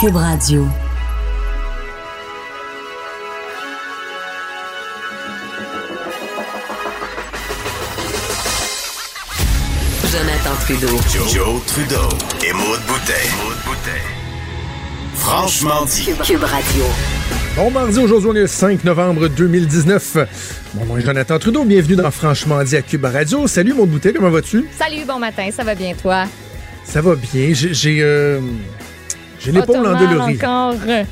Cube Radio. Jonathan Trudeau. Joe, Trudeau et Maude Boutet. Franchement dit. Cube Radio. Bon mardi, aujourd'hui on est le 5 novembre 2019. Mon nom est Jonathan Trudeau, bienvenue dans Franchement dit à Cube Radio. Salut mon bouteille, comment vas-tu? Salut, bon matin, ça va bien toi? Ça va bien, j'ai j'ai euh, j'ai l'épaule ton en mal dolorie. encore. Ouais,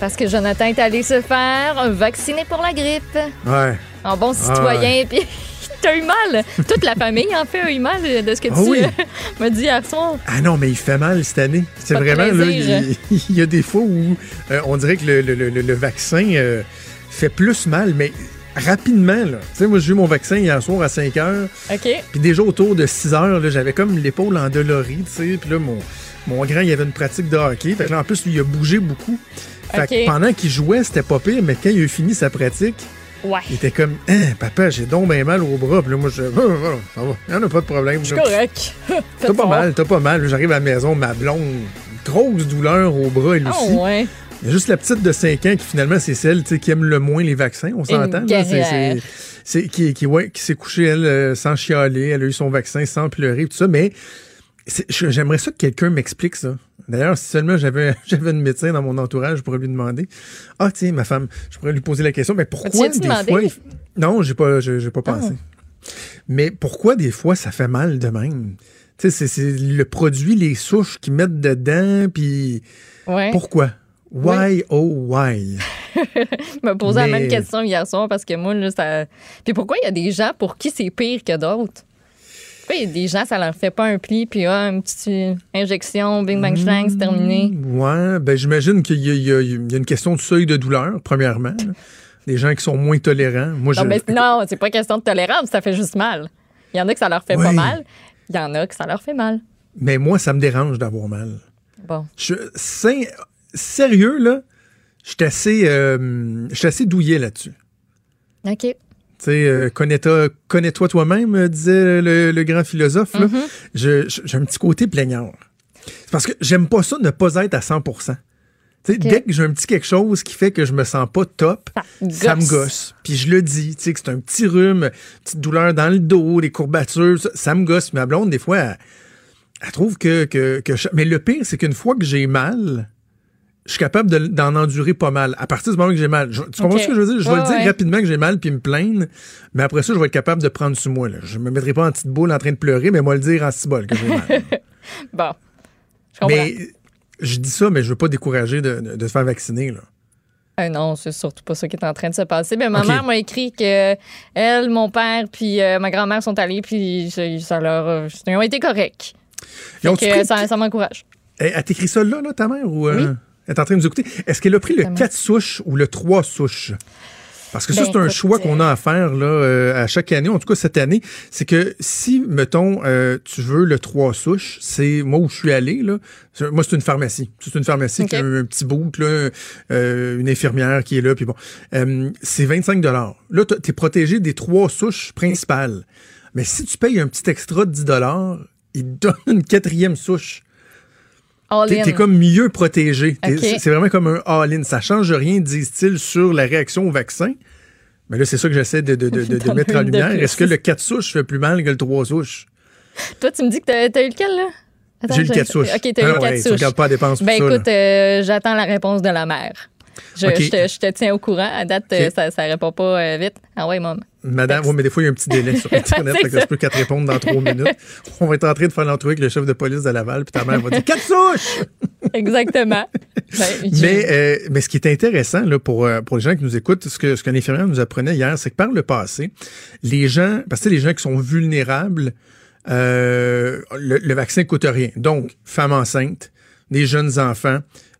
Parce que Jonathan est allé se faire vacciner pour la grippe. ouais. En bon citoyen, puis t'as eu mal. Toute la famille, en fait, a eu mal de ce que Ah tu oui? euh, m'as dit hier soir. Ah non, mais il fait mal cette année. C'est vraiment, là, il, il y a des fois où euh, on dirait que le, le- le- le vaccin euh, fait plus mal, mais rapidement, là. Tu sais, moi, j'ai eu mon vaccin hier soir à 5 heures. OK. Puis déjà autour de 6 heures, j'avais comme l'épaule endolorie, tu sais. Puis là, mon, mon grand, il avait une pratique de hockey. Fait que là, en plus, lui, il a bougé beaucoup. Fait que pendant qu'il jouait, c'était pas pire, mais quand il a fini sa pratique, Ouais. il était comme Hein, papa, j'ai donc bien mal au bras. Puis là, moi, je Ah, ah, ça va, il y en a pas de problème. Je suis correct. T'as pas mal, t'as pas mal. J'arrive à la maison, ma blonde, grosse douleur au bras, elle Ah aussi. ouais. Il y a juste la petite de 5 ans qui finalement c'est celle qui aime le moins les vaccins, on s'entend. C'est- qui, qui, ouais, qui s'est couchée elle euh, sans chialer, elle a eu son vaccin sans pleurer, tout ça, mais j'aimerais ça que quelqu'un m'explique ça. D'ailleurs, si seulement j'avais j'avais une médecin dans mon entourage, je pourrais lui demander. Ah tiens, ma femme, je pourrais lui poser la question, mais pourquoi des demandé? fois Non, j'ai pas j'ai pas Ah. pensé. Mais pourquoi des fois ça fait mal de même? Tu sais, c'est- c'est le produit, les souches qu'ils mettent dedans, puis Ouais. pourquoi? Why, oh, why? Je me posais la même question hier soir parce que moi, là, ça. Puis pourquoi il y a des gens pour qui c'est pire que d'autres? Il y a des gens, ça leur fait pas un pli, puis ah, une petite injection, bing bang shang, c'est terminé. Ouais, ben j'imagine qu'il y, a- y y une question de seuil de douleur, premièrement. Des gens qui sont moins tolérants. Moi, je, Non, mais non, c'est pas question de tolérance, ça fait juste mal. Il y en a que ça leur fait pas mal, il y en a que ça leur fait mal. mais moi, ça me dérange d'avoir mal. Bon. Je, sérieux, là, je suis assez, euh, assez douillet là-dessus. OK. Euh, connais-toi connais-toi toi-même, euh, disait le, le grand philosophe. Mm-hmm. Je- je- J'ai un petit côté plaignard. C'est parce que j'aime pas ça ne pas être à 100 Tu sais, Ok. Dès que j'ai un petit quelque chose qui fait que je me sens pas top, Ça ça me gosse. Puis je le dis, que c'est un petit rhume, petite douleur dans le dos, des courbatures, ça, ça me gosse. Ma blonde, des fois, elle, elle trouve que, que, que je- Mais le pire, c'est qu'une fois que j'ai mal, je suis capable de- d'en endurer pas mal. À partir du moment que j'ai mal. Je- tu comprends ce que je veux dire? Je vais Ouais, le dire ouais. rapidement que j'ai mal puis me plaindre, mais après ça, je vais être capable de prendre sur moi. Là. Je me mettrai pas en petite boule en train de pleurer, mais moi le dire en cibole que j'ai mal. Bon. Je comprends. mais je dis ça, mais je veux pas décourager de, de, de se faire vacciner. Là. Euh, non, c'est surtout pas ça qui est en train de se passer. Mais ma mère m'a écrit que elle, mon père, puis euh, ma grand-mère sont allés, puis ça, ça leur, euh, ils ont été corrects. Fait que, ça, ça m'encourage. Elle, elle t'écrit ça là, là, ta mère? Ou, euh, Oui. Elle est en train de nous écouter. Est-ce qu'elle a pris le Exactement. 4 souches ou le 3 souches? Parce que ça, Ben, c'est un choix qu'on a à faire là, euh, à chaque année, en tout cas cette année. C'est que si, mettons, euh, tu veux le 3 souches, c'est moi où je suis allé, là. Moi, c'est une pharmacie. C'est une pharmacie qui a un, petit bout, là, euh, une infirmière qui est là, puis bon. Euh, c'est 25 Là, tu es protégé des trois souches principales. Mais si tu payes un petit extra de 10 ils te donnent une quatrième souche. T'es comme mieux protégé. C'est vraiment comme un all-in. Ça change rien, disent-ils, sur la réaction au vaccin. Mais là, c'est ça que j'essaie de, de- de- de- de T'en mettre en lumière. Est-ce que le 4 souches fait plus mal que le 3 souches? Toi, tu me dis que t'as as eu lequel, là? J'ai eu le je- 4 souches. OK, t'as eu Ah le ouais, 4 Tu souches. regardes pas la dépense pour Ben ça. écoute, euh, j'attends la réponse de la mère. Je, te, je te tiens au courant. À date, ça, ça répond pas euh, vite. Ah ouais, maman. Madame, ouais, mais des fois, il y a un petit délai sur Internet. Fait que ça. je peux qu'à te répondre dans 3 minutes. On va être en train de faire l'entrevue avec le chef de police de Laval, puis ta mère va dire 4 souches! Exactement. Ben, Mais, euh, mais ce qui est intéressant là, pour, euh, pour les gens qui nous écoutent, ce que ce qu'un infirmière nous apprenait hier, c'est que par le passé, les gens, parce que les gens qui sont vulnérables, euh, le, le vaccin coûte rien. Donc, femmes enceintes, des jeunes enfants,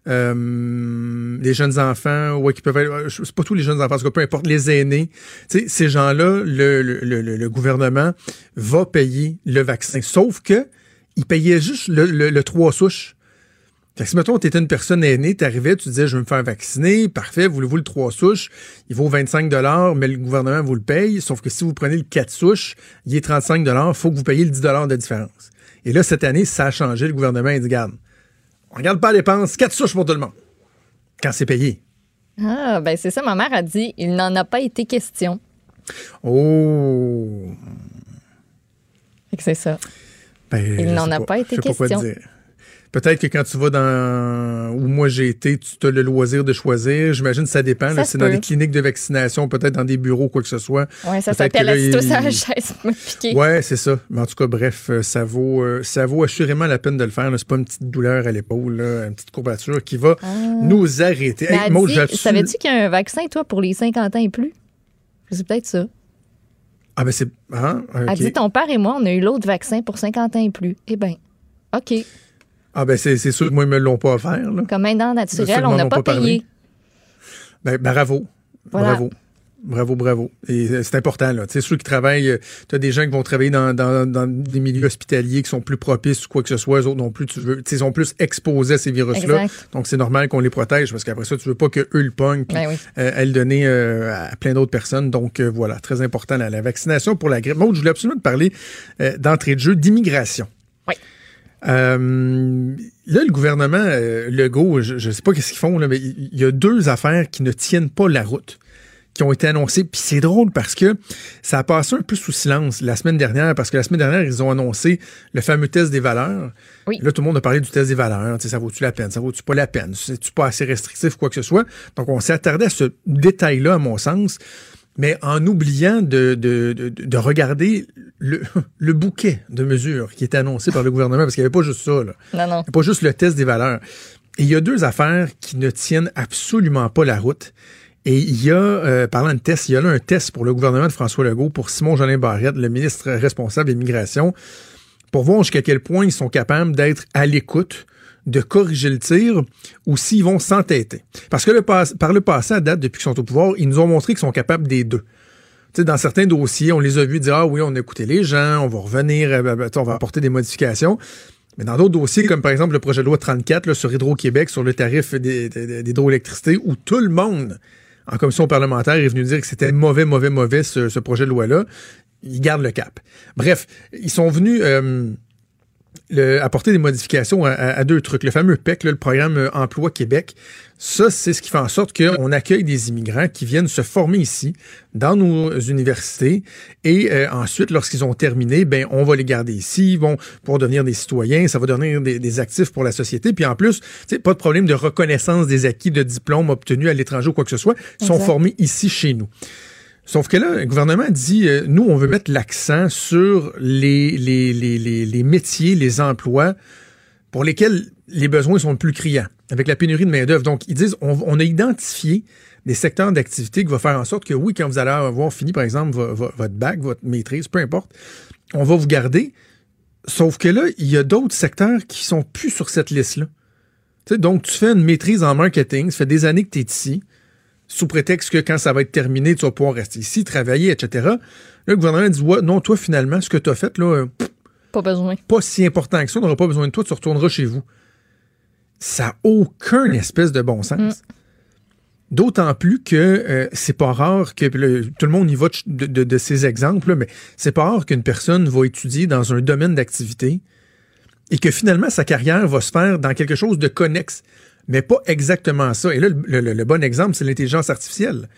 euh, les jeunes enfants, ouais, qui peuvent être, euh, c'est pas tous les jeunes enfants, en tout cas, peu importe, les aînés, tu sais, ces gens-là, le, le, le, gouvernement va payer le vaccin. Sauf que il payait juste le, le, le trois souches. Fait que si, mettons, tu étais une personne aînée, tu arrivais, tu disais, je veux me faire vacciner, parfait, voulez-vous le 3 souches? Il vaut 25 mais le gouvernement vous le paye. Sauf que si vous prenez le 4 souches, il est 35 il faut que vous payiez le 10 de différence. Et là, cette année, ça a changé. Le gouvernement, il dit, garde, On regarde pas les dépenses, quatre souches pour tout le monde. Quand c'est payé. Ah, ben c'est ça, ma mère a dit, il n'en a pas été question. Oh. C'est ça. Ben, Il n'en a pas été Je sais quoi question. dire. Peut-être que quand tu vas dans où moi j'ai été, tu as le loisir de choisir. J'imagine que ça dépend. Ça C'est dans des cliniques de vaccination, peut-être dans des bureaux, quoi que ce soit. Ouais, ça Peut-être s'appelle là, il- sur la chaise. Ouais, c'est ça. Mais en tout cas, bref, euh, ça vaut, euh, ça vaut assurément la peine de le faire. là. C'est pas une petite douleur à l'épaule, là, une petite courbature qui va nous arrêter. Ah. Hey, Maud, dit, savais-tu qu'il y a un vaccin, toi, pour les 50 ans et plus? C'est peut-être ça. Ah ben c'est ah, Elle dit, ton père et moi, on a eu l'autre vaccin pour 50 ans et plus. Eh bien, OK. Ah ben c'est c'est sûr que moi ils me l'ont pas offert là. Comme Ceux naturel, on n'a pas, payé. Ben, bravo. Voilà. Bravo. Bravo, bravo. Et euh, c'est important, là. Tu sais, ceux qui travaillent, tu as des gens qui vont travailler dans, dans, dans des milieux hospitaliers qui sont plus propices ou quoi que ce soit, eux autres non plus, tu veux, ils sont plus exposés à ces virus-là. Donc, c'est normal qu'on les protège parce qu'après ça, tu veux pas qu'eux le pognent puis Ben oui. euh, à le donner euh, à plein d'autres personnes. Donc, euh, voilà, très important, la, la vaccination pour la grippe. Maud, je voulais absolument te parler euh, d'entrée de jeu d'immigration. Oui. Euh, là, le gouvernement euh, Legault, je ne sais pas qu'est-ce qu'ils font, là, mais il y a deux affaires qui ne tiennent pas la route qui ont été annoncées. Puis c'est drôle parce que ça a passé un peu sous silence la semaine dernière, parce que la semaine dernière, ils ont annoncé le fameux test des valeurs. Oui. Là, tout le monde a parlé du test des valeurs. Ça vaut-tu la peine? Ça vaut-tu pas la peine? C'est-tu pas assez restrictif, quoi que ce soit? Donc, on s'est attardé à ce détail-là, à mon sens, mais en oubliant de, de, de, de regarder le, le bouquet de mesures qui était annoncé par le gouvernement, parce qu'il n'y avait pas juste ça. Là. Non, non. Il pas juste le test des valeurs. Et il y a deux affaires qui ne tiennent absolument pas la route. Et il y a, euh, parlant de test, il y a là un test pour le gouvernement de François Legault, pour Simon Jolin Barrette, le ministre responsable de l'immigration, pour voir jusqu'à quel point ils sont capables d'être à l'écoute, de corriger le tir, ou s'ils vont s'entêter. Parce que par le passé, à date, depuis qu'ils sont au pouvoir, ils nous ont montré qu'ils sont capables des deux. Tu sais, dans certains dossiers, on les a vus dire Ah oui, on a écouté les gens, on va revenir, euh, ben, on va apporter des modifications. Mais dans d'autres dossiers, comme par exemple le projet de loi 34 là, sur Hydro-Québec, sur le tarif d'hydroélectricité, où tout le monde en commission parlementaire est venu dire que c'était mauvais, mauvais, mauvais ce, ce projet de loi-là, ils gardent le cap. Bref, ils sont venus euh, le- apporter des modifications à, à- à deux trucs. Le fameux PEC, là, le programme euh, Emploi Québec, ça, c'est ce qui fait en sorte qu'on accueille des immigrants qui viennent se former ici, dans nos universités, et euh, ensuite, lorsqu'ils ont terminé, ben, on va les garder ici, ils vont pour devenir des citoyens, ça va devenir des, des actifs pour la société, puis en plus, pas de problème de reconnaissance des acquis de diplômes obtenus à l'étranger ou quoi que ce soit, ils sont formés ici chez nous. Sauf que là, le gouvernement dit, euh, nous, on veut mettre l'accent sur les, les, les, les, métiers, les emplois pour lesquels les besoins sont plus criants, avec la pénurie de main-d'œuvre. Donc, ils disent, on, a identifié des secteurs d'activité qui vont faire en sorte que, oui, quand vous allez avoir fini, par exemple, vo- vo- votre bac, votre maîtrise, peu importe, on va vous garder. Sauf que là, il y a d'autres secteurs qui sont plus sur cette liste-là. Donc, tu fais une maîtrise en marketing, ça fait des années que tu es ici, sous prétexte que quand ça va être terminé, tu vas pouvoir rester ici, travailler, etc. Là, le gouvernement dit, ouais, non, toi, finalement, ce que tu as fait, là, euh, Pas besoin. pas si important que ça, on n'aura pas besoin de toi, tu retourneras chez vous. Ça n'a aucun espèce de bon sens. D'autant plus que euh, c'est pas rare que tout le monde y va de, de- de ces exemples, là, mais c'est pas rare qu'une personne va étudier dans un domaine d'activité et que finalement sa carrière va se faire dans quelque chose de connexe, mais pas exactement ça. Et là, le, bon exemple, c'est l'intelligence artificielle.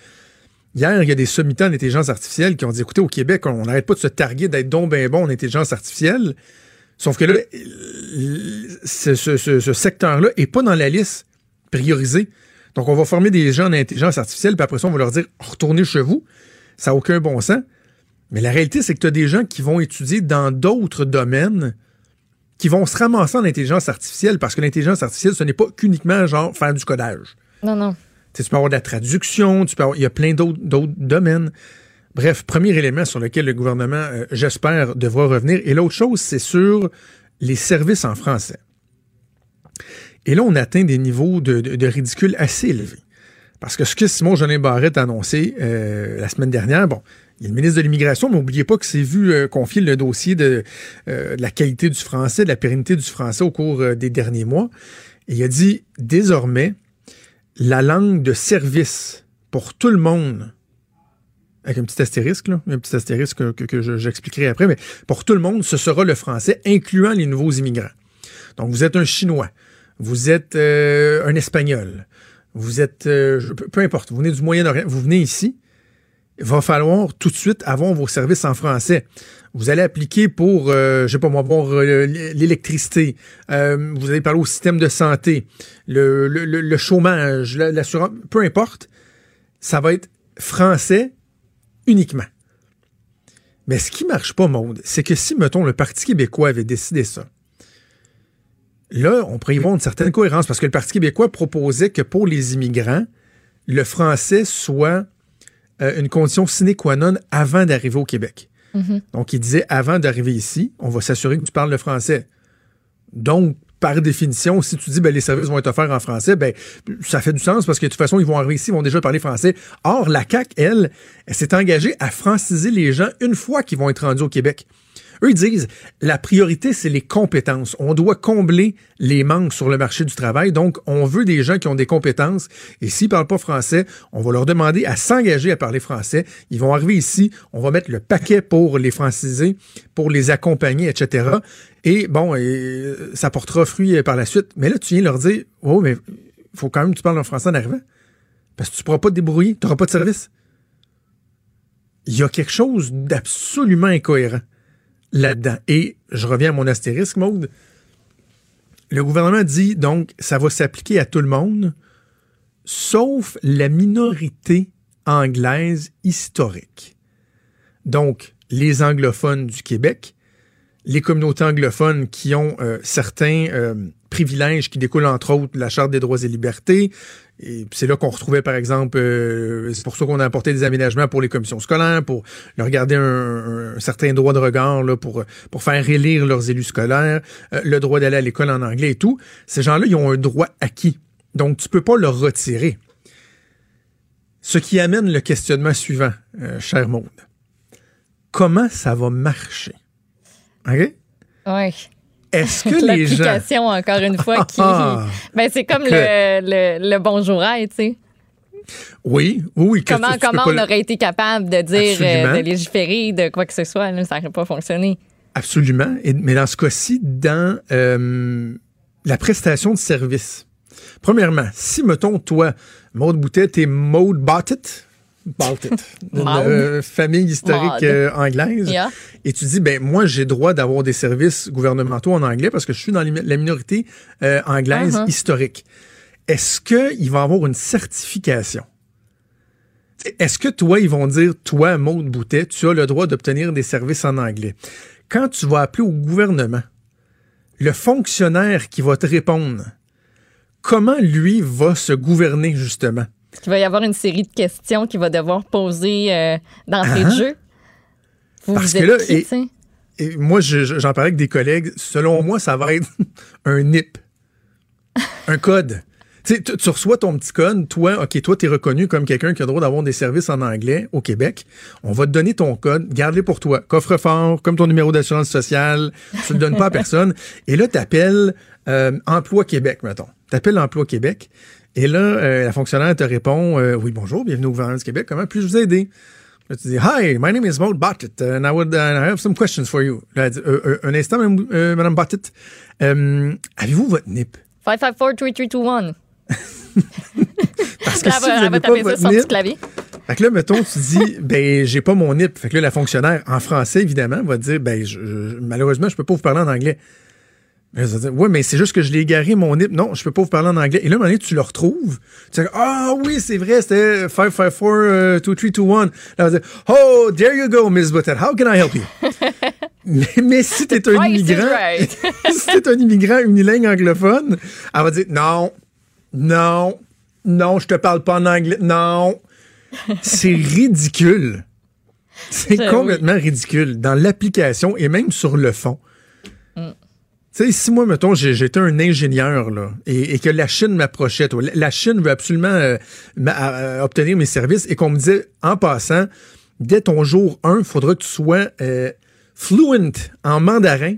Hier, il y a des sommitants en intelligence artificielle qui ont dit écoutez, au Québec, on n'arrête pas de se targuer d'être donc ben bon en intelligence artificielle. Sauf que là, ce- ce secteur-là n'est pas dans la liste priorisée. Donc, on va former des gens en intelligence artificielle, puis après ça, on va leur dire retournez chez vous. Ça n'a aucun bon sens. Mais la réalité, c'est que tu as des gens qui vont étudier dans d'autres domaines qui vont se ramasser en intelligence artificielle parce que l'intelligence artificielle, ce n'est pas qu'uniquement genre faire du codage. Non, non. Tu sais, tu peux avoir de la traduction, tu peux avoir- il y a plein d'autres d'autres domaines. Bref, premier élément sur lequel le gouvernement, euh, j'espère, devra revenir. Et l'autre chose, c'est sur les services en français. Et là, on atteint des niveaux de, de- de ridicule assez élevés. Parce que ce que Simon Jolin Barrette a annoncé euh, la semaine dernière, bon, il a le ministre de l'Immigration, mais n'oubliez pas que c'est vu euh, confier le dossier de, euh, de la qualité du français, de la pérennité du français au cours euh, des derniers mois. Il a dit, désormais, la langue de service pour tout le monde, avec un petit astérisque, un petit astérisque que, que- que je- j'expliquerai après, mais pour tout le monde, ce sera le français, incluant les nouveaux immigrants. Donc, vous êtes un Chinois, vous êtes euh, un Espagnol, vous êtes, euh, peu, importe, vous venez du Moyen-Orient, vous venez ici, il va falloir tout de suite avoir vos services en français. Vous allez appliquer pour, euh, je sais pas moi, pour euh, l'électricité. Euh, vous allez parler au système de santé, le, chômage, la- l'assurance, peu importe. Ça va être français uniquement. Mais ce qui marche pas, Maude, c'est que si, mettons, le Parti québécois avait décidé ça, là, on pourrait y voir une certaine cohérence parce que le Parti québécois proposait que pour les immigrants, le français soit euh, une condition sine qua non avant d'arriver au Québec. Donc, il disait, avant d'arriver ici, on va s'assurer que tu parles le français. Donc, par définition, si tu dis ben, les services vont être offerts en français, ben, ça fait du sens parce que de toute façon, ils vont arriver ici, ils vont déjà parler français. Or, la CAQ, elle, elle s'est engagée à franciser les gens une fois qu'ils vont être rendus au Québec. Eux, ils disent, la priorité, c'est les compétences. On doit combler les manques sur le marché du travail. Donc, on veut des gens qui ont des compétences. Et s'ils parlent pas français, on va leur demander à s'engager à parler français. Ils vont arriver ici, on va mettre le paquet pour les franciser, pour les accompagner, etc. Et bon, et, ça portera fruit par la suite. Mais là, tu viens leur dire, oh, mais faut quand même que tu parles en français en arrivant. Parce que tu pourras pas te débrouiller, tu n'auras pas de service. Il y a quelque chose d'absolument incohérent là-dedans. Et je reviens à mon astérisque, Maude. Le gouvernement dit donc ça va s'appliquer à tout le monde, sauf la minorité anglaise historique. Donc, les anglophones du Québec, les communautés anglophones qui ont euh, certains euh, privilèges qui découlent entre autres de la Charte des droits et libertés. Et c'est là qu'on retrouvait, par exemple, euh, c'est pour ça qu'on a apporté des aménagements pour les commissions scolaires, pour leur garder un, certain droit de regard, là, pour, pour faire élire leurs élus scolaires, euh, le droit d'aller à l'école en anglais et tout. Ces gens-là, ils ont un droit acquis. Donc, tu peux pas leur retirer. Ce qui amène le questionnement suivant, euh, cher Maude. Comment ça va marcher? OK? Ouais. Est-ce que les gens... L'application, encore une fois, qui. Ah. ben, c'est comme le, le, le bonjour aide, tu sais. Oui, oui, Comment, tu- tu peux comment on aurait été capable de dire, euh, de légiférer, de quoi que ce soit, là, ça n'aurait pas fonctionné. Absolument. Et- mais dans ce cas-ci, dans euh, la prestation de service. Premièrement, si, mettons, toi, Maude Boutet, t'es Maude Bottit, Bottit, d'une euh, famille historique euh, anglaise, Yeah. et tu dis, ben moi, j'ai droit d'avoir des services gouvernementaux en anglais parce que je suis dans la minorité euh, anglaise Uh-huh. historique. Est-ce qu'il va avoir une certification? Est-ce que toi, ils vont dire, toi, Maude Boutet, tu as le droit d'obtenir des services en anglais? Quand tu vas appeler au gouvernement, le fonctionnaire qui va te répondre, comment lui va se gouverner, justement? Il va y avoir une série de questions qu'il va devoir poser euh, d'entrée Ah. de jeu. Vous, Parce vous que êtes là, qui, et- moi, je- je- j'en parlais avec des collègues. Selon moi, ça va être un NIP. Un code. Tu reçois ton petit code. Toi, OK, toi, tu es reconnu comme quelqu'un qui a le droit d'avoir des services en anglais au Québec. On va te donner ton code. Garde-le pour toi. Coffre-fort, comme ton numéro d'assurance sociale. Tu le donnes pas à personne. Et là, tu appelles Emploi Québec, mettons. Tu appelles Emploi Québec. Et là, euh, la fonctionnaire te répond euh, Oui, bonjour, bienvenue au gouvernement du Québec. Comment puis-je vous aider? Là, tu dis, Hi, my name is Maud Bottit, and I would uh, I have some questions for you. Là, elle dit, Euh, un instant, Madame, Madame Avez-vous votre NIP? 554-3321. Parce que Elle si vous va pas taper ça sur NIP, clavier. fait que là, mettons, tu dis, ben, j'ai pas mon NIP. Fait que là, la fonctionnaire, en français, évidemment, va dire, ben, je- je- malheureusement, je peux pas vous parler en anglais. Ouais, mais c'est juste que je l'ai égaré, mon NIP. Non, je peux pas vous parler en anglais. Et là, à un moment donné, tu le retrouves. Tu dis, ah oui, c'est vrai, c'était 554-2321. Là, elle va dire, oh, there you go, Miss Buttet. How can I help you? mais, mais si t'es un immigrant, right. si t'es un immigrant unilingue anglophone, elle va dire, non, non, non, je te parle pas en anglais. Non. C'est ridicule. C'est J'avoue. complètement ridicule dans l'application et même sur le fond. Sais, si moi, mettons, j'étais un ingénieur, là, et, et que la Chine m'approchait, la- Chine veut absolument euh, euh, obtenir mes services, et qu'on me disait, en passant, dès ton jour 1, il faudra que tu sois euh, fluent en mandarin,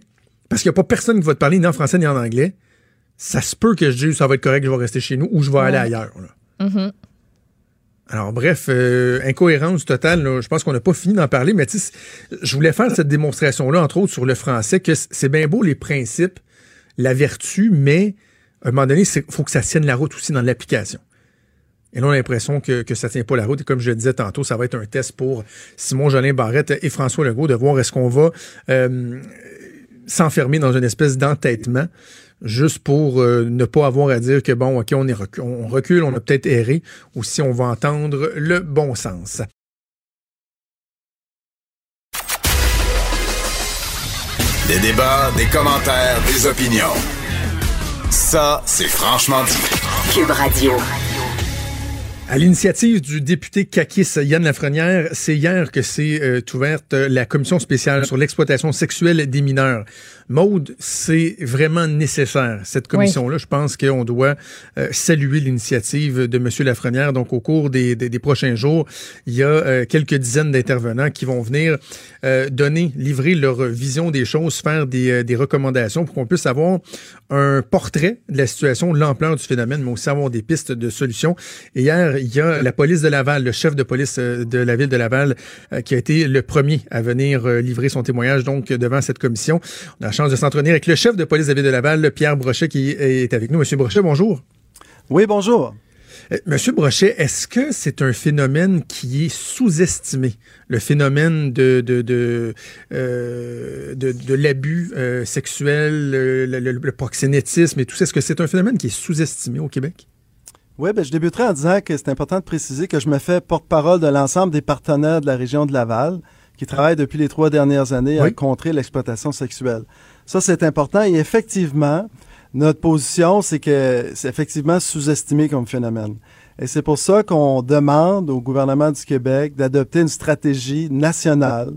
parce qu'il n'y a pas personne qui va te parler ni en français ni en anglais, ça se peut que je dise, ça va être correct, je vais rester chez nous, ou je vais aller ailleurs. là. Mm-hmm. Alors, bref, euh, incohérence totale. Je pense qu'on n'a pas fini d'en parler, mais je voulais faire cette démonstration-là, entre autres sur le français, que c'est bien beau les principes, la vertu, mais à un moment donné, il faut que ça tienne la route aussi dans l'application. Et là, on a l'impression que, que ça tient pas la route. Et comme je le disais tantôt, ça va être un test pour Simon Jolin Barrette et François Legault de voir est-ce qu'on va euh, s'enfermer dans une espèce d'entêtement juste pour euh, ne pas avoir à dire que bon, ok, on, est on recule, on a peut-être erré, ou si on va entendre le bon sens. Des débats, des commentaires, des opinions. Ça, c'est franchement dit. Cube Radio. À l'initiative du député Kakis Yann Lafrenière, c'est hier que s'est euh, ouverte la commission spéciale sur l'exploitation sexuelle des mineurs. Maude, c'est vraiment nécessaire, cette commission-là. Je pense qu'on doit euh, saluer l'initiative de M. Lafrenière. Donc, au cours des, des, prochains jours, il y a euh, quelques dizaines d'intervenants qui vont venir donner, livrer leur vision des choses, faire des, des recommandations pour qu'on puisse avoir un portrait de la situation, de l'ampleur du phénomène, mais aussi avoir des pistes de solutions. Et hier, il y a la police de Laval, le chef de police euh, de la ville de Laval, euh, qui a été le premier à venir euh, livrer son témoignage donc devant cette commission. On a la chance de s'entretenir avec le chef de police de la ville de Laval, Pierre Brochet, qui est avec nous. Monsieur Brochet, bonjour. Oui, bonjour. Monsieur Brochet, est-ce que c'est un phénomène qui est sous-estimé, le phénomène de de de, de, l'abus sexuel, le, proxénétisme et tout ça Est-ce que c'est un phénomène qui est sous-estimé au Québec? Oui, ben, je débuterai en disant que c'est important de préciser que je me fais porte-parole de l'ensemble des partenaires de la région de Laval qui travaillent depuis les trois dernières années à contrer l'exploitation sexuelle. Ça, c'est important. Et effectivement, notre position, c'est que c'est effectivement sous-estimé comme phénomène. Et c'est pour ça qu'on demande au gouvernement du Québec d'adopter une stratégie nationale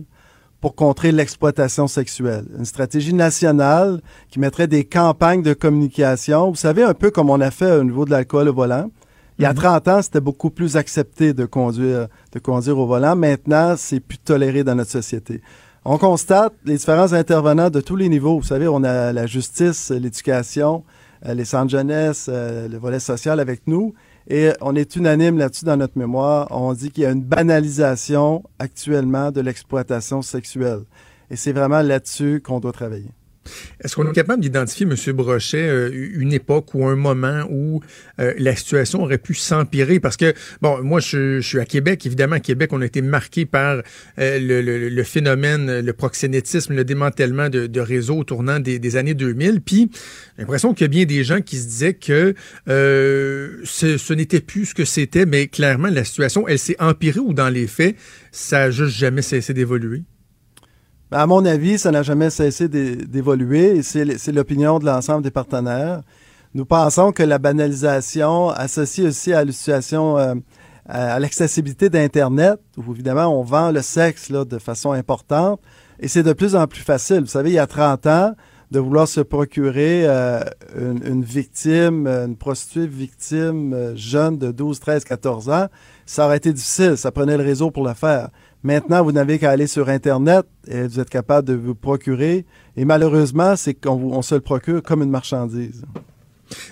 pour contrer l'exploitation sexuelle. Une stratégie nationale qui mettrait des campagnes de communication. Vous savez, un peu comme on a fait au niveau de l'alcool au volant. Il y a 30 mhm. ans, c'était beaucoup plus accepté de conduire, de conduire au volant. Maintenant, c'est plus toléré dans notre société. On constate les différents intervenants de tous les niveaux. Vous savez, on a la justice, l'éducation, euh, les centres jeunesse, euh, le volet social avec nous. Et on est unanime là-dessus dans notre mémoire. On dit qu'il y a une banalisation actuellement de l'exploitation sexuelle. Et c'est vraiment là-dessus qu'on doit travailler. Est-ce qu'on est capable d'identifier, M. Brochet, euh, une époque ou un moment où euh, la situation aurait pu s'empirer? Parce que, bon, moi, je, suis à Québec. Évidemment, à Québec, on a été marqué par euh, le, phénomène, le proxénétisme, le démantèlement de, réseaux au tournant des, années 2000. Puis, j'ai l'impression qu'il y a bien des gens qui se disaient que ce, ce n'était plus ce que c'était, mais clairement, la situation, elle s'est empirée ou dans les faits, ça n'a juste jamais cessé d'évoluer? Ben, à mon avis, ça n'a jamais cessé d'évoluer et c'est l'opinion de l'ensemble des partenaires. Nous pensons que la banalisation associée aussi euh, à l'accessibilité d'Internet, où évidemment on vend le sexe de façon importante, et c'est de plus en plus facile. Vous savez, il y a 30 ans, de vouloir se procurer euh, une, victime, une prostituée victime euh, jeune de 12, 13, 14 ans, ça aurait été difficile. Ça prenait le réseau pour le faire. Maintenant, vous n'avez qu'à aller sur Internet et vous êtes capable de vous procurer. Et malheureusement, c'est qu'on on se le procure comme une marchandise.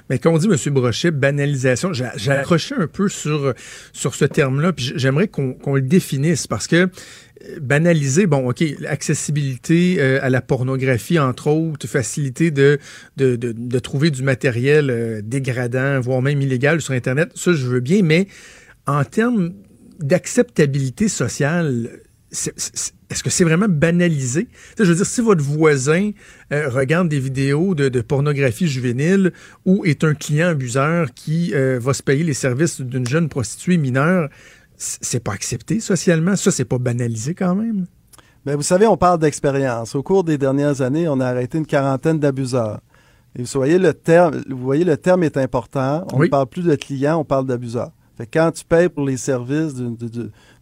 Mais quand on dit, M. Brochet, banalisation, j'ai un peu sur, sur ce terme-là, puis j'aimerais qu'on le définisse parce que euh, banaliser, bon, OK, accessibilité euh, à la pornographie, entre autres, facilité de, de, de, trouver du matériel euh, dégradant, voire même illégal sur Internet, ça, je veux bien, mais en termes d'acceptabilité sociale, est-ce que c'est vraiment banalisé? je veux dire, si votre voisin euh, regarde des vidéos de, pornographie juvénile ou est un client abuseur qui euh, va se payer les services d'une jeune prostituée mineure, c'est pas accepté socialement? Ça, c'est pas banalisé quand même? Bien, vous savez, on parle d'expérience. Au cours des dernières années, on a arrêté une quarantaine d'abuseurs. Et vous voyez, le terme, vous voyez, le terme est important. On ne parle plus de clients, on parle d'abuseurs quand tu payes pour les services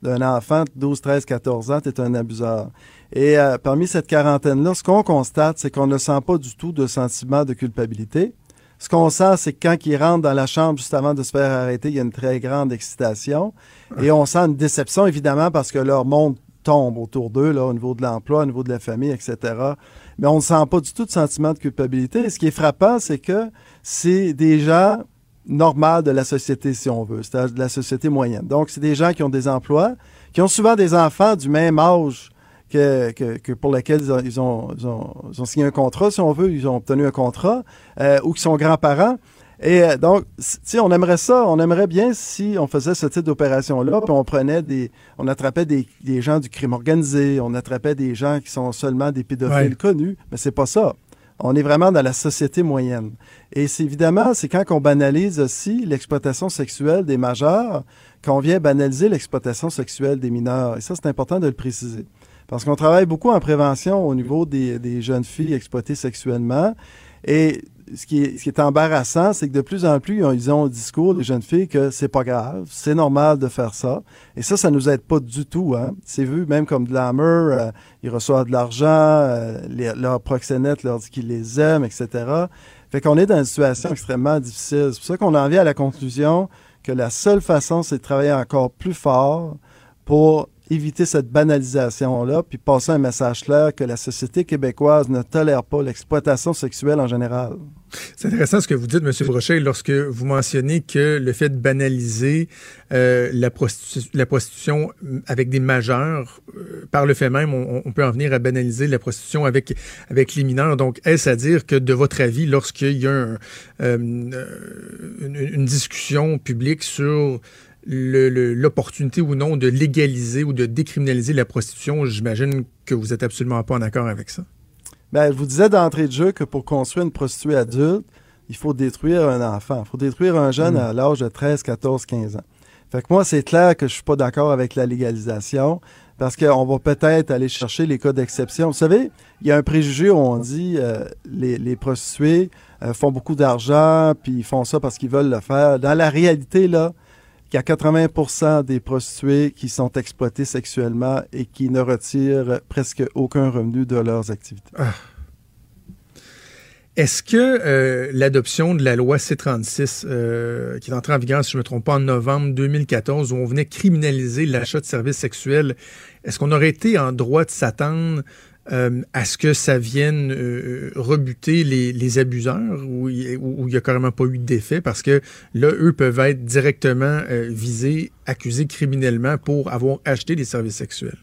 d'un enfant de 12, 13, 14 ans, tu es un abuseur. Et euh, parmi cette quarantaine-là, ce qu'on constate, c'est qu'on ne sent pas du tout de sentiment de culpabilité. Ce qu'on sent, c'est que quand ils rentrent dans la chambre juste avant de se faire arrêter, il y a une très grande excitation. Et on sent une déception, évidemment, parce que leur monde tombe autour d'eux, au niveau de l'emploi, au niveau de la famille, etc. Mais on ne sent pas du tout de sentiment de culpabilité. Et ce qui est frappant, c'est que c'est des gens normal de la société, si on veut, c'est-à-dire de la société moyenne. Donc, c'est des gens qui ont des emplois, qui ont souvent des enfants du même âge que, que, pour lesquels ils ont, ils, ont, signé un contrat, si on veut, ils ont obtenu un contrat, euh, ou qui sont grands-parents. Et euh, donc, si on aimerait ça, on aimerait bien si on faisait ce type d'opération-là, puis on prenait des, on attrapait des, des, gens du crime organisé, on attrapait des gens qui sont seulement des pédophiles connus, mais c'est pas ça. On est vraiment dans la société moyenne. Et c'est évidemment, c'est quand on banalise aussi l'exploitation sexuelle des majeurs qu'on vient banaliser l'exploitation sexuelle des mineurs. Et ça, c'est important de le préciser. Parce qu'on travaille beaucoup en prévention au niveau des, des jeunes filles exploitées sexuellement. Et ce qui, est, embarrassant, c'est que de plus en plus, ils ont, au discours, les jeunes filles, que c'est pas grave, c'est normal de faire ça. Et ça, ça nous aide pas du tout. Hein. C'est vu même comme de l'amour, euh, ils reçoivent de l'argent, euh, leur proxénète leur dit qu'ils les aiment, etc. Fait qu'on est dans une situation extrêmement difficile. C'est pour ça qu'on en vient à la conclusion que la seule façon, c'est de travailler encore plus fort pour éviter cette banalisation-là, puis passer un message clair que la société québécoise ne tolère pas l'exploitation sexuelle en général. C'est intéressant ce que vous dites, M. Brochet, lorsque vous mentionnez que le fait de banaliser euh, la, prostitution avec des majeurs, euh, par le fait même, on, peut en venir à banaliser la prostitution avec, avec les mineurs. Donc, est-ce à dire que, de votre avis, lorsqu'il y a euh, une, discussion publique sur l'opportunité ou non de légaliser ou de décriminaliser la prostitution, j'imagine que vous êtes absolument pas en accord avec ça. Bien, je vous disais d'entrée de jeu que pour construire une prostituée adulte, il faut détruire un enfant. Il faut détruire un jeune mm. à l'âge de 13, 14, 15 ans. Fait que moi, c'est clair que je suis pas d'accord avec la légalisation parce qu'on va peut-être aller chercher les cas d'exception. Vous savez, il y a un préjugé où on dit euh, les, les prostituées euh, font beaucoup d'argent puis ils font ça parce qu'ils veulent le faire. Dans la réalité, là, qu'il y a 80% des prostituées qui sont exploitées sexuellement et qui ne retirent presque aucun revenu de leurs activités. Ah. Est-ce que euh, l'adoption de la loi C-36, euh, qui est entrée en vigueur, si je ne me trompe pas, en novembre 2014, où on venait criminaliser l'achat de services sexuels, est-ce qu'on aurait été en droit de s'attendre euh, à ce que ça vienne euh, rebuter les, abuseurs ou il n'y a carrément pas eu d'effet parce que là, eux peuvent être directement euh, visés, accusés criminellement pour avoir acheté des services sexuels?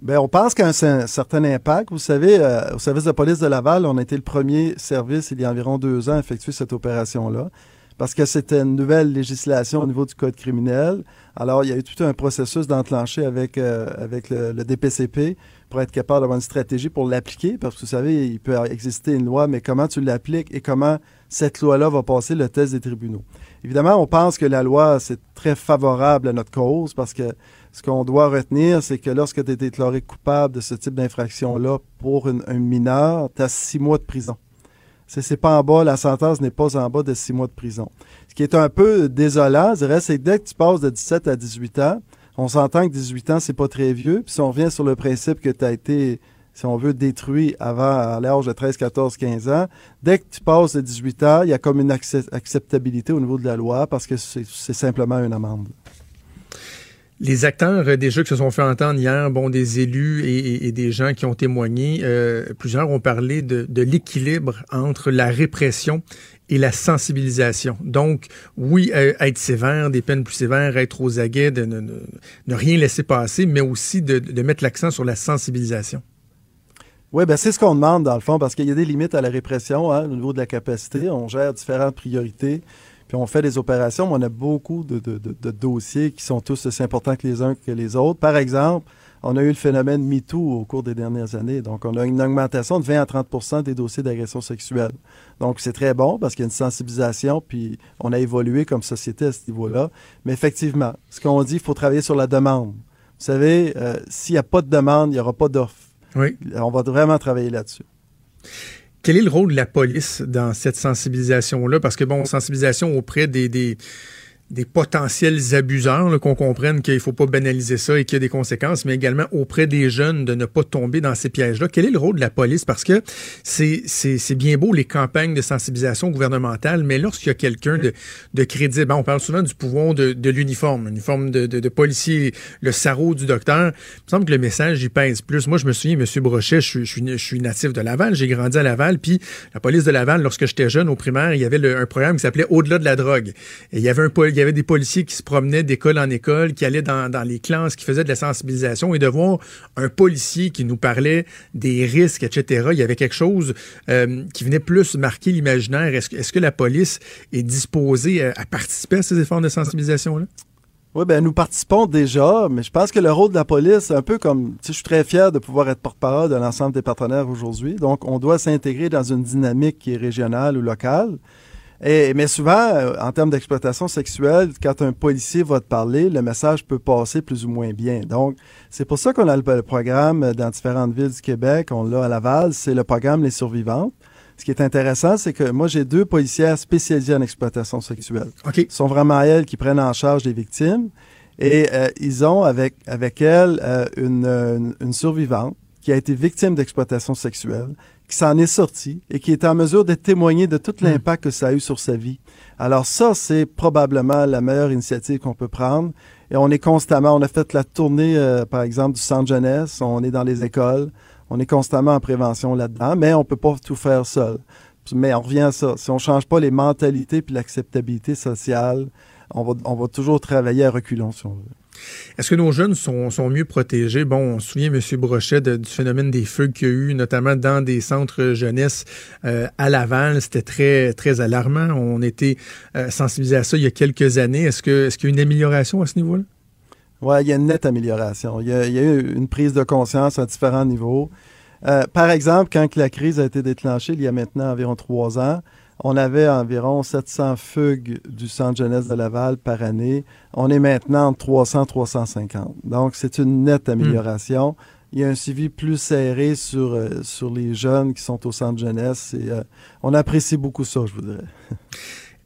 Bien, on pense qu'il y a un, certain impact. Vous savez, au service de police de Laval, on a été le premier service il y a environ deux ans à effectuer cette opération-là parce que c'était une nouvelle législation au niveau du code criminel. Alors, il y a eu tout un processus d'enclencher avec, avec le, DPCP pour être capable d'avoir une stratégie pour l'appliquer, parce que vous savez, il peut exister une loi, mais comment tu l'appliques et comment cette loi-là va passer le test des tribunaux. Évidemment, on pense que la loi, c'est très favorable à notre cause, parce que ce qu'on doit retenir, c'est que lorsque tu es déclaré coupable de ce type d'infraction-là pour un mineur, tu as six mois de prison. C'est pas en bas, la sentence n'est pas en bas de six mois de prison. Ce qui est un peu désolant, je dirais, c'est que dès que tu passes de 17 à 18 ans, on s'entend que 18 ans, c'est pas très vieux. Puis si on revient sur le principe que tu as été, si on veut, détruit avant l'âge de 13, 14, 15 ans, dès que tu passes de 18 ans, il y a comme une acceptabilité au niveau de la loi parce que c'est simplement une amende. Les acteurs euh, des jeux qui se sont fait entendre hier, bon, des élus et, des gens qui ont témoigné, euh, plusieurs ont parlé de, l'équilibre entre la répression et la sensibilisation. Donc, oui, euh, être sévère, des peines plus sévères, être aux aguets, de ne, rien laisser passer, mais aussi de, mettre l'accent sur la sensibilisation. Oui, ben c'est ce qu'on demande dans le fond, parce qu'il y a des limites à la répression hein, au niveau de la capacité. On gère différentes priorités, puis on fait des opérations, mais on a beaucoup de, de dossiers qui sont tous aussi importants que les uns que les autres. Par exemple, on a eu le phénomène MeToo au cours des dernières années. Donc, on a une augmentation de 20 à 30% des dossiers d'agression sexuelle. Donc, c'est très bon parce qu'il y a une sensibilisation, puis on a évolué comme société à ce niveau-là. Mais effectivement, ce qu'on dit, il faut travailler sur la demande. Vous savez, euh, s'il n'y a pas de demande, il n'y aura pas d'offre. Oui. On va vraiment travailler là-dessus. Quel est le rôle de la police dans cette sensibilisation-là? Parce que, bon, sensibilisation auprès des, des des potentiels abuseurs, qu'on comprenne qu'il ne faut pas banaliser ça et qu'il y a des conséquences, mais également auprès des jeunes de ne pas tomber dans ces pièges-là. Quel est le rôle de la police? Parce que c'est, bien beau les campagnes de sensibilisation gouvernementale, mais lorsqu'il y a quelqu'un de, de crédible, on parle souvent du pouvoir de, de l'uniforme, l'uniforme de, de, policier, le sarreau du docteur, il me semble que le message y pèse plus. Moi, je me souviens, M. Brochet, je, suis, je suis natif de Laval, j'ai grandi à Laval, puis la police de Laval, lorsque j'étais jeune au primaire, il y avait un programme qui s'appelait Au-delà de la drogue. Et il y avait un, y avait des policiers qui se promenaient d'école en école, qui allaient dans, les classes, qui faisaient de la sensibilisation, et de voir un policier qui nous parlait des risques, etc., il y avait quelque chose euh, qui venait plus marquer l'imaginaire. Est-ce est que la police est disposée à, participer à ces efforts de sensibilisation-là? Oui, ben nous participons déjà, mais je pense que le rôle de la police, un peu comme, je suis très fier de pouvoir être porte-parole de l'ensemble des partenaires aujourd'hui. Donc, on doit s'intégrer dans une dynamique qui est régionale ou locale. Et, mais souvent, euh, en termes d'exploitation sexuelle, quand un policier va te parler, le message peut passer plus ou moins bien. Donc, c'est pour ça qu'on a le, le, programme dans différentes villes du Québec. On l'a à Laval, c'est le programme Les Survivantes. Ce qui est intéressant, c'est que moi, j'ai deux policières spécialisées en exploitation sexuelle. Okay. Ce sont vraiment elles qui prennent en charge les victimes. Et euh, ils ont avec, avec elles euh, une, une, une, survivante qui a été victime d'exploitation sexuelle, qui s'en est sortie et qui est en mesure de témoigner de tout l'impact que ça a eu sur sa vie. Alors ça, c'est probablement la meilleure initiative qu'on peut prendre. Et on est constamment, on a fait la tournée, euh, par exemple, du centre jeunesse, on est dans les écoles, on est constamment en prévention là-dedans, mais on peut pas tout faire seul. Mais on revient à ça. Si on change pas les mentalités puis l'acceptabilité sociale, on va, on va toujours travailler à reculons, si on veut. Est-ce que nos jeunes sont, mieux protégés? Bon, on se souvient, M. Brochet, du phénomène des feux qu'il y a eu, notamment dans des centres jeunesse euh, à Laval. C'était très, très alarmant. On était euh, sensibilisés à ça il y a quelques années. Est-ce qu'il y a une amélioration à ce niveau-là? Oui, il y a une nette amélioration. Il y a, il y a, eu une prise de conscience à différents niveaux. Euh, par exemple, quand la crise a été déclenchée, il y a maintenant environ trois ans, on avait environ 700 fugues du centre jeunesse de Laval par année. On est maintenant entre 300 350. Donc, c'est une nette amélioration. Mmh. Il y a un suivi plus serré sur, euh, sur les jeunes qui sont au centre jeunesse. Et, euh, on apprécie beaucoup ça, je vous dirais.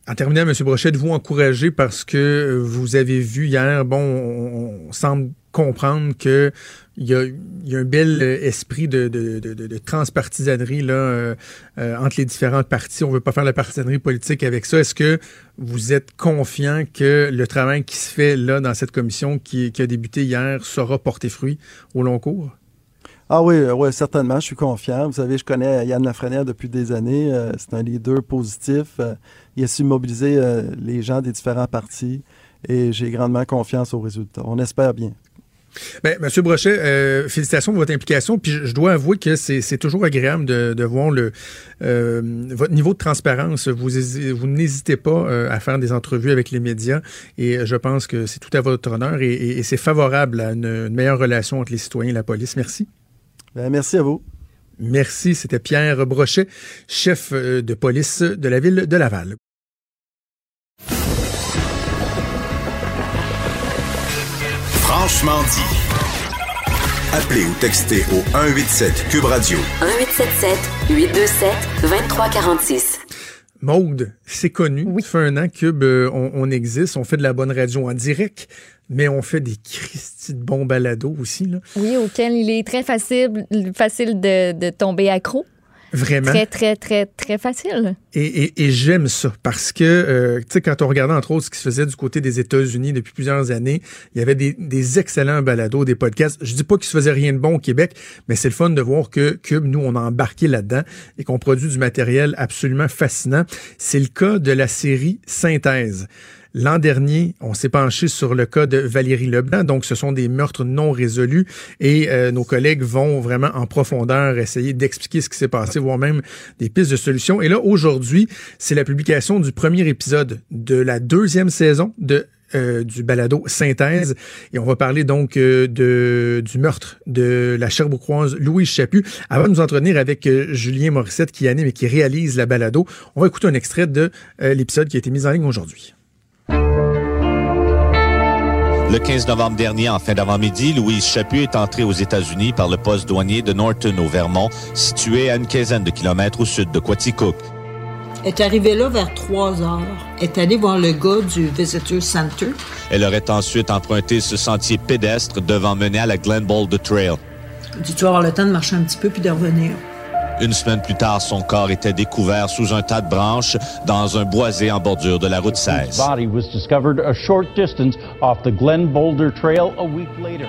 En terminant, M. Brochet, de vous encourager parce que vous avez vu hier, bon, on, on semble comprendre que il y, a, un bel esprit de, de, transpartisanerie là, euh, euh, entre les différentes parties. On ne veut pas faire la partisanerie politique avec ça. Est-ce que vous êtes confiant que le travail qui se fait là dans cette commission qui, a débuté hier saura porter fruit au long cours? Ah oui, oui, certainement, je suis confiant. Vous savez, je connais Yann Lafrenière depuis des années. Euh, c'est un leader positif. Euh, il a su mobiliser euh, les gens des différents partis et j'ai grandement confiance aux résultats. On espère bien. Bien, Monsieur Brochet, euh, félicitations pour votre implication. Puis je, je dois avouer que c'est toujours agréable de, de voir le, euh, votre niveau de transparence. Vous, vous n'hésitez pas euh, à faire des entrevues avec les médias et je pense que c'est tout à votre honneur et, et, et c'est favorable à une, une, meilleure relation entre les citoyens et la police. Merci. Bien, merci à vous. Merci. C'était Pierre Brochet, chef de police de la ville de Laval. Franchement dit. Appelez ou textez au 187 Cube Radio. 1877 827 2346. Maude, c'est connu. Oui. Ça fait un an Cube, euh, on, on, existe, on fait de la bonne radio en direct, mais on fait des Christy de bons balados aussi. Là. Oui, auquel il est très facile, facile de, de tomber accro. Vraiment. Très, très, très, très facile. Et, et, et j'aime ça parce que, euh, tu sais, quand on regardait entre autres ce qui se faisait du côté des États-Unis depuis plusieurs années, il y avait des, des excellents balados, des podcasts. Je dis pas qu'il se faisait rien de bon au Québec, mais c'est le fun de voir que Cube, nous, on a embarqué là-dedans et qu'on produit du matériel absolument fascinant. C'est le cas de la série Synthèse. L'an dernier, on s'est penché sur le cas de Valérie Leblanc. Donc, ce sont des meurtres non résolus et euh, nos collègues vont vraiment en profondeur essayer d'expliquer ce qui s'est passé, voire même des pistes de solutions. Et là, aujourd'hui, c'est la publication du premier épisode de la deuxième saison de euh, du balado Synthèse. Et on va parler donc euh, de, du meurtre de la Cherbourgoise Louise Chaput. Avant de nous entretenir avec euh, Julien Morissette qui anime et qui réalise la balado, on va écouter un extrait de l'épisode qui a été mis en ligne aujourd'hui. Le 15 novembre dernier, en fin d'avant-midi, Louise Chaput est entrée aux États-Unis par le poste douanier de Norton au Vermont, situé à une quinzaine de kilomètres au sud de Quaticook. Elle est arrivée là vers 3 heures. Elle est allée voir le gars du Visitor Center. Elle aurait ensuite emprunté ce sentier pédestre devant mener à la Glen Boulder Trail. Elle dit, tu vas avoir le temps de marcher un petit peu puis de revenir? Une semaine plus tard, son corps était découvert sous un tas de branches dans un boisé en bordure de la route 16. body was discovered a short distance off the Glen Boulder Trail a week later.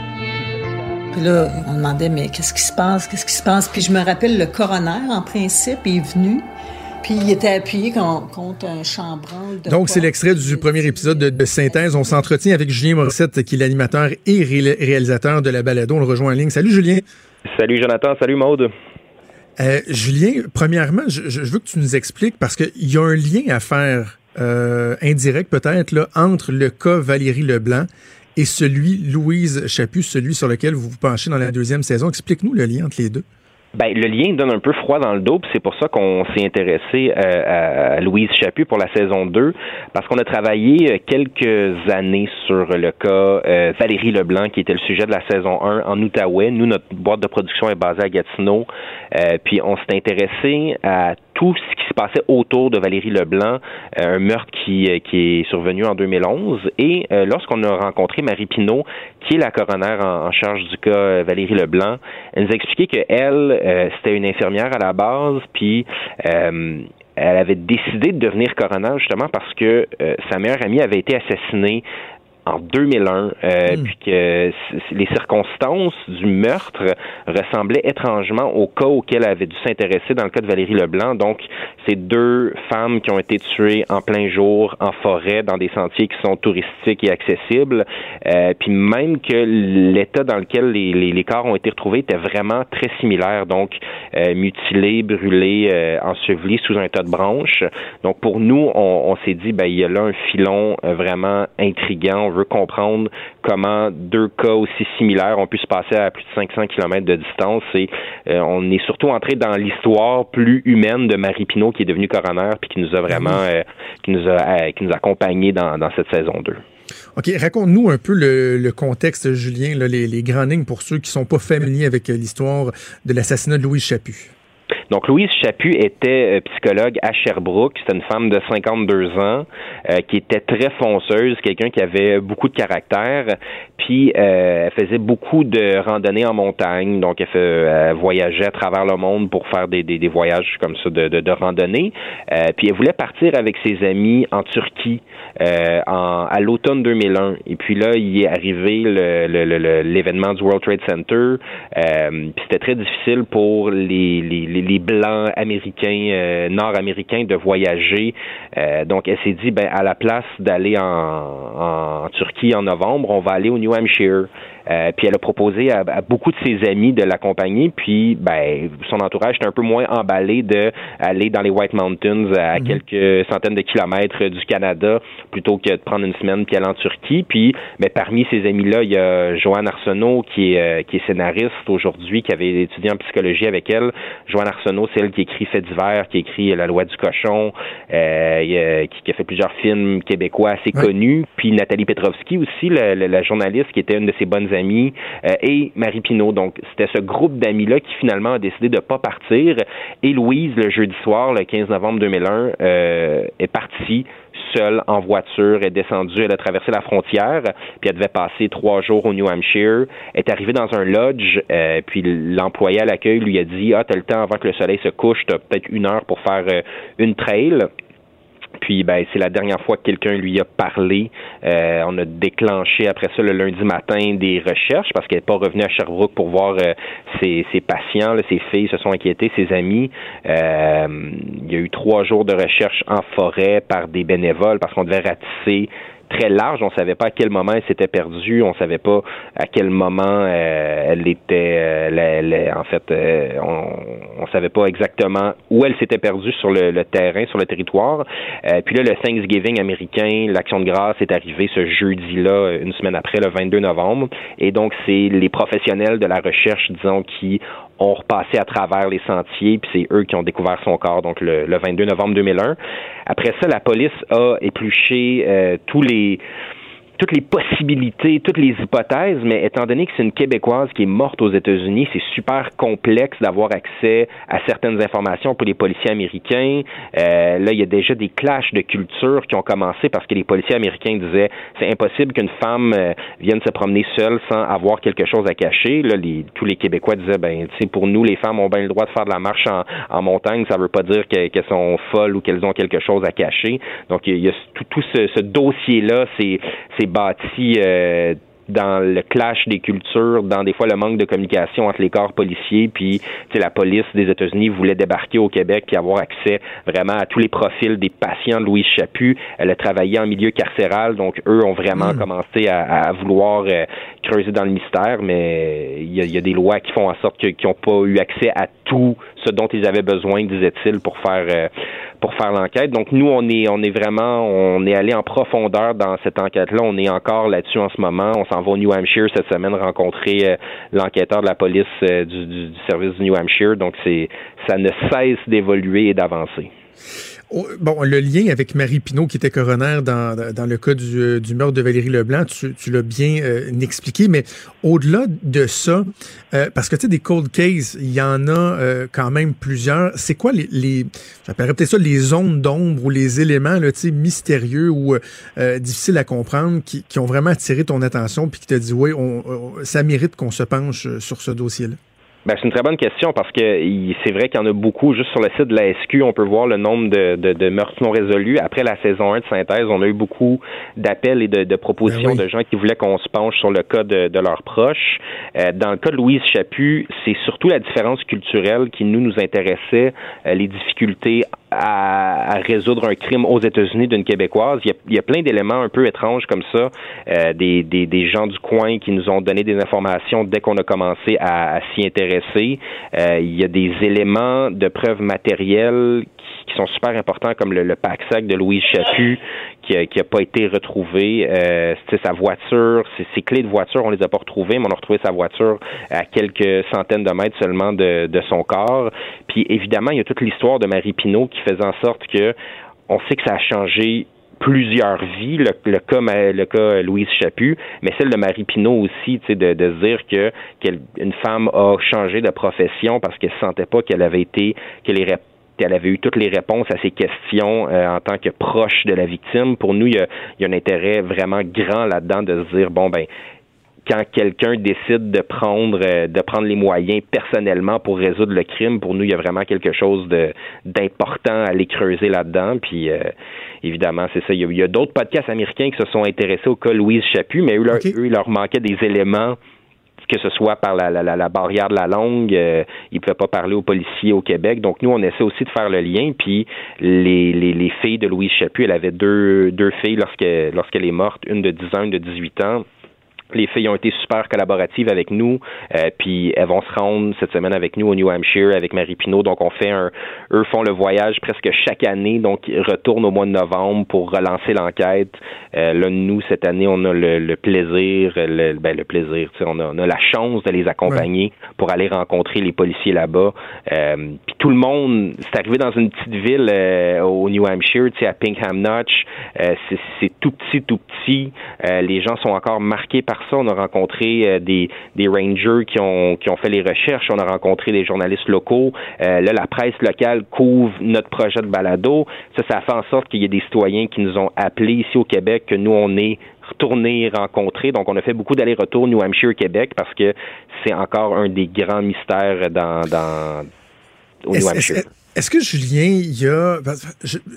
Puis là, on demandait, mais qu'est-ce qui se passe? Qu'est-ce qui se passe? Puis je me rappelle, le coroner, en principe, est venu. Puis il était appuyé contre un chambranle. De Donc, c'est l'extrait du premier épisode de, Synthèse. On s'entretient avec Julien Morissette, qui est l'animateur et réalisateur de la balado. On le rejoint en ligne. Salut, Julien. Salut, Jonathan. Salut, Maude. Euh, Julien, premièrement, je, veux que tu nous expliques, parce qu'il y a un lien à faire, euh, indirect peut-être, là, entre le cas Valérie Leblanc et celui Louise Chaput, celui sur lequel vous vous penchez dans la deuxième saison. Explique-nous le lien entre les deux. Ben, le lien donne un peu froid dans le dos, c'est pour ça qu'on s'est intéressé euh, à Louise Chaput pour la saison 2, parce qu'on a travaillé euh, quelques années sur le cas euh, Valérie Leblanc, qui était le sujet de la saison 1 en Outaouais. Nous, notre boîte de production est basée à Gatineau, puis on s'est intéressé à tout ce qui se passait autour de Valérie Leblanc, un meurtre qui, qui est survenu en 2011. Et lorsqu'on a rencontré Marie Pinault, qui est la coroner en, charge du cas Valérie Leblanc, elle nous a expliqué qu'elle, euh, c'était une infirmière à la base, puis euh, elle avait décidé de devenir coroner justement parce que euh, sa meilleure amie avait été assassinée en 2001, euh, hmm. puis que les circonstances du meurtre ressemblaient étrangement au cas auquel elle avait dû s'intéresser dans le cas de Valérie Leblanc. Donc, c'est deux femmes qui ont été tuées en plein jour, en forêt, dans des sentiers qui sont touristiques et accessibles. Euh, puis même que l'état dans lequel les, les, les, corps ont été retrouvés était vraiment très similaire. Donc, euh, mutilés, brûlés, euh, ensevelis sous un tas de branches. Donc, pour nous, on, on s'est dit, ben, il y a là un filon euh, vraiment intriguant veut comprendre comment deux cas aussi similaires ont pu se passer à plus de 500 km de distance. Et euh, on est surtout entré dans l'histoire plus humaine de Marie Pinault qui est devenue coroner puis qui nous a vraiment euh, qui nous a euh, qui nous a accompagnés dans, dans cette saison 2. OK, raconte-nous un peu le, contexte, Julien, les, les grandes lignes pour ceux qui sont pas familiers avec l'histoire de l'assassinat de Louise Chaput. Donc, Louise Chaput était euh, psychologue à Sherbrooke. C'était une femme de 52 ans euh, qui était très fonceuse, quelqu'un qui avait beaucoup de caractère. Puis, euh, elle faisait beaucoup de randonnées en montagne. Donc, elle, voyageait à travers le monde pour faire des, voyages comme ça de, randonnée. puis, elle voulait partir avec ses amis en Turquie en, à l'automne 2001. Et puis là, il est arrivé l'événement du World Trade Center. puis, c'était très difficile pour les, les, les blancs américains, euh, nord-américains de voyager. Euh, donc, elle s'est dit, ben, à la place d'aller en, en, Turquie en novembre, on va aller au New Hampshire. Euh, puis elle a proposé à, beaucoup de ses amis de l'accompagner. Puis, ben, son entourage était un peu moins emballé de aller dans les White Mountains à mhm. quelques centaines de kilomètres du Canada plutôt que de prendre une semaine puis aller en Turquie. Puis, ben, parmi ces amis-là, il y a Joanne Arsenault qui est, qui est scénariste aujourd'hui, qui avait étudié en psychologie avec elle. Joanne Arsenault, c'est elle qui écrit Fait divers, qui écrit La loi du cochon, euh, qui, a fait plusieurs films québécois assez connus. Puis Nathalie Petrovski aussi, la, la, journaliste qui était une de ses bonnes amies, euh, et Marie Pinault. Donc, c'était ce groupe d'amis-là qui finalement a décidé de pas partir. Et Louise, le jeudi soir, le 15 novembre 2001, euh, est partie seule en voiture, est descendue, elle a traversé la frontière, puis elle devait passer trois jours au New Hampshire, est arrivée dans un lodge, euh, puis l'employé à l'accueil lui a dit ah t'as le temps avant que le soleil se couche, t'as peut-être une heure pour faire une trail. Puis ben c'est la dernière fois que quelqu'un lui a parlé. Euh, on a déclenché après ça le lundi matin des recherches parce qu'elle n'est pas revenue à Sherbrooke pour voir euh, ses, patients. ses filles se sont inquiétées, ses amis. Euh, il y a eu trois jours de recherche en forêt par des bénévoles parce qu'on devait ratisser très large. On savait pas à quel moment elle s'était perdue. On savait pas à quel moment euh, elle était. Euh, en fait, euh, on, on savait pas exactement où elle s'était perdue sur le, terrain, sur le territoire. puis là, le Thanksgiving américain, l'action de grâce est arrivé ce jeudi-là, une semaine après, le 22 novembre. Et donc, c'est les professionnels de la recherche, disons, qui ont repassé à travers les sentiers, puis c'est eux qui ont découvert son corps, donc le, le 22 novembre 2001. Après ça, la police a épluché euh, tous les toutes les possibilités, toutes les hypothèses, mais étant donné que c'est une Québécoise qui est morte aux États-Unis, c'est super complexe d'avoir accès à certaines informations pour les policiers américains. Euh, là, il y a déjà des clashs de culture qui ont commencé parce que les policiers américains disaient c'est impossible qu'une femme euh, vienne se promener seule sans avoir quelque chose à cacher. Là, les, tous les Québécois disaient ben, tu sais, pour nous, les femmes ont bien le droit de faire de la marche en, montagne. Ça veut pas dire qu'elles sont folles ou qu'elles ont quelque chose à cacher. Donc, il y a tout, tout ce, ce dossier-là, c'est bâti euh, dans le clash des cultures, dans des fois le manque de communication entre les corps policiers, puis la police des États-Unis voulait débarquer au Québec puis avoir accès vraiment à tous les profils des patients de Louise Chaput. Elle a travaillé en milieu carcéral, donc eux ont vraiment hmm. commencé à, vouloir euh, creuser dans le mystère, mais il y, a, des lois qui font en sorte qu'ils n'ont pas eu accès à tout ce dont ils avaient besoin, disait-il, pour faire euh, pour faire l'enquête. Donc nous, on est on est vraiment on est allé en profondeur dans cette enquête-là. On est encore là-dessus en ce moment. On s'en va au New Hampshire cette semaine rencontrer euh, l'enquêteur de la police euh, du, du, service du New Hampshire. Donc c'est ça ne cesse d'évoluer et d'avancer. Oh, bon, le lien avec Marie Pinault, qui était coroner dans, dans le cas du, euh, du meurtre de Valérie Leblanc, tu, tu l'as bien euh, expliqué, mais au-delà de ça, euh, parce que tu sais, des cold cases, il y en a quand même plusieurs. C'est quoi les, les j'appellerais peut-être ça les zones d'ombre ou les éléments là, mystérieux ou difficiles à comprendre qui, qui, ont vraiment attiré ton attention puis qui te dit, oui, on, ça mérite qu'on se penche sur ce dossier-là? Ben, c'est une très bonne question parce que c'est vrai qu'il y en a beaucoup. Juste sur le site de la SQ, on peut voir le nombre de, de, de meurtres non résolus. Après la saison 1 de synthèse, on a eu beaucoup d'appels et de, de propositions ben de gens qui voulaient qu'on se penche sur le cas de, de leurs proches. Euh, dans le cas de Louise Chaput, c'est surtout la différence culturelle qui nous nous intéressait, euh, les difficultés à, résoudre un crime aux États-Unis d'une Québécoise. Il y a, il y a plein d'éléments un peu étranges comme ça, euh, des, des, des, gens du coin qui nous ont donné des informations dès qu'on a commencé à, à s'y intéresser. Euh, il y a des éléments de preuves matérielles qui sont super importants, comme le, le pack-sac de Louise Chaput, qui a pas été retrouvé. Euh, sa voiture, ses, clés de voiture, on les a pas retrouvées, mais on a retrouvé sa voiture à quelques centaines de mètres seulement de, son corps. Puis évidemment, il y a toute l'histoire de Marie Pinault qui faisait en sorte que on sait que ça a changé plusieurs vies, le, cas le cas Louise Chaput, mais celle de Marie Pinault aussi, de, de se dire que qu'une femme a changé de profession parce qu'elle sentait pas qu'elle avait été qu'elle elle avait eu toutes les réponses à ces questions euh, en tant que proche de la victime. Pour nous, il y a, il y a un intérêt vraiment grand là-dedans de se dire bon ben quand quelqu'un décide de prendre euh, de prendre les moyens personnellement pour résoudre le crime, pour nous, il y a vraiment quelque chose de d'important à aller creuser là-dedans. Puis euh, évidemment, c'est ça. Il y a, d'autres podcasts américains qui se sont intéressés au cas Louise Chaput, mais eux, eux il leur manquait des éléments que ce soit par la, barrière de la langue, euh, ils ne pouvaient pas parler aux policiers au Québec. Donc nous, on essaie aussi de faire le lien. Puis les, les, les filles de Louise Chaput, elle avait deux, deux filles lorsqu'elle lorsqu'elle est morte, une de 10 ans, une de 18 ans. Les filles ont été super collaboratives avec nous, euh, puis elles vont se rendre cette semaine avec nous au New Hampshire avec Marie Pinault. Donc on fait un, eux font le voyage presque chaque année, donc ils retournent au mois de novembre pour relancer l'enquête. Euh, là nous cette année on a le, plaisir, le, ben, le plaisir, on a, on a la chance de les accompagner pour aller rencontrer les policiers là-bas. Euh, puis tout le monde, c'est arrivé dans une petite ville euh, au New Hampshire, tu sais à Pinkham Notch, c'est tout petit, tout petit. les gens sont encore marqués par on a rencontré euh, des, des rangers qui ont, qui ont fait les recherches. On a rencontré des journalistes locaux. Euh, là, la presse locale couvre notre projet de balado. Ça, ça a fait en sorte qu'il y ait des citoyens qui nous ont appelés ici au Québec, que nous, on est retournés rencontrer. Donc, on a fait beaucoup d'allers-retours New Hampshire, Québec, parce que c'est encore un des grands mystères dans, dans au New Hampshire. Est-ce que Julien, il y a,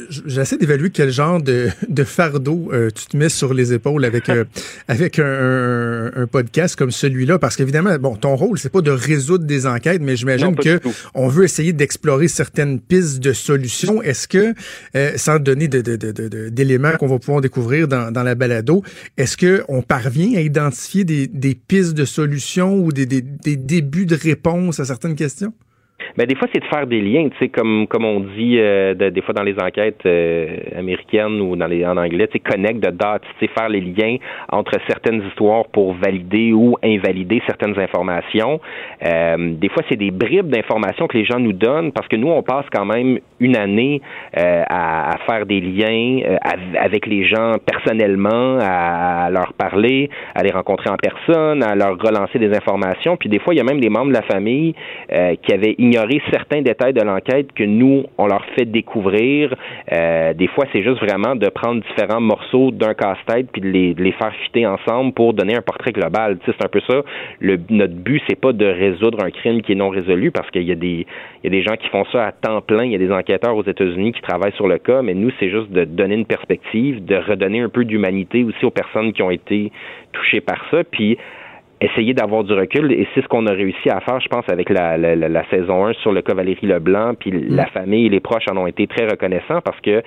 j'essaie d'évaluer quel genre de, de fardeau euh, tu te mets sur les épaules avec euh, avec un, un, podcast comme celui-là, parce qu'évidemment, bon, ton rôle c'est pas de résoudre des enquêtes, mais j'imagine que on veut essayer d'explorer certaines pistes de solutions. Est-ce que, euh, sans donner d'éléments de, de, qu'on va pouvoir découvrir dans, dans la balado, est-ce que on parvient à identifier des, des pistes de solutions ou des, des, des débuts de réponses à certaines questions? Ben des fois c'est de faire des liens, tu sais comme comme on dit euh, des fois dans les enquêtes euh, américaines ou dans les en anglais, tu sais connect the dots, tu sais faire les liens entre certaines histoires pour valider ou invalider certaines informations. Euh, des fois c'est des bribes d'informations que les gens nous donnent parce que nous on passe quand même une année à, à, faire des liens avec les gens personnellement, à, leur parler, à les rencontrer en personne, à leur relancer des informations. Puis des fois il y a même des membres de la famille qui avaient ignoré explorer certains détails de l'enquête que nous, on leur fait découvrir. Euh, des fois, c'est juste vraiment de prendre différents morceaux d'un casse-tête puis de les, les, faire fitter ensemble pour donner un portrait global. Tu sais, c'est un peu ça. Le, notre but, c'est pas de résoudre un crime qui est non résolu parce qu'il y a des il y a des gens qui font ça à temps plein. Il y a des enquêteurs aux États-Unis qui travaillent sur le cas, mais nous, c'est juste de donner une perspective, de redonner un peu d'humanité aussi aux personnes qui ont été touchées par ça. Puis essayer d'avoir du recul et c'est ce qu'on a réussi à faire, je pense, avec la, la, la, saison 1 sur le cas Valérie Leblanc, puis la mm. famille et les proches en ont été très reconnaissants parce que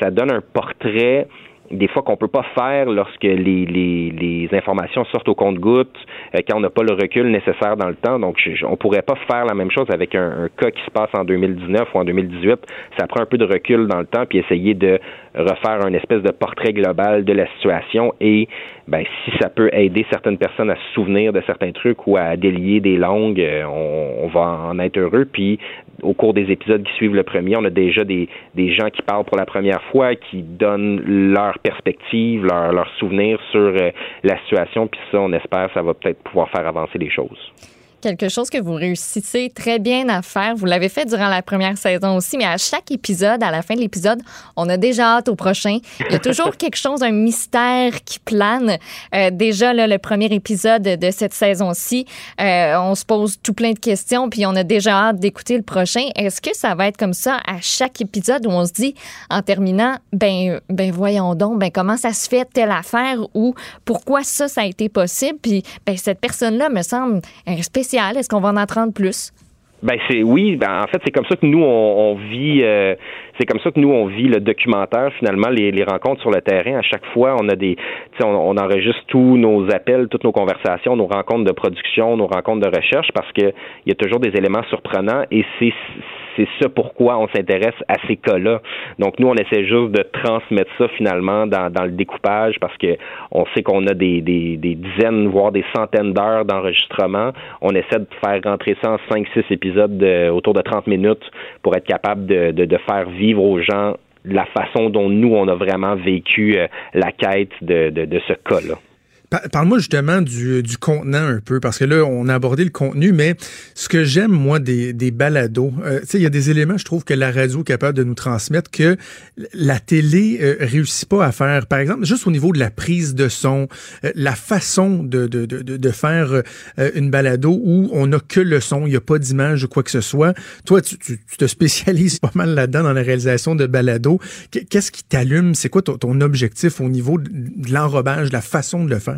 ça donne un portrait des fois qu'on peut pas faire lorsque les, les, les informations sortent au compte-gouttes, euh, quand on n'a pas le recul nécessaire dans le temps. Donc, je, on pourrait pas faire la même chose avec un, un, cas qui se passe en 2019 ou en 2018. Ça prend un peu de recul dans le temps puis essayer de refaire un espèce de portrait global de la situation et ben si ça peut aider certaines personnes à se souvenir de certains trucs ou à délier des langues, euh, on, on va en être heureux. Puis au cours des épisodes qui suivent le premier, on a déjà des, des gens qui parlent pour la première fois, qui donnent leur perspective, leur, leur souvenir sur euh, la situation, puis ça, on espère, ça va peut-être pouvoir faire avancer les choses quelque chose que vous réussissez très bien à faire. Vous l'avez fait durant la première saison aussi, mais à chaque épisode, à la fin de l'épisode, on a déjà hâte au prochain. Il y a toujours quelque chose, un mystère qui plane. Euh, déjà, là, le premier épisode de cette saison-ci, euh, on se pose tout plein de questions, puis on a déjà hâte d'écouter le prochain. Est-ce que ça va être comme ça à chaque épisode où on se dit, en terminant, ben, ben voyons donc, ben comment ça se fait telle affaire ou pourquoi ça, ça a été possible? Puis, ben, cette personne-là me semble un est-ce qu'on va en apprendre plus? Ben c'est oui, ben en fait c'est comme ça que nous on, vit euh, c'est comme ça que nous on vit le documentaire finalement les, rencontres sur le terrain à chaque fois on a des on enregistre tous nos appels toutes nos conversations nos rencontres de production nos rencontres de recherche parce que il y a toujours des éléments surprenants et c'est c'est ça pourquoi on s'intéresse à ces cas-là. Donc nous, on essaie juste de transmettre ça finalement dans, dans le découpage parce que on sait qu'on a des, des, dizaines, voire des centaines d'heures d'enregistrement. On essaie de faire rentrer ça en 5-6 épisodes de, autour de 30 minutes pour être capable de, de, de faire vivre aux gens la façon dont nous, on a vraiment vécu euh, la quête de, de, de ce cas-là. Parle-moi justement du, du, contenant un peu, parce que là, on a abordé le contenu, mais ce que j'aime, moi, des, des balados, euh, tu sais, il y a des éléments, je trouve, que la radio est capable de nous transmettre que la télé euh, réussit pas à faire. Par exemple, juste au niveau de la prise de son, euh, la façon de, de, de, de faire euh, une balado où on n'a que le son, il n'y a pas d'image ou quoi que ce soit. Toi, tu, tu, te spécialises pas mal là-dedans dans la réalisation de balados. Qu'est-ce qui t'allume? C'est quoi ton, ton objectif au niveau de l'enrobage, la façon de le faire?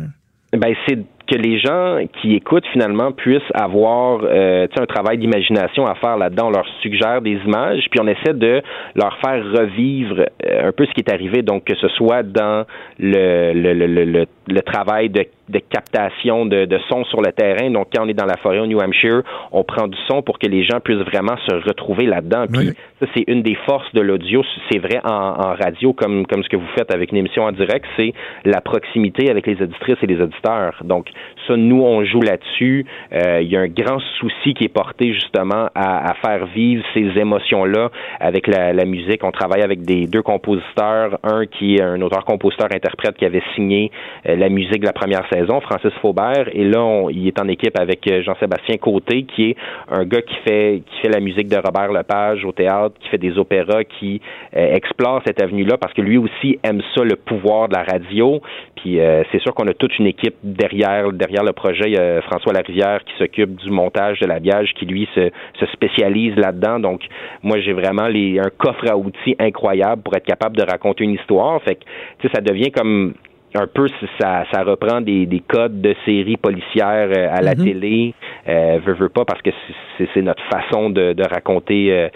Ben, c'est que les gens qui écoutent finalement puissent avoir euh, un travail d'imagination à faire là-dedans. On leur suggère des images, puis on essaie de leur faire revivre euh, un peu ce qui est arrivé. Donc que ce soit dans le, le, le, le, le travail de de captation de, de son sur le terrain. Donc, quand on est dans la forêt au New Hampshire, on prend du son pour que les gens puissent vraiment se retrouver là-dedans. Puis ça, c'est une des forces de l'audio. C'est vrai en, en, radio, comme, comme ce que vous faites avec une émission en direct, c'est la proximité avec les auditrices et les auditeurs. Donc, ça, nous, on joue là-dessus. Euh, il y a un grand souci qui est porté justement à, à faire vivre ces émotions-là avec la, la, musique. On travaille avec des deux compositeurs, un qui est un auteur-compositeur-interprète qui avait signé euh, la musique de la première saison Francis Faubert, et là, il est en équipe avec euh, Jean-Sébastien Côté, qui est un gars qui fait qui fait la musique de Robert Lepage au théâtre, qui fait des opéras, qui euh, explore cette avenue-là parce que lui aussi aime ça, le pouvoir de la radio. Puis c'est sûr qu'on a toute une équipe derrière derrière le projet. Il y a François Larivière qui s'occupe du montage de l'habillage, qui lui se, se spécialise là-dedans. Donc moi, j'ai vraiment les, un coffre à outils incroyable pour être capable de raconter une histoire. Fait que tu sais, ça devient comme un peu ça, ça reprend des, des codes de séries policières euh, à la mm-hmm. télé, euh, veut, veut pas parce que c'est notre façon de, de raconter euh,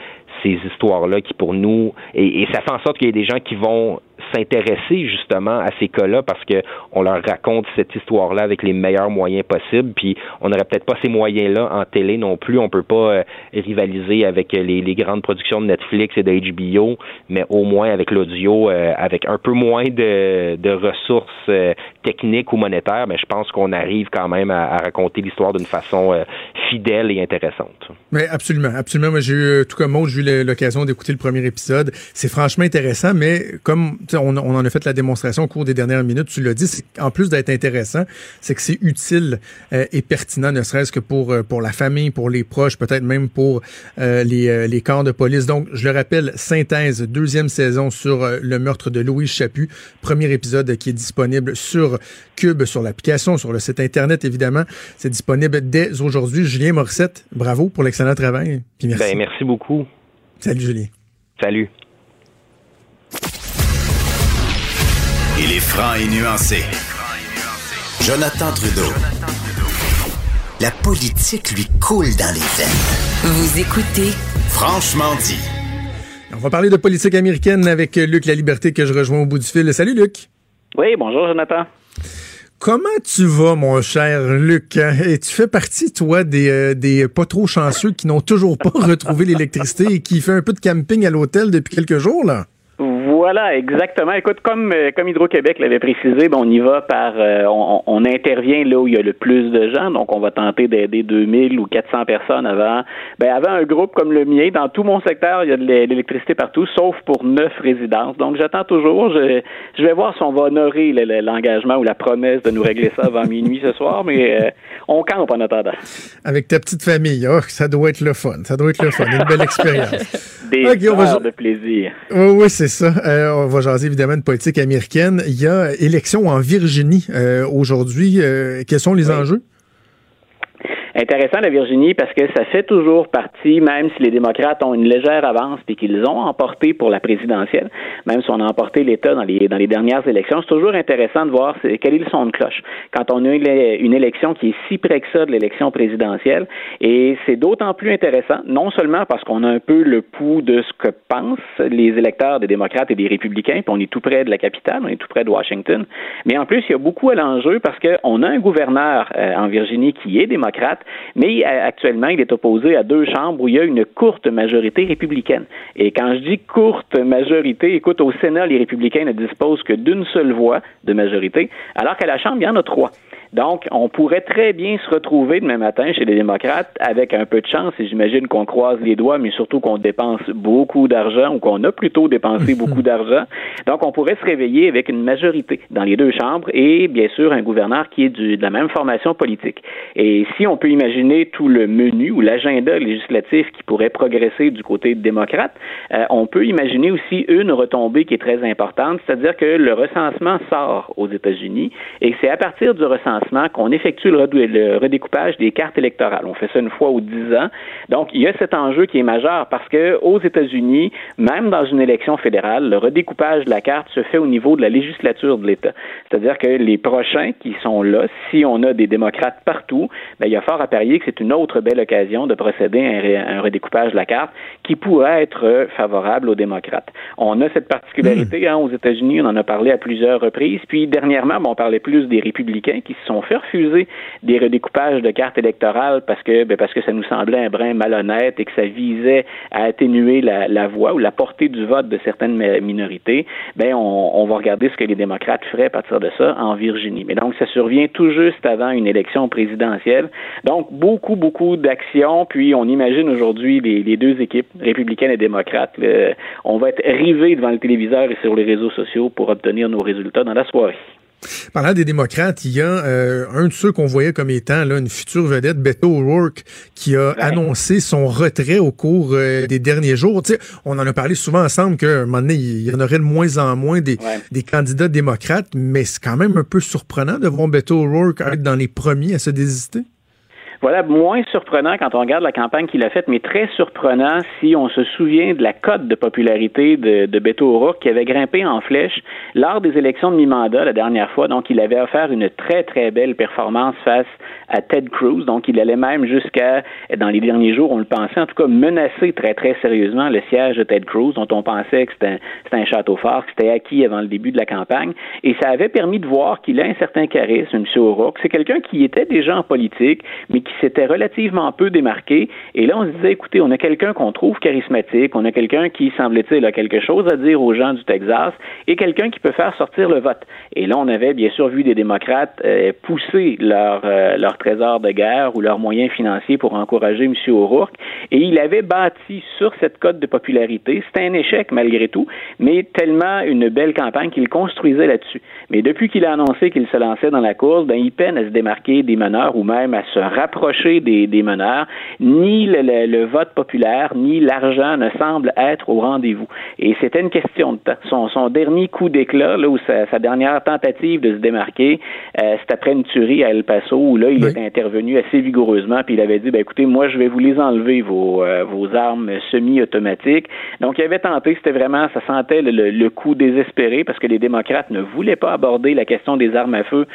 ces histoires-là qui pour nous et, et ça fait en sorte qu'il y a des gens qui vont s'intéresser justement à ces cas-là parce que on leur raconte cette histoire-là avec les meilleurs moyens possibles. Puis on n'aurait peut-être pas ces moyens-là en télé non plus. On peut pas euh, rivaliser avec les, les, grandes productions de Netflix et de HBO, mais au moins avec l'audio, euh, avec un peu moins de, ressources euh, techniques ou monétaires, mais je pense qu'on arrive quand même à, à raconter l'histoire d'une façon fidèle et intéressante. Mais absolument, absolument. Moi, j'ai eu, tout comme moi, j'ai eu l'occasion d'écouter le premier épisode. C'est franchement intéressant, mais comme on, on, en a fait la démonstration au cours des dernières minutes, tu l'as dit, en plus d'être intéressant, c'est que c'est utile euh, et pertinent, ne serait-ce que pour, euh, pour la famille, pour les proches, peut-être même pour euh, les, les corps de police. Donc, je le rappelle, Synthèse, deuxième saison sur le meurtre de Louise Chaput, premier épisode qui est disponible sur Cube, sur l'application, sur le site Internet, évidemment. C'est disponible dès aujourd'hui. Julien Morissette, bravo pour l'excellent travail. Puis merci. Ben, merci beaucoup. Salut, Julien. Salut. Il est franc et nuancé. Jonathan Trudeau. La politique lui coule dans les veines. Vous écoutez Franchement dit. On va parler de politique américaine avec Luc La Liberté que je rejoins au bout du fil. Salut Luc. Oui, bonjour Jonathan. Comment tu vas, mon cher Luc? Et tu fais partie, toi, des, euh, des pas trop chanceux qui n'ont toujours pas retrouvé l'électricité et qui fait un peu de camping à l'hôtel depuis quelques jours, là? Voilà, exactement. Écoute, comme euh, comme Hydro-Québec l'avait précisé, ben, on y va par, euh, on, intervient là où il y a le plus de gens, donc on va tenter d'aider 2000 ou 400 personnes avant. Ben avant un groupe comme le mien, dans tout mon secteur, il y a de l'électricité partout, sauf pour neuf résidences. Donc j'attends toujours. Je, je vais voir si on va honorer l'engagement ou la promesse de nous régler ça avant minuit ce soir, mais euh, on campe en attendant. Avec ta petite famille, oh, ça doit être le fun. Ça doit être le fun, une belle expérience. Des heures de plaisir. Oui, oui, c'est ça. Euh, on va jaser évidemment de politique américaine. Il y a élection en Virginie euh, aujourd'hui. Euh, quels sont les enjeux? Intéressant la Virginie parce que ça fait toujours partie, même si les démocrates ont une légère avance puis qu'ils ont emporté pour la présidentielle, même si on a emporté l'État dans les, dans les dernières élections, c'est toujours intéressant de voir quel est le son de cloche quand on a une élection qui est si près que ça de l'élection présidentielle. Et c'est d'autant plus intéressant, non seulement parce qu'on a un peu le pouls de ce que pensent les électeurs des démocrates et des républicains, puis on est tout près de la capitale, on est tout près de Washington, mais en plus, il y a beaucoup à l'enjeu parce qu'on a un gouverneur euh, en Virginie qui est démocrate, mais actuellement, il est opposé à deux chambres où il y a une courte majorité républicaine. Et quand je dis courte majorité, écoute, au Sénat, les républicains ne disposent que d'une seule voix de majorité, alors qu'à la Chambre, il y en a trois. Donc, on pourrait très bien se retrouver demain matin chez les démocrates avec un peu de chance, et j'imagine qu'on croise les doigts, mais surtout qu'on dépense beaucoup d'argent ou qu'on a plutôt dépensé beaucoup d'argent. Donc, on pourrait se réveiller avec une majorité dans les deux chambres et bien sûr un gouverneur qui est du, de la même formation politique. Et si on peut imaginer tout le menu ou l'agenda législatif qui pourrait progresser du côté démocrate, euh, on peut imaginer aussi une retombée qui est très importante, c'est-à-dire que le recensement sort aux États-Unis et c'est à partir du recensement qu'on effectue le, redécoupage des cartes électorales. On fait ça une fois ou dix ans. Donc, il y a cet enjeu qui est majeur parce que aux États-Unis, même dans une élection fédérale, le redécoupage de la carte se fait au niveau de la législature de l'État. C'est-à-dire que les prochains qui sont là, si on a des démocrates partout, ben, il y a fort à parier que c'est une autre belle occasion de procéder à un, redécoupage de la carte qui pourrait être favorable aux démocrates. On a cette particularité hein, aux États-Unis, on en a parlé à plusieurs reprises. Puis dernièrement, on parlait plus des républicains qui se sont fait refuser des redécoupages de cartes électorales parce que ben, parce que ça nous semblait un brin malhonnête et que ça visait à atténuer la, voix ou la portée du vote de certaines minorités, ben on, va regarder ce que les démocrates feraient à partir de ça en Virginie. Mais donc ça survient tout juste avant une élection présidentielle. Donc beaucoup beaucoup d'actions. Puis on imagine aujourd'hui les, deux équipes républicaines et démocrates. on va être rivés devant le téléviseur et sur les réseaux sociaux pour obtenir nos résultats dans la soirée. Parlant des démocrates, il y a euh, un de ceux qu'on voyait comme étant là, une future vedette, Beto O'Rourke, qui a annoncé son retrait au cours euh, des derniers jours. on en a parlé souvent ensemble qu'à un moment donné, il y en aurait de moins en moins des, des candidats démocrates, mais c'est quand même un peu surprenant de voir Beto O'Rourke être dans les premiers à se désister. Voilà, moins surprenant quand on regarde la campagne qu'il a faite, mais très surprenant si on se souvient de la cote de popularité de, de Beto O'Rourke qui avait grimpé en flèche lors des élections de mi-mandat la dernière fois. Donc, il avait offert une très, très belle performance face à Ted Cruz. Donc, il allait même jusqu'à, dans les derniers jours, on le pensait, en tout cas, menacer très, très sérieusement le siège de Ted Cruz, dont on pensait que c'était un, un, château fort, que c'était acquis avant le début de la campagne. Et ça avait permis de voir qu'il a un certain charisme, M. O'Rourke. C'est quelqu'un qui était déjà en politique, mais qui s'était relativement peu démarqué. Et là, on se disait, écoutez, on a quelqu'un qu'on trouve charismatique, on a quelqu'un qui, semble-t-il, a quelque chose à dire aux gens du Texas et quelqu'un qui peut faire sortir le vote. Et là, on avait bien sûr vu des démocrates euh, pousser leur, euh, leur trésor de guerre ou leurs moyens financiers pour encourager M. O'Rourke. Et il avait bâti sur cette cote de popularité. C'était un échec malgré tout, mais tellement une belle campagne qu'il construisait là-dessus. Mais depuis qu'il a annoncé qu'il se lançait dans la course, ben, il peine à se démarquer des meneurs ou même à se rapprocher des, des meneurs. Ni le, le, vote populaire, ni l'argent ne semblent être au rendez-vous. Et c'était une question de temps. Son, son dernier coup d'éclat, là, ou sa, sa, dernière tentative de se démarquer, euh, c'est après une tuerie à El Paso, où là, il oui. est intervenu assez vigoureusement, puis il avait dit, ben, écoutez, moi, je vais vous les enlever, vos, euh, vos armes semi-automatiques. Donc, il avait tenté, c'était vraiment, ça sentait le, le, le coup désespéré, parce que les démocrates ne voulaient pas aborder la question des armes à feu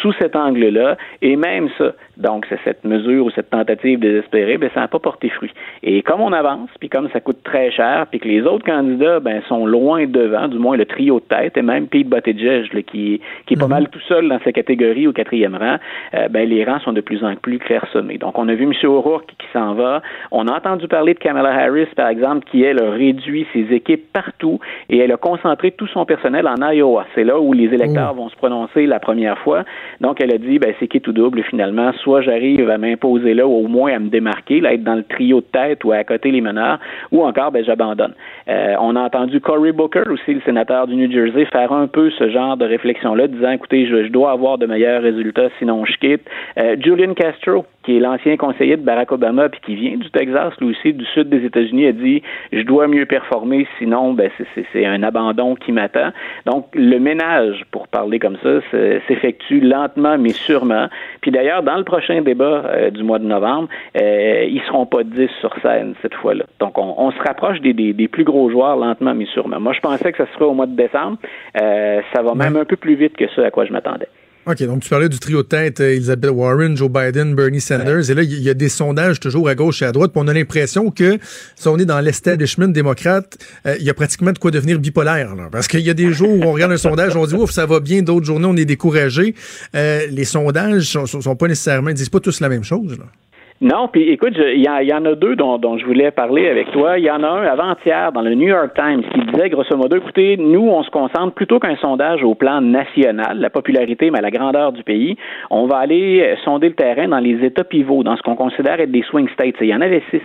sous cet angle-là, et même ça, donc c'est cette mesure ou cette tentative désespérée, ben ça n'a pas porté fruit. Et comme on avance, puis comme ça coûte très cher, puis que les autres candidats ben sont loin devant, du moins le trio de tête, et même Pete Buttigieg là, qui, qui est pas mm -hmm. mal tout seul dans sa catégorie au quatrième rang, euh, ben les rangs sont de plus en plus clairsemés. Donc on a vu M. O'Rourke qui s'en va. On a entendu parler de Kamala Harris, par exemple, qui elle a réduit ses équipes partout et elle a concentré tout son personnel en Iowa. C'est là où les électeurs mmh. vont se prononcer la première fois. Donc elle a dit ben c'est qui tout double finalement? Soit j'arrive à m'imposer là, ou au moins à me démarquer, là, être dans le trio de tête ou à côté les meneurs, ou encore, ben, j'abandonne. Euh, on a entendu Cory Booker, aussi le sénateur du New Jersey, faire un peu ce genre de réflexion-là, disant, écoutez, je, dois avoir de meilleurs résultats, sinon je quitte. Euh, Julian Castro, qui est l'ancien conseiller de Barack Obama, puis qui vient du Texas, lui aussi, du sud des États-Unis, a dit, je dois mieux performer, sinon, ben, c'est un abandon qui m'attend. Donc, le ménage, pour parler comme ça, s'effectue lentement, mais sûrement. Puis d'ailleurs, dans le prochain débat euh, du mois de novembre, euh, ils seront pas 10 sur scène cette fois-là. Donc, on, on se rapproche des, des, des, plus gros joueurs lentement, mais sûrement. Moi, je pensais que ça serait au mois de décembre. Euh, ça va même un peu plus vite que ce à quoi je m'attendais. OK, donc tu parlais du trio de tête, Elizabeth Warren, Joe Biden, Bernie Sanders, ouais. et là, il y a des sondages toujours à gauche et à droite, puis on a l'impression que si on est dans l'establishment démocrate, euh, il y a pratiquement de quoi devenir bipolaire, là, parce qu'il y a des jours où on regarde un sondage, on dit, ouf, ça va bien, d'autres journées, on est découragé. Euh, les sondages sont, sont pas nécessairement, ils disent pas tous la même chose, là. Non, puis écoute, il y, en a deux dont, dont, je voulais parler avec toi. Il y en a un avant-hier dans le New York Times qui disait grosso modo, écoutez, nous, on se concentre plutôt qu'un sondage au plan national, la popularité, mais la grandeur du pays. On va aller sonder le terrain dans les États pivots, dans ce qu'on considère être des swing states. Il y en avait six.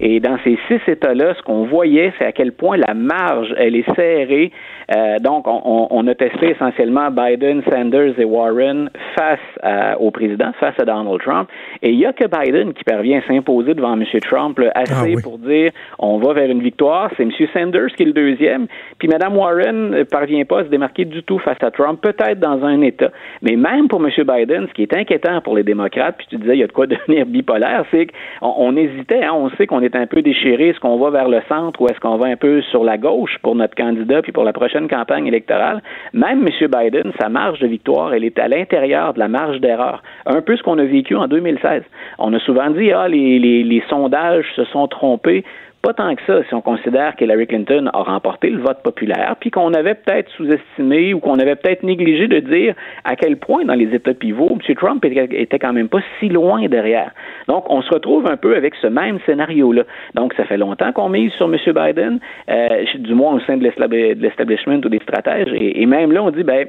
Et dans ces six États-là, ce qu'on voyait, c'est à quel point la marge, elle est serrée. Euh, donc, on, on, a testé essentiellement Biden, Sanders et Warren face à, au président, face à Donald Trump. Et il y a que Biden qui parvient à s'imposer devant M. Trump là, assez ah oui. pour dire on va vers une victoire. C'est M. Sanders qui est le deuxième. Puis Mme Warren ne parvient pas à se démarquer du tout face à Trump, peut-être dans un État. Mais même pour M. Biden, ce qui est inquiétant pour les démocrates, puis tu disais il y a de quoi devenir bipolaire, c'est qu'on on hésitait. Hein, on sait qu'on est un peu déchiré. Est-ce qu'on va vers le centre ou est-ce qu'on va un peu sur la gauche pour notre candidat puis pour la prochaine campagne électorale? Même M. Biden, sa marge de victoire, elle est à l'intérieur de la marge d'erreur. Un peu ce qu'on a vécu en 2016. On a souvent dit, ah, les sondages se sont trompés. Pas tant que ça, si on considère qu'Hillary Clinton a remporté le vote populaire, puis qu'on avait peut-être sous-estimé ou qu'on avait peut-être négligé de dire à quel point dans les États pivots, M. Trump était quand même pas si loin derrière. Donc, on se retrouve un peu avec ce même scénario-là. Donc, ça fait longtemps qu'on mise sur M. Biden, euh, du moins au sein de l'establishment ou des stratèges, et, et même là, on dit, ben,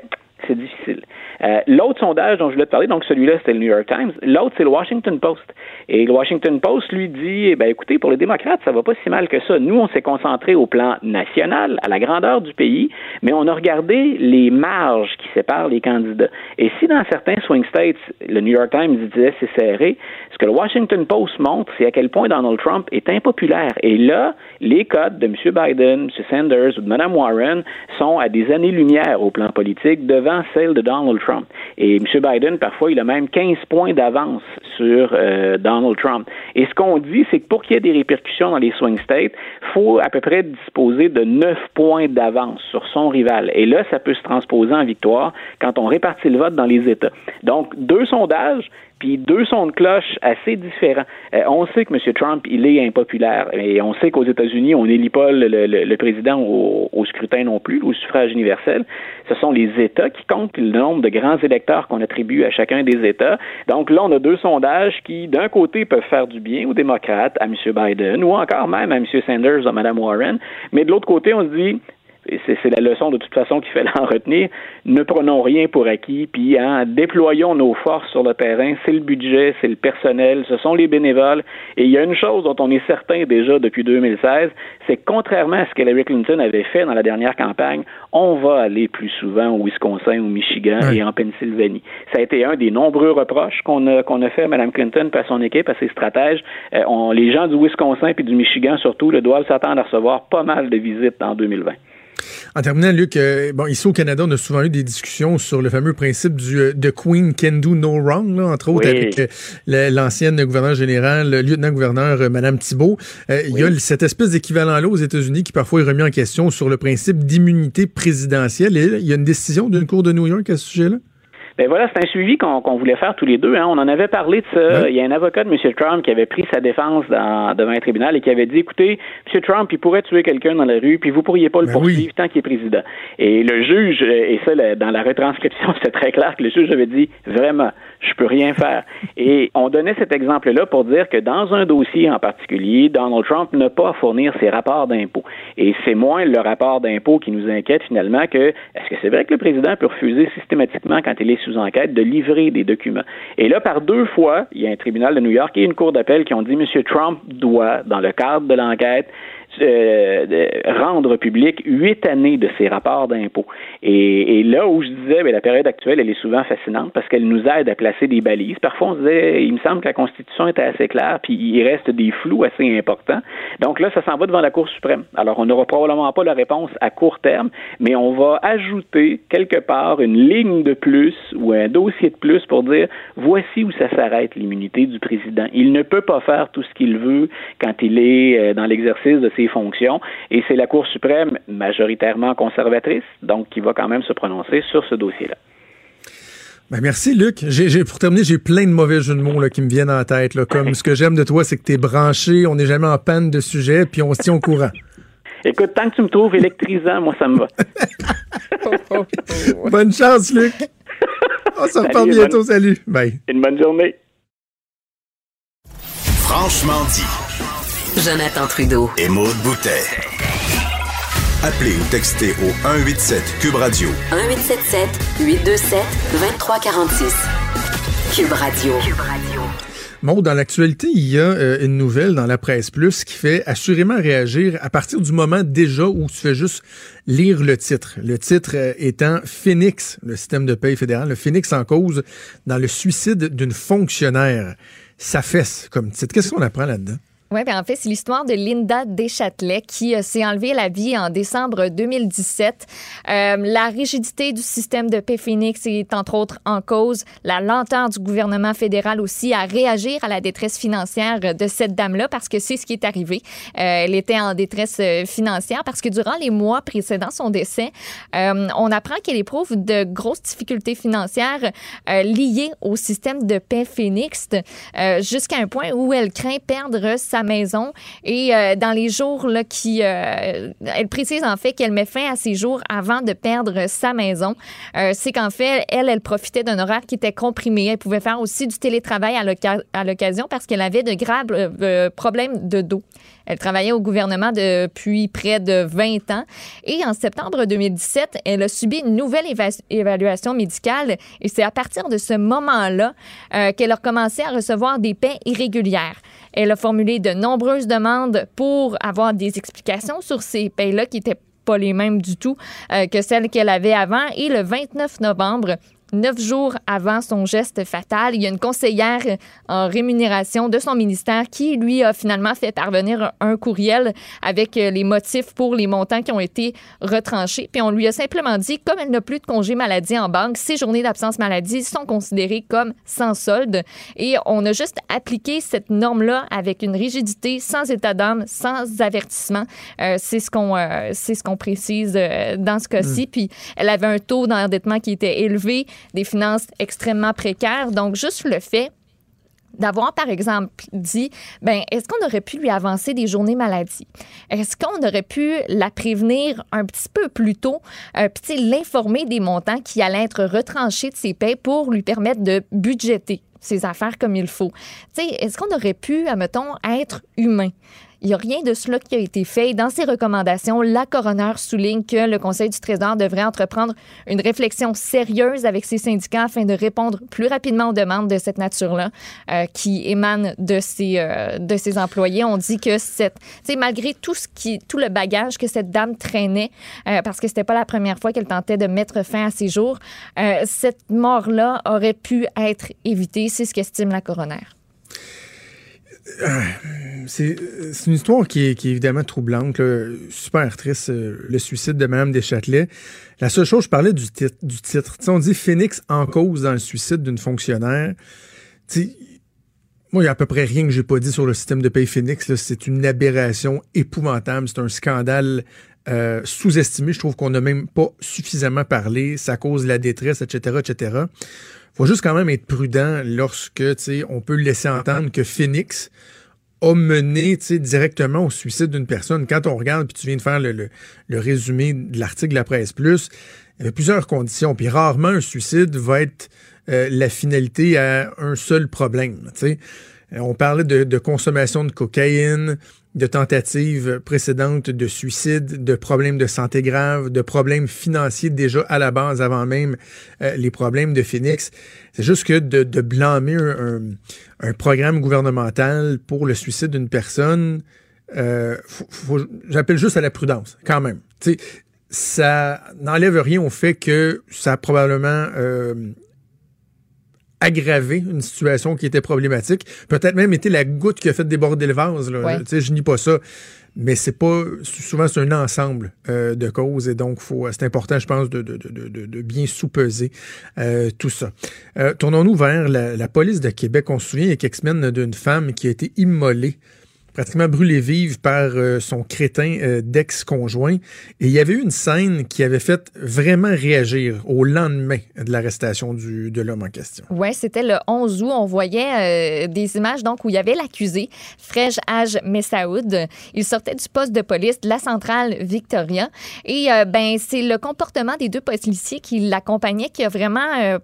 c'est difficile. Euh, l'autre sondage dont je voulais te parler, donc celui-là, c'était le New York Times. L'autre, c'est le Washington Post. Et le Washington Post lui dit, eh ben, écoutez, pour les démocrates, ça va pas si mal que ça. Nous, on s'est concentré au plan national, à la grandeur du pays, mais on a regardé les marges qui séparent les candidats. Et si dans certains swing states, le New York Times disait c'est serré, ce que le Washington Post montre, c'est à quel point Donald Trump est impopulaire. Et là, les codes de M. Biden, M. Sanders ou de Mme Warren sont à des années-lumière au plan politique devant celles de Donald Trump. Et M. Biden, parfois, il a même 15 points d'avance sur euh, Donald Trump. Et ce qu'on dit, c'est que pour qu'il y ait des répercussions dans les swing states, il faut à peu près disposer de 9 points d'avance sur son rival. Et là, ça peut se transposer en victoire quand on répartit le vote dans les États. Donc, deux sondages puis deux sons de cloche assez différents. Euh, on sait que M. Trump, il est impopulaire, et on sait qu'aux États-Unis, on n'élit pas le, président au, au, scrutin non plus, au suffrage universel. Ce sont les États qui comptent le nombre de grands électeurs qu'on attribue à chacun des États. Donc là, on a deux sondages qui, d'un côté, peuvent faire du bien aux démocrates, à M. Biden, ou encore même à M. Sanders à Mme Warren, mais de l'autre côté, on se dit, c'est la leçon de toute façon qu'il fallait en retenir. Ne prenons rien pour acquis, puis hein, déployons nos forces sur le terrain. C'est le budget, c'est le personnel, ce sont les bénévoles. Et il y a une chose dont on est certain déjà depuis 2016, c'est que contrairement à ce qu'Hillary Clinton avait fait dans la dernière campagne, on va aller plus souvent au Wisconsin, au Michigan et en Pennsylvanie. Ça a été un des nombreux reproches qu'on a, qu'on a fait à Mme Clinton, à son équipe, à ses stratèges. Euh, on, les gens du Wisconsin et du Michigan surtout le doivent s'attendre à recevoir pas mal de visites en 2020. En terminant, Luc, euh, bon, ici au Canada, on a souvent eu des discussions sur le fameux principe du euh, The Queen can do no wrong, là, entre autres avec euh, l'ancienne gouverneure générale, le lieutenant-gouverneur Madame Thibault. Il y a cette espèce d'équivalent-là aux États-Unis qui parfois est remis en question sur le principe d'immunité présidentielle. Et il y a une décision d'une cour de New York à ce sujet-là? Ben voilà, c'est un suivi qu'on voulait faire tous les deux. Hein. On en avait parlé de ça. Il y a un avocat de M. Trump qui avait pris sa défense dans, devant un tribunal et qui avait dit, écoutez, M. Trump, il pourrait tuer quelqu'un dans la rue, puis vous pourriez pas le ben poursuivre tant qu'il est président. Et le juge, et ça, dans la retranscription, c'est très clair que le juge avait dit, vraiment, je peux rien faire. Et on donnait cet exemple-là pour dire que dans un dossier en particulier, Donald Trump n'a pas à fournir ses rapports d'impôts. Et c'est moins le rapport d'impôts qui nous inquiète finalement que est-ce que c'est vrai que le président peut refuser systématiquement quand il est sous enquête de livrer des documents? Et là, par deux fois, il y a un tribunal de New York et une cour d'appel qui ont dit M. Trump doit, dans le cadre de l'enquête, euh, rendre public huit années de ses rapports d'impôts. Et, là où je disais, bien, la période actuelle, elle est souvent fascinante parce qu'elle nous aide à placer des balises. Parfois, on se disait, il me semble que la Constitution était assez claire, puis il reste des flous assez importants. Donc là, ça s'en va devant la Cour suprême. Alors, on n'aura probablement pas la réponse à court terme, mais on va ajouter quelque part une ligne de plus ou un dossier de plus pour dire, voici où ça s'arrête l'immunité du président. Il ne peut pas faire tout ce qu'il veut quand il est euh, dans l'exercice de ses fonctions. Et c'est la Cour suprême, majoritairement conservatrice, donc qui va quand même se prononcer sur ce dossier-là. Ben merci, Luc. J'ai, pour terminer, j'ai plein de mauvais jeux de mots là, qui me viennent en tête. Là, comme ce que j'aime de toi, c'est que tu es branché, on n'est jamais en panne de sujet, puis on se tient au courant. Écoute, tant que tu me trouves électrisant, moi, ça me va. bonne chance, Luc. On se reparle bientôt. Salut. Bye. Une bonne journée. Franchement dit. Jonathan Trudeau. Et Maude Boutet. Appelez ou textez au 187 Cube Radio. 1877 827 2346. Cube Radio. Cube Radio. Bon, dans l'actualité, il y a euh, une nouvelle dans la presse plus qui fait assurément réagir à partir du moment déjà où tu fais juste lire le titre. Le titre euh, étant Phoenix, le système de paie fédéral, le Phoenix en cause dans le suicide d'une fonctionnaire. Ça fesse comme titre. Qu'est-ce qu'on apprend là-dedans? Oui, bien en fait, c'est l'histoire de Linda Deschâtelet qui euh, s'est enlevée la vie en décembre 2017. Euh, la rigidité du système de paix Phoenix est entre autres en cause. La lenteur du gouvernement fédéral aussi à réagir à la détresse financière de cette dame-là parce que c'est ce qui est arrivé. Euh, elle était en détresse euh, financière parce que durant les mois précédant son décès, euh, on apprend qu'elle éprouve de grosses difficultés financières liées au système de paix Phoenix jusqu'à un point où elle craint perdre sa maison. Et euh, dans les jours là, qui... Euh, elle précise en fait qu'elle met fin à ses jours avant de perdre sa maison. Euh, c'est qu'en fait, elle, elle profitait d'un horaire qui était comprimé. Elle pouvait faire aussi du télétravail à l'occasion parce qu'elle avait de graves problèmes de dos. Elle travaillait au gouvernement depuis près de 20 ans. Et en septembre 2017, elle a subi une nouvelle évaluation médicale. Et c'est à partir de ce moment-là qu'elle a commencé à recevoir des paix irrégulières. Elle a formulé de nombreuses demandes pour avoir des explications sur ces payes-là qui n'étaient pas les mêmes du tout euh, que celles qu'elle avait avant. Et le 29 novembre, Neuf jours avant son geste fatal, il y a une conseillère en rémunération de son ministère qui, lui, a finalement fait parvenir un courriel avec euh, les motifs pour les montants qui ont été retranchés. Puis on lui a simplement dit, comme elle n'a plus de congé maladie en banque, ses journées d'absence maladie sont considérées comme sans solde. Et on a juste appliqué cette norme-là avec une rigidité, sans état d'âme, sans avertissement. Euh, c'est ce qu'on euh, c'est ce qu'on précise dans ce cas-ci. Mm. Puis elle avait un taux d'endettement qui était élevé des finances extrêmement précaires. Donc, juste le fait d'avoir, par exemple, dit, ben, est-ce qu'on aurait pu lui avancer des journées maladie? Est-ce qu'on aurait pu la prévenir un petit peu plus tôt, euh, puis l'informer des montants qui allaient être retranchés de ses paies pour lui permettre de budgéter ses affaires comme il faut? Est-ce qu'on aurait pu, admettons, être humain? Il n'y a rien de cela qui a été fait. Dans ses recommandations, la coroner souligne que le Conseil du Trésor devrait entreprendre une réflexion sérieuse avec ses syndicats afin de répondre plus rapidement aux demandes de cette nature-là euh, qui émanent de ses, euh, de ses employés. On dit que cette, malgré tout ce qui, tout le bagage que cette dame traînait, euh, parce que c'était pas la première fois qu'elle tentait de mettre fin à ses jours, cette mort-là aurait pu être évitée. C'est ce qu'estime la coroner. Euh, c'est une histoire qui est, évidemment troublante, super triste, euh, le suicide de Mme Deschâtelet. La seule chose, je parlais du titre. Du titre. on dit Phoenix en cause dans le suicide d'une fonctionnaire. moi, il n'y a à peu près rien que j'ai pas dit sur le système de paye Phoenix. C'est une aberration épouvantable. C'est un scandale euh, sous-estimé. Je trouve qu'on n'a même pas suffisamment parlé. Ça cause la détresse, etc., etc faut juste quand même être prudent lorsque on peut laisser entendre que Phoenix a mené directement au suicide d'une personne. Quand on regarde, puis tu viens de faire le, résumé de l'article de la presse plus, il y avait plusieurs conditions. Puis rarement un suicide va être euh, la finalité à un seul problème. On parlait de, de, consommation de cocaïne, de tentatives précédentes de suicide, de problèmes de santé graves, de problèmes financiers déjà à la base avant même euh, les problèmes de Phoenix. C'est juste que de, blâmer un, programme gouvernemental pour le suicide d'une personne, euh, j'appelle juste à la prudence, quand même. ça n'enlève rien au fait que ça a probablement euh, aggraver une situation qui était problématique. Peut-être même été la goutte qui a fait déborder le vase. Là. sais, Je nie pas ça. Mais c'est pas souvent c'est un ensemble euh, de causes et donc faut c'est important je pense de, de, de, de bien sous-peser euh, tout ça. Euh, tournons-nous vers la, la, police de Québec. On se souvient il y a quelques semaines d'une femme qui a été immolée pratiquement brûlé vive par euh, son crétin euh, d'ex-conjoint. Et il y avait eu une scène qui avait fait vraiment réagir au lendemain de l'arrestation de l'homme en question. Oui, c'était le 11 août. On voyait euh, des images donc où il y avait l'accusé, Frej Haj Messaoud. Il sortait du poste de police de la centrale Victoria. Et ben c'est le comportement des deux policiers qui l'accompagnaient qui a vraiment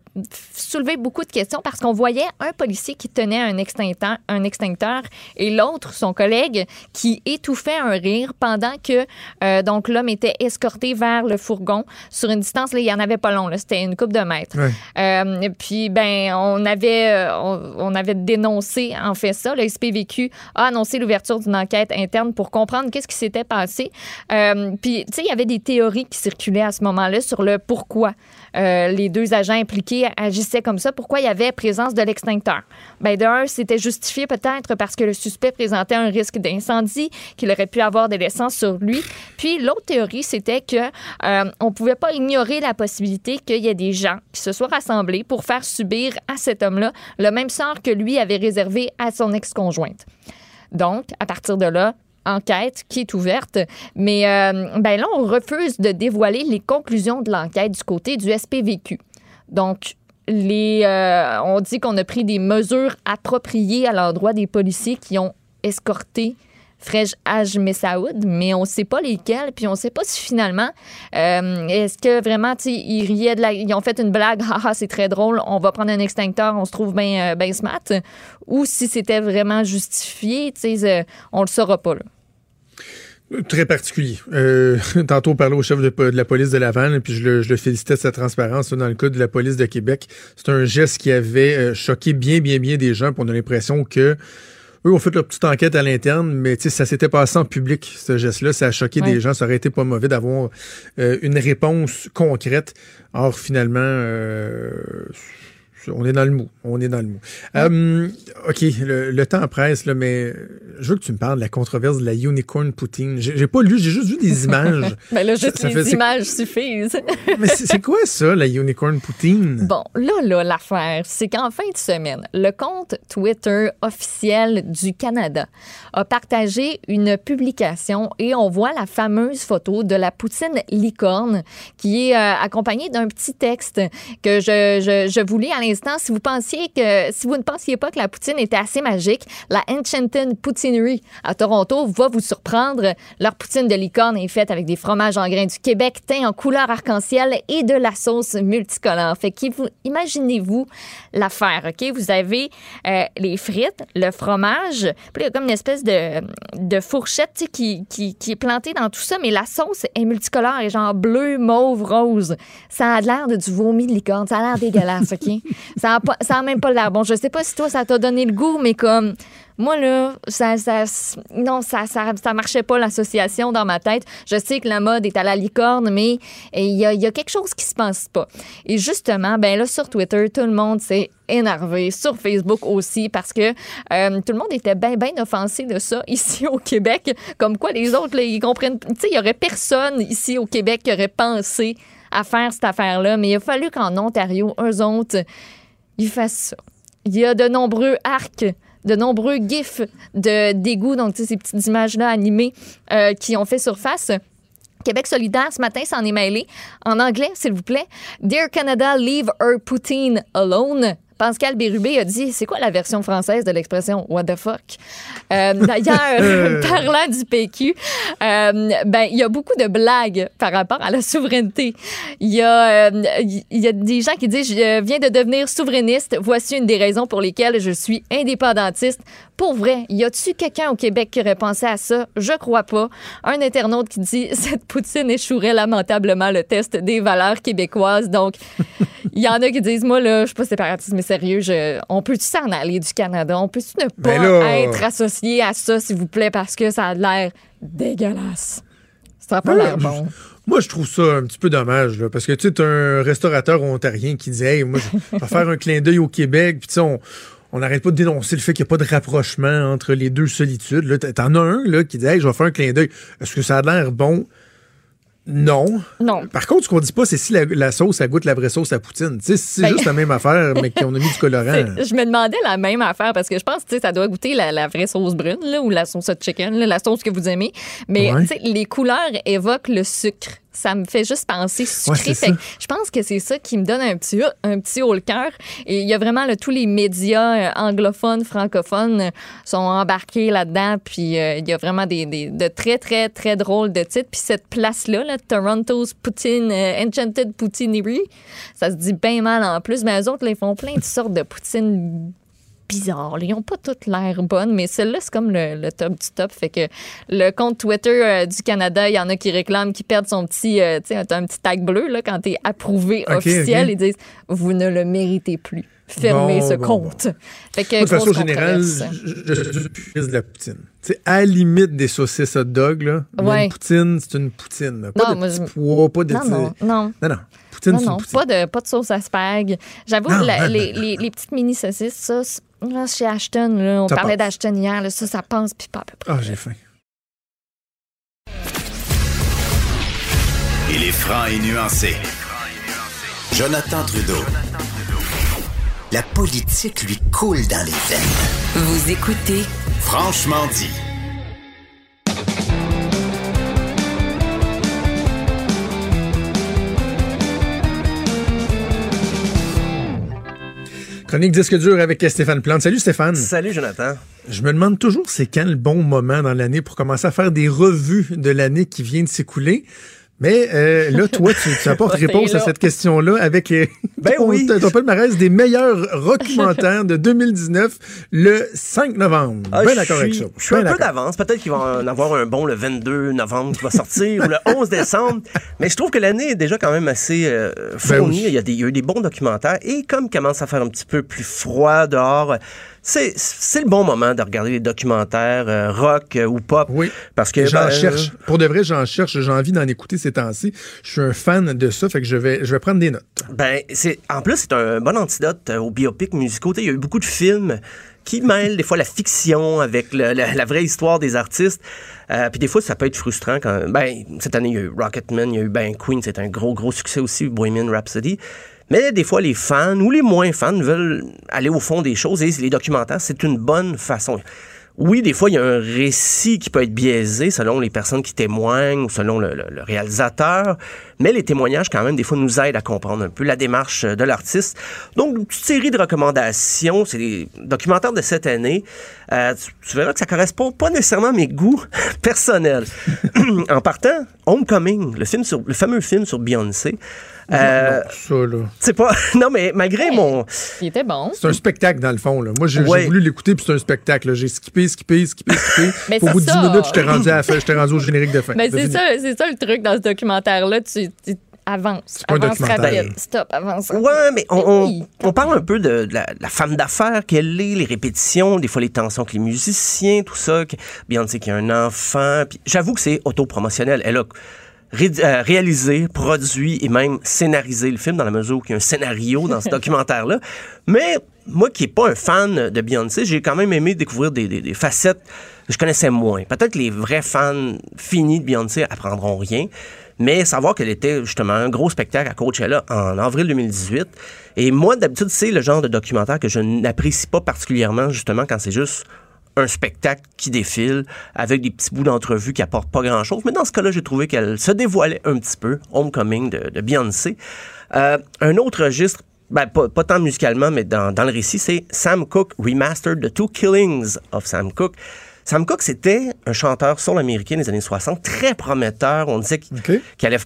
soulevé beaucoup de questions parce qu'on voyait un policier qui tenait un extincteur, un extincteur et l'autre, son collègue collègue qui étouffait un rire pendant que euh, donc l'homme était escorté vers le fourgon sur une distance là, il y en avait pas long c'était une coupe de mètres. Euh, puis ben on avait euh, on, avait dénoncé en fait ça le SPVQ a annoncé l'ouverture d'une enquête interne pour comprendre qu'est-ce qui s'était passé. puis tu sais il y avait des théories qui circulaient à ce moment-là sur le pourquoi les deux agents impliqués agissaient comme ça, pourquoi il y avait présence de l'extincteur? Ben d'un c'était justifié peut-être parce que le suspect présentait un risque d'incendie, qu'il aurait pu avoir de l'essence sur lui. Puis l'autre théorie, c'était que euh, on pouvait pas ignorer la possibilité qu'il y ait des gens qui se soient rassemblés pour faire subir à cet homme-là le même sort que lui avait réservé à son ex-conjointe. Donc, à partir de là, enquête qui est ouverte. Mais euh, ben là, on refuse de dévoiler les conclusions de l'enquête du côté du SPVQ. Donc, les, euh, on dit qu'on a pris des mesures appropriées à l'endroit des policiers qui ont escorté Frej Haj Messaoud, mais on ne sait pas lesquels, puis on ne sait pas si finalement, euh, est-ce que vraiment, ils riaient de la, ils ont fait une blague, haha, c'est très drôle, on va prendre un extincteur, on se trouve bien ben smart, ou si c'était vraiment justifié, on le saura pas. Là. Très particulier. Euh, tantôt, on parlait au chef de, la police de Laval, puis je le, je le, félicitais de sa transparence dans le cas de la police de Québec. C'est un geste qui avait choqué bien, bien, bien des gens, puis on a l'impression que eux ont fait leur petite enquête à l'interne, mais ça s'était passé en public, ce geste-là. Ça a choqué des gens. Ça aurait été pas mauvais d'avoir euh, une réponse concrète. Or, finalement, euh, on est dans le mou. On est dans le mou. Euh, OK, le, temps presse, là, mais je veux que tu me parles de la controverse de la unicorn Poutine. J'ai pas lu, j'ai juste vu des images. mais là, juste les images suffisent. mais c'est quoi ça, la unicorn Poutine? Bon, là, là, l'affaire, c'est qu'en fin de semaine, le compte Twitter officiel du Canada a partagé une publication et on voit la fameuse photo de la Poutine licorne qui est euh, accompagnée d'un petit texte que je, je, lis à l'instant si vous pensiez que, si vous ne pensiez pas que la poutine était assez magique, la Enchanted Poutinerie à Toronto va vous surprendre. Leur poutine de licorne est faite avec des fromages en grains du Québec teints en couleur arc-en-ciel et de la sauce multicolore. Fait que imaginez-vous l'affaire, OK? Vous avez euh, les frites, le fromage, puis il y a comme une espèce de, fourchette qui, qui, qui est plantée dans tout ça, mais la sauce est multicolore et genre bleu, mauve, rose. Ça a l'air de du vomi de licorne. Ça a l'air dégueulasse, OK? ça, a pas, ça a même pas l'air bon. Je sais pas si toi, ça t'a donné le goût, mais comme moi, là, ça, ça, non, ça, ça, ça marchait pas l'association dans ma tête. Je sais que la mode est à la licorne, mais il y a, y a, quelque chose qui se passe pas. Et justement, ben là, sur Twitter, tout le monde s'est énervé, sur Facebook aussi, parce que euh, tout le monde était bien, bien offensé de ça ici au Québec. Comme quoi, les autres, là, ils comprennent. Tu sais, il y aurait personne ici au Québec qui aurait pensé à faire cette affaire-là, mais il a fallu qu'en Ontario, eux autres, ils fassent ça. Il y a de nombreux arcs de nombreux gifs de dégoût, donc ces petites images-là animées euh, qui ont fait surface. Québec solidaire, ce matin, s'en est mêlé. En anglais, s'il vous plaît. Dear Canada, leave our Poutine alone. Pascal Bérubé a dit c'est quoi la version française de l'expression what the fuck euh, D'ailleurs, parlant du PQ, euh, ben il y a beaucoup de blagues par rapport à la souveraineté. Il y a euh, il y a des gens qui disent je viens de devenir souverainiste. Voici une des raisons pour lesquelles je suis indépendantiste. Pour vrai, y a-tu quelqu'un au Québec qui aurait pensé à ça? Je crois pas. Un internaute qui dit cette poutine échouerait lamentablement le test des valeurs québécoises. Donc il y en a qui disent moi là je suis pas séparatiste mais sérieux, on peut-tu s'en aller du Canada? On peut-tu ne pas être associé à ça, s'il vous plaît, parce que ça a l'air dégueulasse? Ça n'a pas l'air bon. Moi, je trouve ça un petit peu dommage, parce que tu sais, un restaurateur ontarien qui dit Hey, moi, je vais faire un clin d'œil au Québec, puis tu sais, on. N'arrête pas de dénoncer le fait qu'il n'y a pas de rapprochement entre les deux solitudes. Là, t'en as un là, qui dit Hey, je vais faire un clin d'œil. Est-ce que ça a l'air bon? Non. Non. Par contre, ce qu'on dit pas, c'est si la, sauce, ça goûte la vraie sauce à poutine. c'est ben, juste la même affaire, mais qu'on a mis du colorant. Je me demandais la même affaire parce que je pense que ça doit goûter la, vraie sauce brune ou la sauce à chicken, la sauce que vous aimez. Mais les couleurs évoquent le sucre ça me fait juste penser sucré. je pense que c'est ça qui me donne un petit, un petit haut le cœur. Et il y a vraiment tous les médias euh, anglophones, francophones euh, sont embarqués là-dedans. Puis euh, il y a vraiment des, des, de très, très, très drôles de titres. Puis cette place-là, là, Toronto's Poutine, Enchanted Poutinery, ça se dit bien mal en plus. Mais eux autres, ils font plein de sortes de poutines bizarres. Ils n'ont pas toutes l'air bonnes, mais celle-là, c'est comme le, top du top. Fait que le compte Twitter euh, du Canada, il y en a qui réclament qu'ils perdent son petit, euh, tu sais, un petit tag bleu là, quand tu es approuvé officiel. Ils disent Vous ne le méritez plus. Fermez ce compte. Fait que, de façon générale, je, suis de la poutine. sais, à la limite des saucisses hot dog, là, une poutine, c'est une poutine. Pas non, de petit pois, pas de... Non, non, non. Non, non. Poutine, non, non, Pas de, pas de sauce à spag. J'avoue, les, les, les, petites mini saucisses, ça, Là, chez Ashton, là, on parlait d'Ashton hier, là, ça, ça pense, puis pas à peu près. Ah, j'ai faim. Il est franc et nuancé. Jonathan Trudeau. La politique lui coule dans les veines. Vous écoutez Franchement dit. Chronique disque dur avec Stéphane Plante. Salut Stéphane. Salut Jonathan. Je me demande toujours c'est quand le bon moment dans l'année pour commencer à faire des revues de l'année qui vient de s'écouler? Mais euh, là, toi, tu, tu apportes réponse à cette question-là avec euh, ben ton, oui. ton palmarès des meilleurs documentaires de 2019 le 5 novembre. Ah, ben d'accord avec ça. Je suis un peu d'avance. Peut-être qu'il va en avoir un bon le 22 novembre qui va sortir ou le 11 décembre. Mais je trouve que l'année est déjà quand même assez euh, ben fournie. il, y a des, il y a eu des bons documentaires. Et comme il commence à faire un petit peu plus froid dehors, c'est le bon moment de regarder les documentaires euh, rock euh, ou pop. Oui. Parce que j'en ben, cherche. Pour de vrai, j'en cherche. J'ai envie d'en écouter ces temps-ci. Je suis un fan de ça, fait que je vais, je vais prendre des notes. Ben, c'est en plus c'est un bon antidote euh, aux biopics musicaux. Il y a eu beaucoup de films qui mêlent des fois la fiction avec la, vraie histoire des artistes. puis des fois, ça peut être frustrant quand. Ben, cette année, il y a eu Rocketman, il y a eu Ben Queen, c'est un gros, gros succès aussi, Bohemian Rhapsody. Mais des fois, les fans ou les moins fans veulent aller au fond des choses et les documentaires, c'est une bonne façon. oui, des fois, il y a un récit qui peut être biaisé selon les personnes qui témoignent ou selon le, réalisateur, mais les témoignages, quand même, des fois, nous aident à comprendre un peu la démarche de l'artiste. Donc, une série de recommandations, c'est des documentaires de cette année. Euh, tu, verras que ça correspond pas nécessairement à mes goûts personnels. en partant, Homecoming, le, film sur, le fameux film sur Beyoncé, euh, ça, là. C'est pas. Non, mais malgré mon. Il était bon. C'est un spectacle, dans le fond. Là. Moi, j'ai voulu l'écouter, puis c'est un spectacle. J'ai skippé, skippé, skippé, skippé. mais Au bout de 10 minutes, j'étais rendu, à rendu au générique de fin. Mais c'est ça, ça le truc dans ce documentaire-là. Tu, tu avance. Avance rapide. Stop, avance. Ouais, mais on, on, parle un peu de, la, femme d'affaires qu'elle est, les répétitions, des fois les tensions avec les musiciens, tout ça. Beyoncé qui a un enfant. J'avoue que c'est autopromotionnel. Elle a euh, réalisé, produit et même scénarisé le film dans la mesure où il y a un scénario dans ce documentaire-là. Mais moi qui n'ai pas un fan de Beyoncé, j'ai quand même aimé découvrir des, facettes que je connaissais moins. Peut-être que les vrais fans finis de Beyoncé apprendront rien, mais savoir qu'elle était justement un gros spectacle à Coachella en avril 2018. Et moi, d'habitude, c'est le genre de documentaire que je n'apprécie pas particulièrement, justement, quand c'est juste un spectacle qui défile avec des petits bouts d'entrevue qui apportent pas grand-chose. Mais dans ce cas-là, j'ai trouvé qu'elle se dévoilait un petit peu, Homecoming de, Beyoncé. Euh, un autre registre, ben, pas, tant musicalement, mais dans, le récit, c'est Sam Cooke Remastered The Two Killings of Sam Cooke. Sam Cooke, c'était un chanteur soul américain des années 60, très prometteur. On disait qu'il allait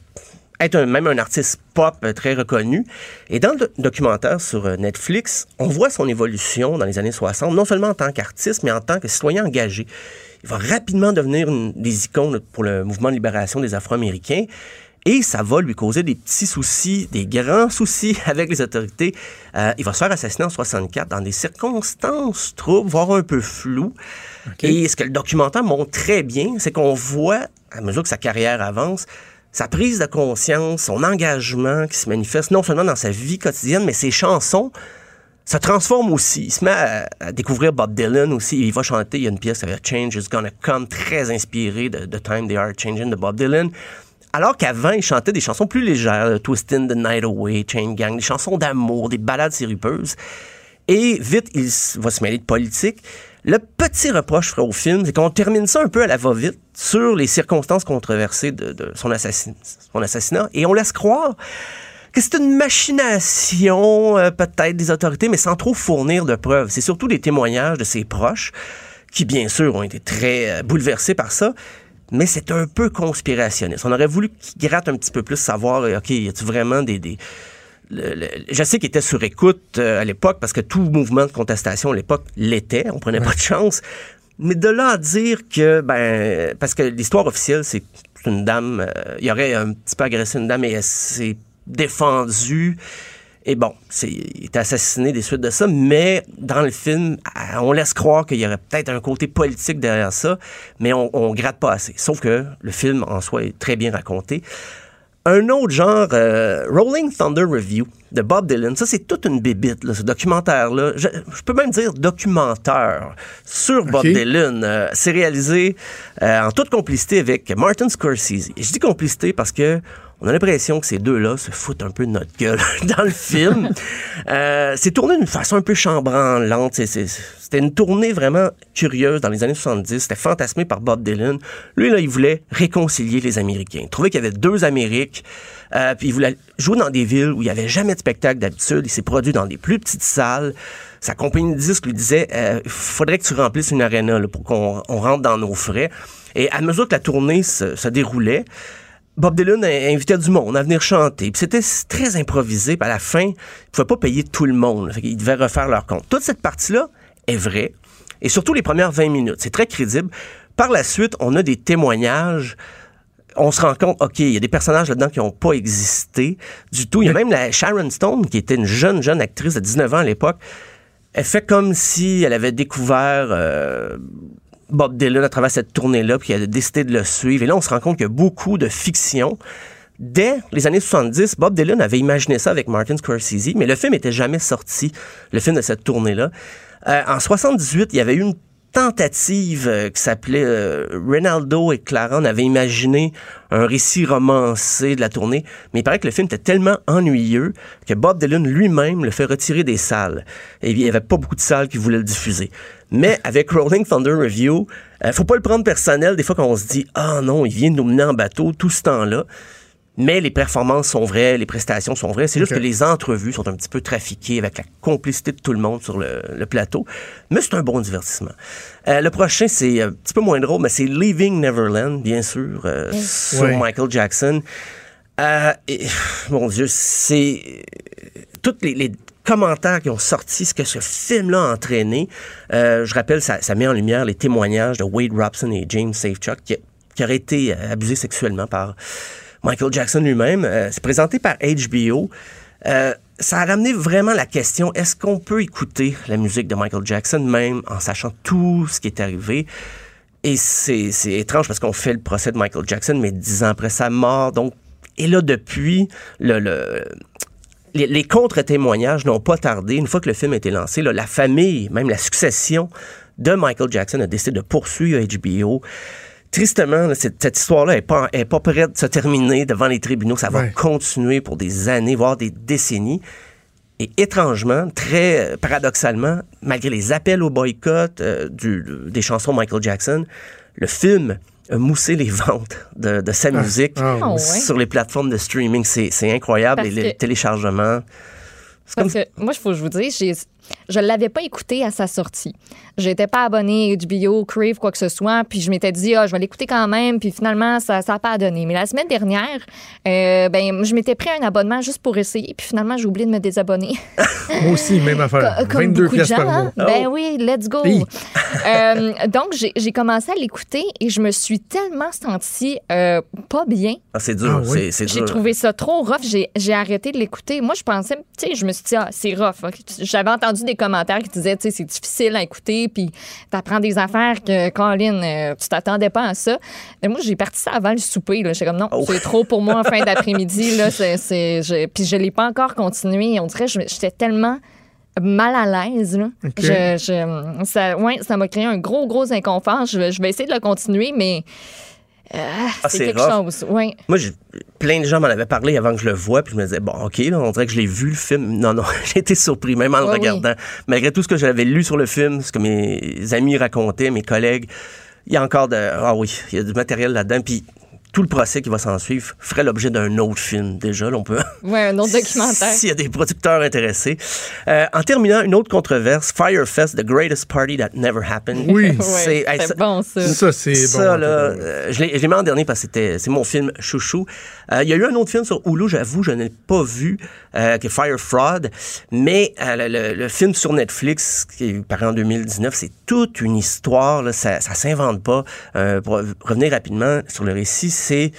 être même un artiste pop très reconnu. Et dans le documentaire sur euh, Netflix, on voit son évolution dans les années 60, non seulement en tant qu'artiste, mais en tant que citoyen engagé. Il va rapidement devenir une des icônes pour le mouvement de libération des Afro-Américains. Et ça va lui causer des petits soucis, des grands soucis avec les autorités. Euh, il va se faire assassiner en 64 dans des circonstances troubles, voire un peu floues. Et ce que le documentaire montre très bien, c'est qu'on voit, à mesure que sa carrière avance, sa prise de conscience, son engagement qui se manifeste non seulement dans sa vie quotidienne, mais ses chansons se transforment aussi. Il se met à, découvrir Bob Dylan aussi. Il va chanter, il y a une pièce avec Change is Gonna Come, très inspirée de The Time They Are Changing de Bob Dylan. Alors qu'avant, il chantait des chansons plus légères, Twisting the Night Away, Chain Gang, des chansons d'amour, des ballades sirupeuses. Et vite, il va se mêler de politique. Le petit reproche au film, c'est qu'on termine ça un peu à la va-vite sur les circonstances controversées de, son, assassinat, et on laisse croire que c'est une machination euh, peut-être des autorités, mais sans trop fournir de preuves. C'est surtout des témoignages de ses proches qui, bien sûr, ont été très euh, bouleversés par ça, mais c'est un peu conspirationniste. On aurait voulu qu'il gratte un petit peu plus, savoir, euh, OK, y a-t-il vraiment des, je sais qu'il était sur écoute euh, à l'époque parce que tout mouvement de contestation à l'époque l'était, on prenait pas de chance. Mais de là à dire que, ben, parce que l'histoire officielle, c'est une dame, euh, il y aurait un petit peu agressé une dame et elle s'est défendue. Et bon, c'est, il est assassiné des suites de ça, mais dans le film, on laisse croire qu'il y aurait peut-être un côté politique derrière ça, mais on, on gratte pas assez. Sauf que le film en soi est très bien raconté. Un autre genre, euh, Rolling Thunder Review de Bob Dylan. Ça, c'est toute une bébite, ce documentaire-là. Je, peux même dire documentaire sur Bob Dylan. Euh, c'est réalisé euh, en toute complicité avec Martin Scorsese. Et je dis complicité parce que on a l'impression que ces deux-là se foutent un peu de notre gueule dans le film. euh, c'est tourné d'une façon un peu chambranlante. C'était une tournée vraiment curieuse dans les années 70. C'était fantasmé par Bob Dylan. Lui, là, il voulait réconcilier les Américains. Il trouvait qu'il y avait deux Amériques. Euh, puis il voulait jouer dans des villes où il n'y avait jamais de spectacle d'habitude. Il s'est produit dans des plus petites salles. Sa compagnie de disques lui disait euh, il faudrait que tu remplisses une arena pour qu'on rentre dans nos frais. Et à mesure que la tournée se, se déroulait, Bob Dylan invitait du monde à venir chanter. Puis c'était très improvisé. Puis à la fin, il ne pouvait pas payer tout le monde. Fait il devait refaire leur compte. Toute cette partie-là est vraie. Et surtout les premières 20 minutes. C'est très crédible. Par la suite, on a des témoignages on se rend compte, OK, il y a des personnages là-dedans qui n'ont pas existé du tout. Il y a même la Sharon Stone, qui était une jeune, jeune actrice de 19 ans à l'époque. Elle fait comme si elle avait découvert euh, Bob Dylan à travers cette tournée-là, puis il a décidé de le suivre. Et là, on se rend compte qu'il y a beaucoup de fiction. Dès les années 70, Bob Dylan avait imaginé ça avec Martin Scorsese, mais le film n'était jamais sorti, le film de cette tournée-là. Euh, en 78, il y avait eu une tentative euh, qui s'appelait euh, Ronaldo et Clara. On avait imaginé un récit romancé de la tournée, mais il paraît que le film était tellement ennuyeux que Bob Dylan lui-même le fait retirer des salles. Et il n'y avait pas beaucoup de salles qui voulaient le diffuser. Mais avec Rolling Thunder Review, euh, faut pas le prendre personnel des fois quand on se dit ah non, il vient de nous mener en bateau tout ce temps-là mais les performances sont vraies, les prestations sont vraies. C'est juste que les entrevues sont un petit peu trafiquées avec la complicité de tout le monde sur le, plateau. Mais c'est un bon divertissement. Euh, le prochain, c'est un petit peu moins drôle, mais c'est Leaving Neverland, bien sûr, euh, sur Michael Jackson. Euh, mon Dieu, c'est tous les, commentaires qui ont sorti, ce que ce film-là a entraîné. je rappelle, ça, met en lumière les témoignages de Wade Robson et James Safechuck qui, qui auraient été abusés sexuellement par Michael Jackson lui-même. Euh, c'est présenté par HBO. Euh, ça a ramené vraiment la question, est-ce qu'on peut écouter la musique de Michael Jackson même en sachant tout ce qui est arrivé? Et c'est, étrange parce qu'on fait le procès de Michael Jackson, mais dix ans après sa mort. Donc, et là, depuis, le, les, contre-témoignages n'ont pas tardé. Une fois que le film a été lancé, la famille, même la succession de Michael Jackson a décidé de poursuivre HBO tristement, cette, histoire-là n'est pas, est pas prête de se terminer devant les tribunaux. Ça va continuer pour des années, voire des décennies. Et étrangement, très paradoxalement, malgré les appels au boycott euh, du, des chansons Michael Jackson, le film a moussé les ventes de, sa ah. musique ah sur les plateformes de streaming. C'est incroyable, les, téléchargements. Parce que moi, il faut que je vous dise, je ne l'avais pas écouté à sa sortie. J'étais pas abonné HBO, Crave, quoi que ce soit. Puis je m'étais dit, ah, je vais l'écouter quand même. Puis finalement, ça n'a pas donné. Mais la semaine dernière, euh, ben, je m'étais pris un abonnement juste pour essayer. Puis finalement, j'ai oublié de me désabonner. Moi aussi, même affaire. Comme 22 pièces par mois. Ben oh. oui, let's go. euh, donc, j'ai commencé à l'écouter et je me suis tellement sentie euh, pas bien. Ah, c'est dur, ah c'est J'ai trouvé ça trop rough. J'ai arrêté de l'écouter. Moi, je pensais, tu sais, je me suis dit, ah, c'est rough. J'avais entendu des commentaires qui disaient, tu sais, c'est difficile à écouter puis t'apprends des affaires que, Colin, euh, tu t'attendais pas à ça. Mais moi, j'ai parti ça avant le souper. J'étais comme, non, oh. c'est trop pour moi en fin d'après-midi. Là, c'est, je, puis je l'ai pas encore continué. On dirait j'étais tellement mal à l'aise. ça, ouais, ça m'a créé un gros, gros inconfort. Je, je vais essayer de le continuer, mais ah, ah, c'est quelque chose, oui. Moi, plein de gens m'en avaient parlé avant que je le voie, puis je me disais, bon, OK, on dirait que je l'ai vu le film. Non, non, j'ai été surpris, même en le regardant. Malgré tout ce que j'avais lu sur le film, ce que mes amis racontaient, mes collègues, il y a encore de. Ah oui, il y a du matériel là-dedans. Puis tout le procès qui va s'en suivre ferait l'objet d'un autre film déjà. Là, on peut. Oui, un autre documentaire. S'il y a des producteurs intéressés. Euh, en terminant, une autre controverse, Firefest, The Greatest Party That Never Happened. Oui, c'est bon ça. Ça, c'est bon. Ça, là, euh, je l'ai mis en dernier parce que c'est mon film chouchou. Euh, il y a eu un autre film sur Hulu, j'avoue, je n'ai pas vu, euh, qui est Fire Fraud, mais le, le, film sur Netflix, qui est paru en 2019, c'est toute une histoire, là, ça, ça s'invente pas. pour revenir rapidement sur le récit, c'est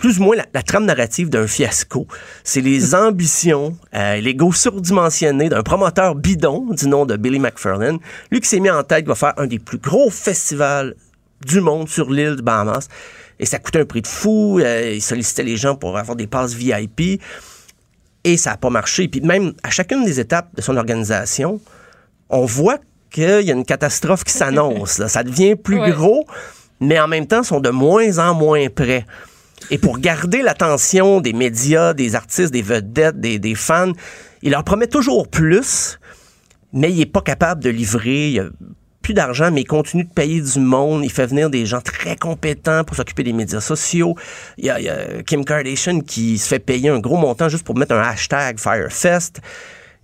plus ou moins la, trame narrative d'un fiasco. C'est les ambitions, euh, l'ego surdimensionné d'un promoteur bidon du nom de Billy McFarlane. Lui qui s'est mis en tête va faire un des plus gros festivals du monde sur l'île de Bahamas. Et ça coûtait un prix de fou. Euh, il sollicitait les gens pour avoir des passes VIP. Et ça n'a pas marché. Puis même à chacune des étapes de son organisation, on voit qu'il y a une catastrophe qui s'annonce. ça devient plus gros mais en même temps sont de moins en moins prêts. Et pour garder l'attention des médias, des artistes, des vedettes, des, des, fans, il leur promet toujours plus, mais il n'est pas capable de livrer. Il a plus d'argent, mais il continue de payer du monde. Il fait venir des gens très compétents pour s'occuper des médias sociaux. Il y, a, il y a Kim Kardashian qui se fait payer un gros montant juste pour mettre un hashtag Firefest.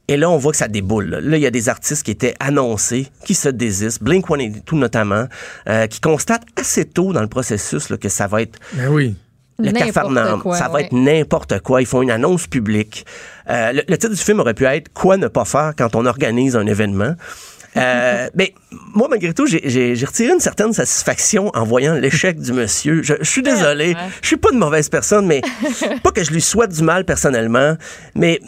Et là, on voit que ça déboule. Là, il y a des artistes qui étaient annoncés, qui se désistent, Blink-182 notamment, euh, qui constatent assez tôt dans le processus là, que ça va être... Ben oui. Le cafarnaum, ça va être n'importe quoi. Ils font une annonce publique. Euh, le, titre du film aurait pu être Quoi ne pas faire quand on organise un événement. Euh, mais moi, malgré tout, j'ai retiré une certaine satisfaction en voyant l'échec du monsieur. Je, je suis désolé, je suis pas une mauvaise personne, mais pas que je lui souhaite du mal personnellement, mais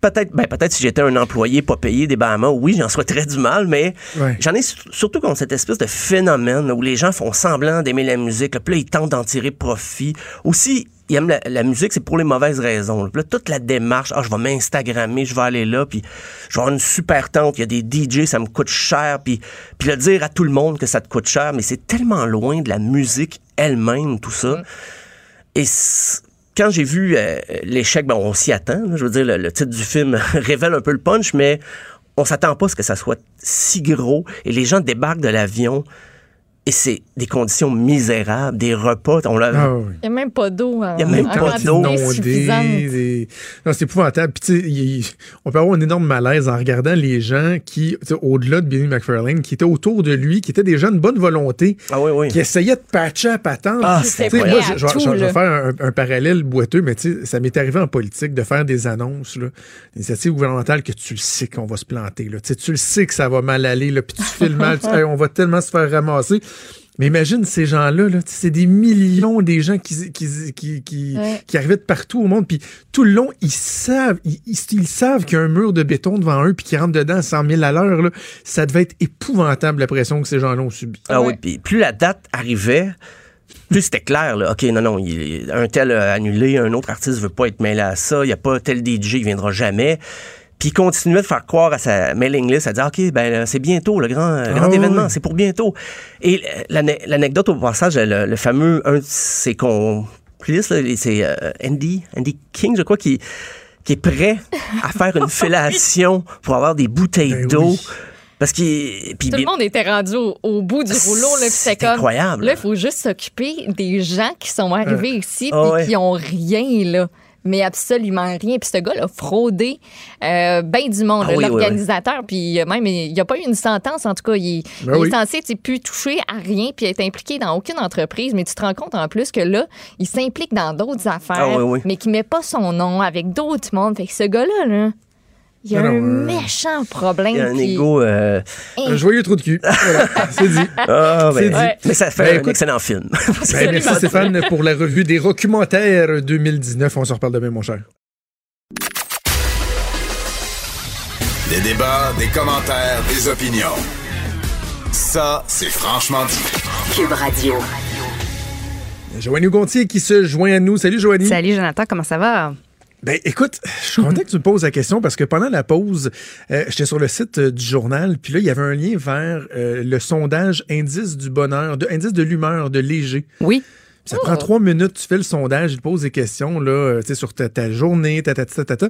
peut-être ben, peut-être si j'étais un employé pas payé des Bahamas, oui, j'en souhaiterais du mal, mais j'en ai surtout contre cette espèce de phénomène où les gens font semblant d'aimer la musique, puis là, ils tentent d'en tirer profit. Aussi, il aime la, musique, c'est pour les mauvaises raisons. Là, toute la démarche, ah, je vais m'instagrammer, je vais aller là, puis je vais avoir une super tente, il y a des DJ, ça me coûte cher, puis, puis le dire à tout le monde que ça te coûte cher, mais c'est tellement loin de la musique elle-même, tout ça. Mm. Et quand j'ai vu euh, l'échec, ben, on s'y attend. je veux dire, le, titre du film révèle un peu le punch, mais on s'attend pas à ce que ça soit si gros. Et les gens débarquent de l'avion et c'est des conditions misérables, des repas. On ah Il n'y a même pas d'eau. Il n'y a même pas d'eau. Non, c'est épouvantable. Puis, on peut avoir un énorme malaise en regardant les gens qui, au-delà de Billy McFarlane, qui étaient autour de lui, qui étaient des gens de bonne volonté, ah, oui, oui. qui essayaient de patcher à patente. Ah, moi, je, vais faire un, parallèle boiteux, mais ça m'est arrivé en politique de faire des annonces, là, des initiatives gouvernementales que tu le sais qu'on va se planter. Là. Tu le sais que ça va mal aller, là, puis tu fais le mal, on va tellement se faire ramasser. Mais imagine ces gens-là, -là, c'est des millions des gens qui, qui, qui, qui, qui, arrivaient de partout au monde. Puis tout le long, ils savent, ils, ils, savent qu'il y a un mur de béton devant eux puis qu'ils rentrent dedans à 100 000 à l'heure. Ça devait être épouvantable la pression que ces gens-là ont subie. Ah oui, puis plus la date arrivait, plus c'était clair, là. OK, non, non, il, un tel a annulé, un autre artiste veut pas être mêlé à ça, il n'y a pas tel DJ, il viendra jamais. Puis il continuait de faire croire à sa mailing list, à dire OK, ben c'est bientôt le grand, grand ah événement, c'est pour bientôt. Et l'anecdote au passage, le, fameux un de ses complices, c'est euh, Andy, Andy King, je crois, qui qui est prêt à faire une fellation pour avoir des bouteilles ben d'eau. Parce que tout le monde était rendu au, bout du rouleau là, c'est comme incroyable. Là, il faut juste s'occuper des gens qui sont arrivés euh, ici et qui ont rien là mais absolument rien. Puis ce gars a fraudé euh, bien du monde, ah l'organisateur. Puis même, il n'y a pas eu une sentence, en tout cas. Il, ben est censé plus toucher à rien puis être impliqué dans aucune entreprise. Mais tu te rends compte en plus que là, il s'implique dans d'autres affaires, ah mais qui met pas son nom avec d'autres mondes. Fait que ce gars-là, là, il y a un euh, méchant problème. Il y a un égo. Euh, un joyeux trou de cul. Voilà, c'est dit. Ben, dit. Mais ça fait ben, un excellent film. Ben, merci Stéphane pour la revue des documentaires 2019. On se reparle demain, mon cher. Des débats, des commentaires, des opinions. Ça, c'est franchement dit. Cube Radio. Joanie Gontier qui se joint à nous. Salut, Joanie. Salut, Jonathan. Comment ça va? Ben, écoute, je suis content que tu me poses la question parce que pendant la pause, euh, j'étais sur le site euh, du journal, puis là, il y avait un lien vers euh, le sondage indice du bonheur, de, indice de l'humeur de Léger. Oui. Ça prend trois minutes, tu fais le sondage, il te pose des questions là, sur ta, ta journée, ta, ta, ta, ta, ta.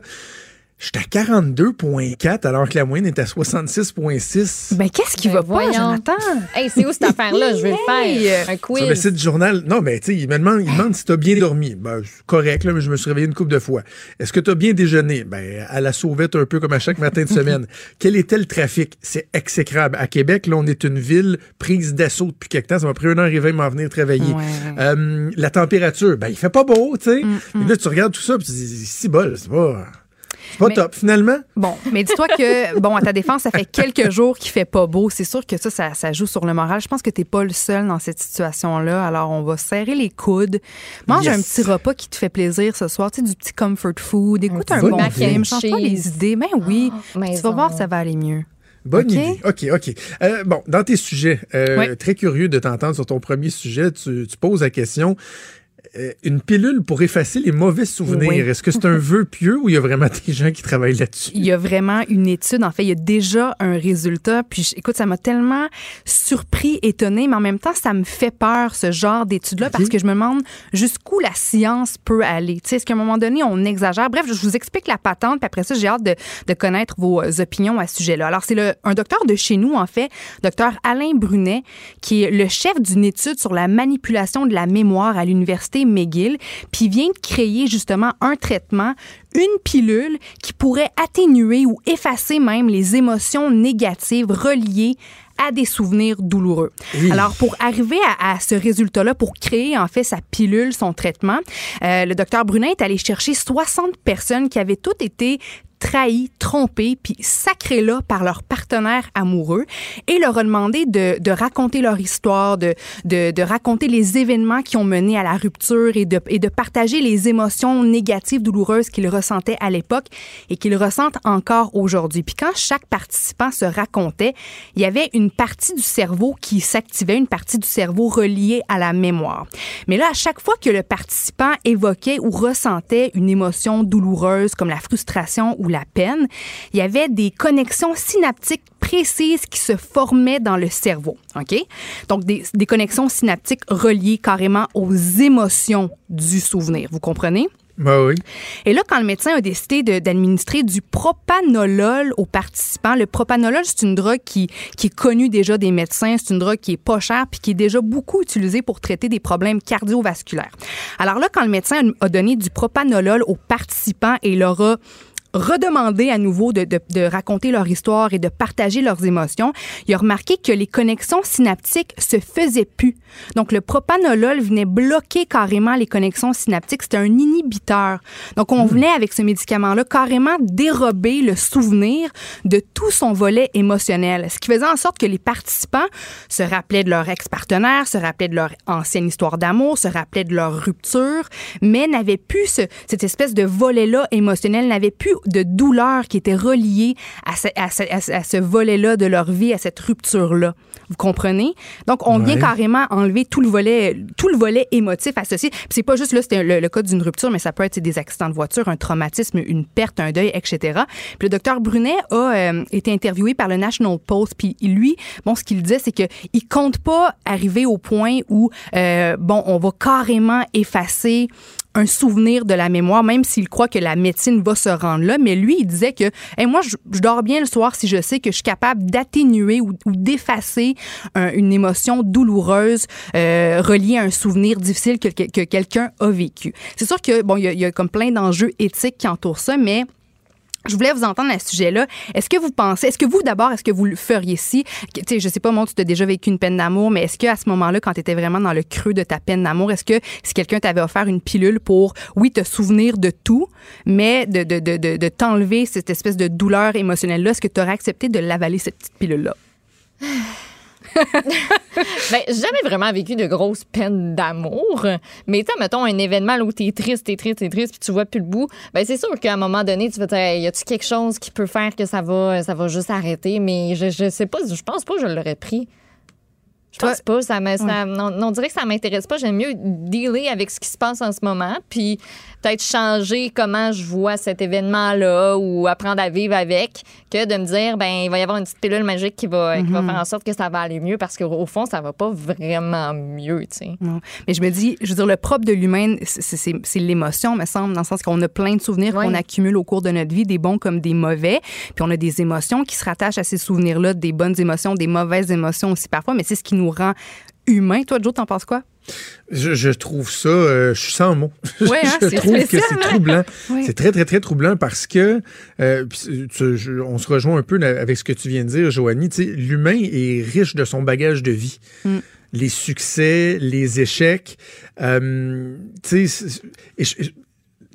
J'étais à 42,4 alors que la moyenne est à 66,6. Ben, qu'est-ce qui ben, va pas, Jonathan? Hey, c'est où cette affaire-là? Je vais faire un quiz. Sur le site du journal. Non, mais tu sais, il me demande, il demande si tu as bien dormi. Ben, correct, là, mais je me suis réveillé une couple de fois. Est-ce que tu as bien déjeuné? Ben, à la sauvette un peu comme à chaque matin de semaine. Quel était le trafic? C'est exécrable. À Québec, là, on est une ville prise d'assaut depuis quelque temps. Ça m'a pris une heure et vingt m'en venir travailler. Euh, la température, ben, il fait pas beau, tu sais. Mm, mm. là, tu regardes tout ça, puis tu dis, si bol, c'est pas. Pas top, finalement. Bon, mais dis-toi que, bon, à ta défense, ça fait quelques jours qu'il fait pas beau. C'est sûr que ça, ça, joue sur le moral. Je pense que tu n'es pas le seul dans cette situation-là. Alors, on va serrer les coudes. Mange un petit repas qui te fait plaisir ce soir. Tu sais, du petit comfort food. Écoute un, bon film. Change pas les idées. Ben oui. Ah, tu vas voir, ça va aller mieux. Bonne idée. OK, OK. Euh, bon, dans tes sujets, euh, très curieux de t'entendre sur ton premier sujet, tu, tu poses la question une pilule pour effacer les mauvais souvenirs. Est-ce que c'est un vœu pieux ou il y a vraiment des gens qui travaillent là-dessus? Il y a vraiment une étude. En fait, il y a déjà un résultat. Puis, écoute, ça m'a tellement surpris, étonné, mais en même temps, ça me fait peur, ce genre d'étude-là, parce que je me demande jusqu'où la science peut aller. Tu sais, est-ce qu'à un moment donné, on exagère? Bref, je vous explique la patente, puis après ça, j'ai hâte de, de, connaître vos euh, opinions à ce sujet-là. Alors, c'est un docteur de chez nous, en fait, docteur Alain Brunet, qui est le chef d'une étude sur la manipulation de la mémoire à l'Université McGill, puis vient de créer justement un traitement, une pilule qui pourrait atténuer ou effacer même les émotions négatives reliées à des souvenirs douloureux. Alors, pour arriver à, ce résultat-là, pour créer en fait sa pilule, son traitement, euh, le docteur Brunet est allé chercher 60 personnes qui avaient toutes été trahis, trompés, puis sacrés là par leur partenaire amoureux et leur a demandé de, de raconter leur histoire, de, de, de, raconter les événements qui ont mené à la rupture et de, et de partager les émotions négatives, douloureuses qu'ils ressentaient à l'époque et qu'ils ressentent encore aujourd'hui. Puis quand chaque participant se racontait, il y avait une partie du cerveau qui s'activait, une partie du cerveau reliée à la mémoire. Mais là, à chaque fois que le participant évoquait ou ressentait une émotion douloureuse comme la frustration ou la peine, il y avait des connexions synaptiques précises qui se formaient dans le cerveau. OK? Donc, des, des connexions synaptiques reliées carrément aux émotions du souvenir. Vous comprenez? Ben oui. Et là, quand le médecin a décidé d'administrer du propanolol aux participants, le propanolol, c'est une drogue qui, qui est connue déjà des médecins. C'est une drogue qui est pas chère puis qui est déjà beaucoup utilisée pour traiter des problèmes cardiovasculaires. Alors là, quand le médecin a donné du propanolol aux participants et leur a redemander à nouveau de, de, de, raconter leur histoire et de partager leurs émotions, il a remarqué que les connexions synaptiques se faisaient plus. Donc, le propanolol venait bloquer carrément les connexions synaptiques. C'était un inhibiteur. Donc, on hmm. venait avec ce médicament-là carrément dérober le souvenir de tout son volet émotionnel. Ce qui faisait en sorte que les participants se rappelaient de leur ex-partenaire, se rappelaient de leur ancienne histoire d'amour, se rappelaient de leur rupture, mais n'avaient plus ce, cette espèce de volet-là émotionnel, n'avaient plus de douleur qui était reliée à ce, à ce, à ce volet-là de leur vie, à cette rupture-là. Vous comprenez? Donc, on vient carrément enlever tout le volet, tout le volet émotif associé. Puis c'est pas juste là, c'est le, cas d'une rupture, mais ça peut être des accidents de voiture, un traumatisme, une perte, un deuil, etc. Puis le docteur Brunet a euh, été interviewé par le National Post. Puis lui, bon, ce qu'il disait, c'est que il compte pas arriver au point où, euh, bon, on va carrément effacer un souvenir de la mémoire, même s'il croit que la médecine va se rendre là. Mais lui, il disait que moi, je, dors bien le soir si je sais que je suis capable d'atténuer ou, d'effacer une émotion douloureuse euh, reliée à un souvenir difficile que, que, quelqu'un a vécu. C'est sûr que bon, il y, a comme plein d'enjeux éthiques qui entourent ça, mais je voulais vous entendre à ce sujet-là. Est-ce que vous pensez, est-ce que vous d'abord, est-ce que vous le feriez si, tu sais, je sais pas, moi, tu as déjà vécu une peine d'amour, mais est-ce que à ce moment-là, quand tu étais vraiment dans le creux de ta peine d'amour, est-ce que si quelqu'un t'avait offert une pilule pour, oui, te souvenir de tout, mais de, de, de, de, de t'enlever cette espèce de douleur émotionnelle-là, est-ce que tu aurais accepté de l'avaler, cette petite pilule-là? ben, j'ai jamais vraiment vécu de grosses peines d'amour. Mais tu mettons un événement où t'es triste, t'es triste, t'es triste, puis tu vois plus le bout. Ben, c'est sûr qu'à un moment donné, tu vas dire, y a-tu quelque chose qui peut faire que ça va, ça va juste arrêter? Mais je, je sais pas, je pense pas que je l'aurais pris. Je pense pas. Ça, on, dirait que ça m'intéresse pas. J'aime mieux dealer avec ce qui se passe en ce moment, puis peut-être changer comment je vois cet événement-là ou apprendre à vivre avec, que de me dire, ben il va y avoir une petite pilule magique qui va, qui va mhm. faire en sorte que ça va aller mieux, parce qu'au fond, ça va pas vraiment mieux, tu sais. Mais je me dis, je veux dire, le propre de l'humain, c'est l'émotion, me semble, dans le sens qu'on a plein de souvenirs qu'on accumule au cours de notre vie, des bons comme des mauvais, puis on a des émotions qui se rattachent à ces souvenirs-là, des bonnes émotions, des mauvaises émotions aussi parfois, mais c'est ce qui nous rend humains. Toi, Joe, t'en penses quoi? Je, trouve ça, euh, je suis sans mots. Ouais, hein, je trouve que c'est troublant. C'est très, très, très troublant parce que euh, on se rejoint un peu avec ce que tu viens de dire, Joanie. L'humain est riche de son bagage de vie. Mm. Les succès, les échecs. Euh,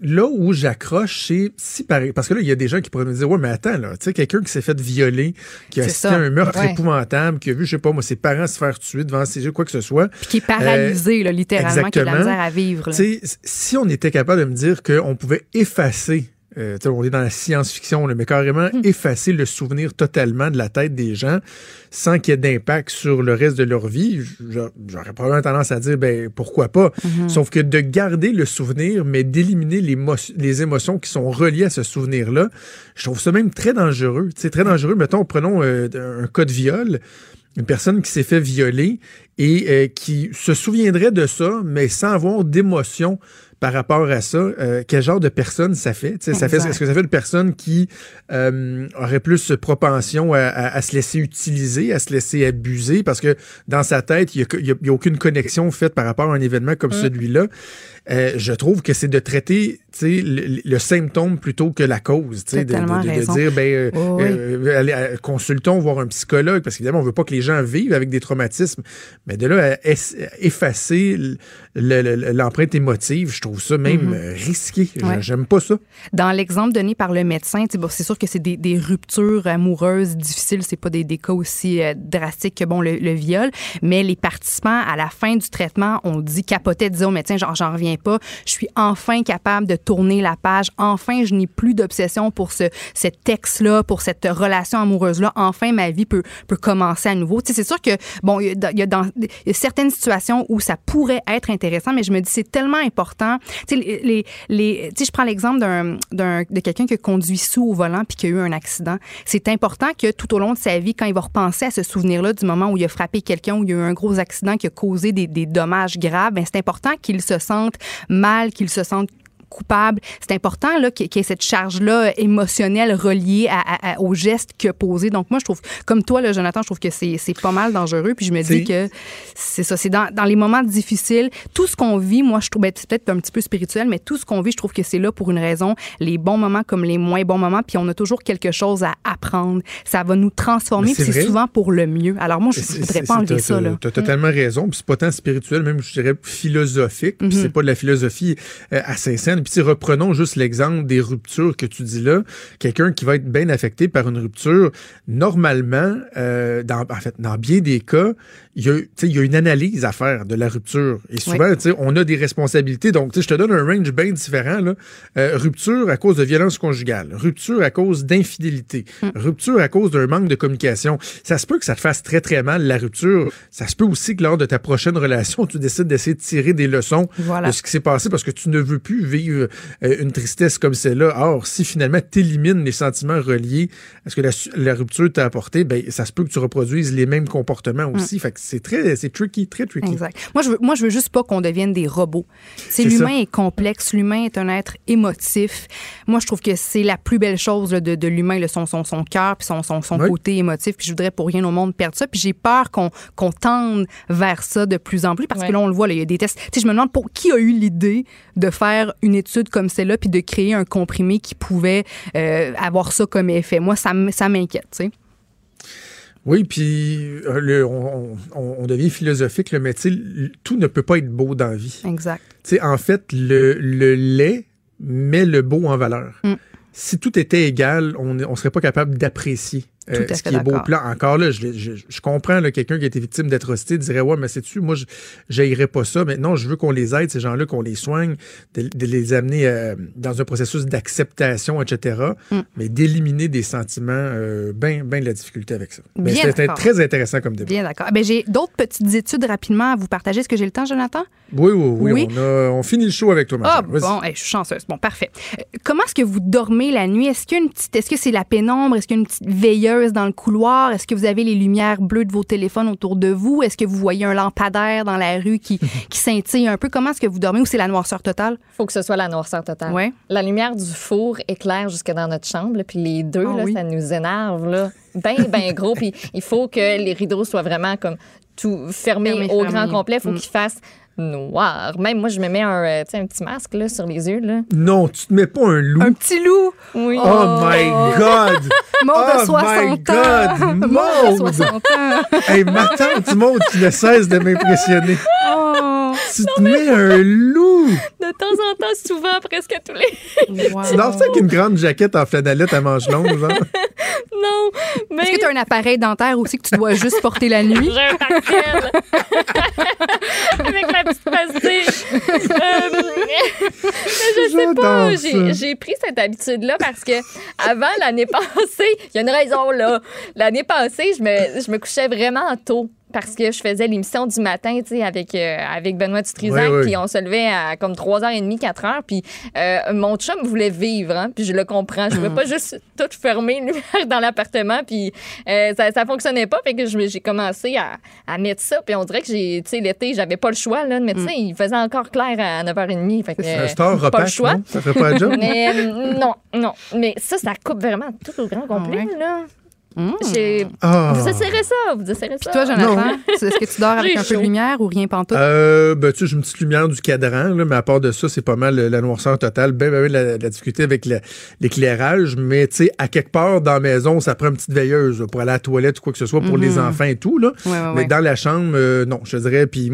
là où j'accroche, c'est si pareil. Parce que là, il y a des gens qui pourraient me dire Ouais, mais attends, là, tu sais, quelqu'un qui s'est fait violer, qui a assisté à un meurtre épouvantable, qui a vu, je sais pas, moi, ses parents se faire tuer devant ses yeux, quoi que ce soit. Puis qui est paralysé, là, littéralement, qui a la misère à vivre. Si on était capable de me dire qu'on pouvait effacer euh, on est dans la science-fiction, mais carrément hmm. effacer le souvenir totalement de la tête des gens sans qu'il y ait d'impact sur le reste de leur vie. J'aurais probablement tendance à dire, ben pourquoi pas. Hmm. Sauf que de garder le souvenir, mais d'éliminer les, les, émotions qui sont reliées à ce souvenir-là, je trouve ça même très dangereux. C'est très dangereux. Mettons, prenons euh, un cas de viol une personne qui s'est fait violer et euh, qui se souviendrait de ça, mais sans avoir d'émotion par rapport à ça, euh, quel genre de personne ça fait? ça fait Est-ce que ça fait une personne qui euh, aurait plus propension à, se laisser utiliser, à se laisser abuser, parce que dans sa tête, il n'y a, a, aucune connexion faite par rapport à un événement comme mm. celui-là. Euh, je trouve que c'est de traiter le, le, symptôme plutôt que la cause. De, de, de, dire, ben, euh, consultons, voir un psychologue, parce qu'évidemment, on veut pas que les gens vivent avec des traumatismes. Mais de là à effacer l'empreinte émotive, je trouve ça même mm-hmm. risqué. J'aime pas ça. Dans l'exemple donné par le médecin, bon, c'est sûr que c'est des, des, ruptures amoureuses difficiles, c'est pas des, des, cas aussi drastiques que bon, le, le viol, mais les participants, à la fin du traitement, ont dit, capotaient, disaient au médecin, genre, j'en reviens pas, je suis enfin capable de tourner la page, enfin, je n'ai plus d'obsession pour ce, texte-là, pour cette relation amoureuse-là, enfin, ma vie peut, commencer à nouveau. Tu sais, c'est sûr que, bon, il y, a a certaines situations où ça pourrait être intéressant, mais je me dis, c'est tellement important. Tu sais, je prends l'exemple d'un, de quelqu'un qui conduit sous au volant puis qui a eu un accident. C'est important que tout au long de sa vie, quand il va repenser à ce souvenir-là du moment où il a frappé quelqu'un, où il y a eu un gros accident qui a causé des, des dommages graves, ben c'est important qu'il se sente mal, qu'il se sente coupable. C'est important là, qu'il y ait cette charge-là émotionnelle reliée à, au geste qu'il a posé. Donc, moi, je trouve, comme toi, là, Jonathan, je trouve que c'est pas mal dangereux. Puis je me dis que c'est ça. C'est dans, dans, les moments difficiles, tout ce qu'on vit, moi, je trouve, ben, c'est peut-être un petit peu spirituel, mais tout ce qu'on vit, je trouve que c'est là pour une raison. Les bons moments comme les moins bons moments. Puis on a toujours quelque chose à apprendre. Ça va nous transformer. Puis c'est souvent pour le mieux. Alors, moi, je ne voudrais pas enlever ça. Tu as totalement raison. Puis c'est pas tant spirituel, même, je dirais, philosophique. Puis mm-hmm. c'est pas de la philosophie euh, assez puis reprenons juste l'exemple des ruptures que tu dis là. Quelqu'un qui va être bien affecté par une rupture, normalement, euh, en fait, dans bien des cas, il y, a, il y a une analyse à faire de la rupture. Et souvent, on a des responsabilités. Donc, je te donne un range bien différent. Là. Euh, rupture à cause de violence conjugale, rupture à cause d'infidélité, mm. rupture à cause d'un manque de communication. Ça se peut que ça te fasse très, très mal, la rupture. Ça se peut aussi que lors de ta prochaine relation, tu décides d'essayer de tirer des leçons de ce qui s'est passé parce que tu ne veux plus vivre euh, une tristesse comme celle-là. Or, si finalement tu élimines les sentiments reliés à ce que la, rupture t'a apporté, ben, ça se peut que tu reproduises les mêmes comportements aussi. Mm. Fait que c'est très, c'est tricky, très tricky. Exact. Moi, je veux, moi, je veux juste pas qu'on devienne des robots. C'est l'humain est complexe, l'humain est un être émotif. Moi, je trouve que c'est la plus belle chose de, de l'humain, son, son, son cœur puis son, son, son côté émotif. Puis je voudrais pour rien au monde perdre ça. Puis j'ai peur qu'on qu'on tende vers ça de plus en plus parce que là, on le voit, il y a des tests. Tu sais, je me demande pour qui a eu l'idée de faire une étude comme celle-là puis de créer un comprimé qui pouvait euh, avoir ça comme effet. Moi, ça, ça m'inquiète, tu sais. Oui, puis euh, on, on, devient philosophique, le mais tout ne peut pas être beau dans la vie. Exact. sais, en fait, le, le lait met le beau en valeur. Mm. Si tout était égal, on ne serait pas capable d'apprécier euh, ce qui est beau plan. Encore là, je, je, je comprends quelqu'un qui a été victime d'atrocité dirait Ouais, mais c'est-tu, moi, je pas ça. Mais non, je veux qu'on les aide, ces gens-là, qu'on les soigne, de, les amener euh, dans un processus d'acceptation, etc. Mm. Mais d'éliminer des sentiments, euh, bien ben de la difficulté avec ça. Mais c'était très intéressant comme débat. Bien d'accord. Ben, j'ai d'autres petites études rapidement à vous partager. Est-ce que j'ai le temps, Jonathan? Oui, oui, oui. On, a, on, finit le show avec toi, Ah, bon, je suis chanceuse. Bon, parfait. comment est-ce que vous dormez la nuit? Est-ce qu'il y a une petite, est-ce que c'est la pénombre? Est-ce qu'il y a une petite veilleuse? Dans le couloir? Est-ce que vous avez les lumières bleues de vos téléphones autour de vous? Est-ce que vous voyez un lampadaire dans la rue qui, qui scintille un peu? Comment est-ce que vous dormez ou c'est la noirceur totale? faut que ce soit la noirceur totale. Ouais. La lumière du four éclaire jusque dans notre chambre, puis les deux, ah là, ça nous énerve. Là. Bien, bien gros. Puis il faut que les rideaux soient vraiment comme tout fermés au grand complet. Il faut mm. qu'ils fassent noir. Même moi, je me mets un, euh, un petit masque là, sur les yeux. Là. Non, tu te mets pas un loup. Un petit loup. Oui. Oh, my God. Maud de 60 my God. Maud. de 60 ans. hey, ma tante Maud, tu ne cesses de m'impressionner. Oh. Tu te mets un loup. De temps en temps, souvent, presque tous les. Wow. Tu dors ça avec une grande jaquette en flanellette à manches longues, genre? Non, mais. Est-ce que tu as un appareil dentaire aussi que tu dois juste porter la nuit? J'ai un avec la petite pastille. Euh, je sais pas. J'ai pris cette habitude-là parce que avant l'année passée, il y a une raison là. L'année passée, je me, je me couchais vraiment tôt parce que je faisais l'émission du matin, tu sais, avec, euh, avec Benoît Dutrisac, puis on se levait à comme 3h30, 4h, puis euh, mon chum voulait vivre, hein, puis je le comprends. Je ne veux mm. pas juste tout fermer, dans l'appartement, puis euh, ça, ça fonctionnait pas, fait que j'ai commencé à, à, mettre ça, puis on dirait que j'ai, tu sais, l'été, j'avais pas le choix, là, mettre ça. Mm. Il faisait encore clair à 9h30, fait que... C'est un pas le choix. Ça fait pas le job? Mais non, non. Mais ça, ça coupe vraiment tout au grand complet, ah là. Mmh. Ah. Vous essayerez ça, vous essayerez ça. Puis toi, Jonathan, est-ce que tu dors avec un peu de lumière ou rien pantoute? Euh, ben, tu sais, j'ai une petite lumière du cadran, là, mais à part de ça, c'est pas mal la noirceur totale. Ben, ben, la, la difficulté avec l'éclairage, mais tu sais, à quelque part dans la maison, ça prend une petite veilleuse pour aller à la toilette ou quoi que ce soit pour les mmh. enfants et tout, là. mais dans la chambre, euh, non, je dirais. Puis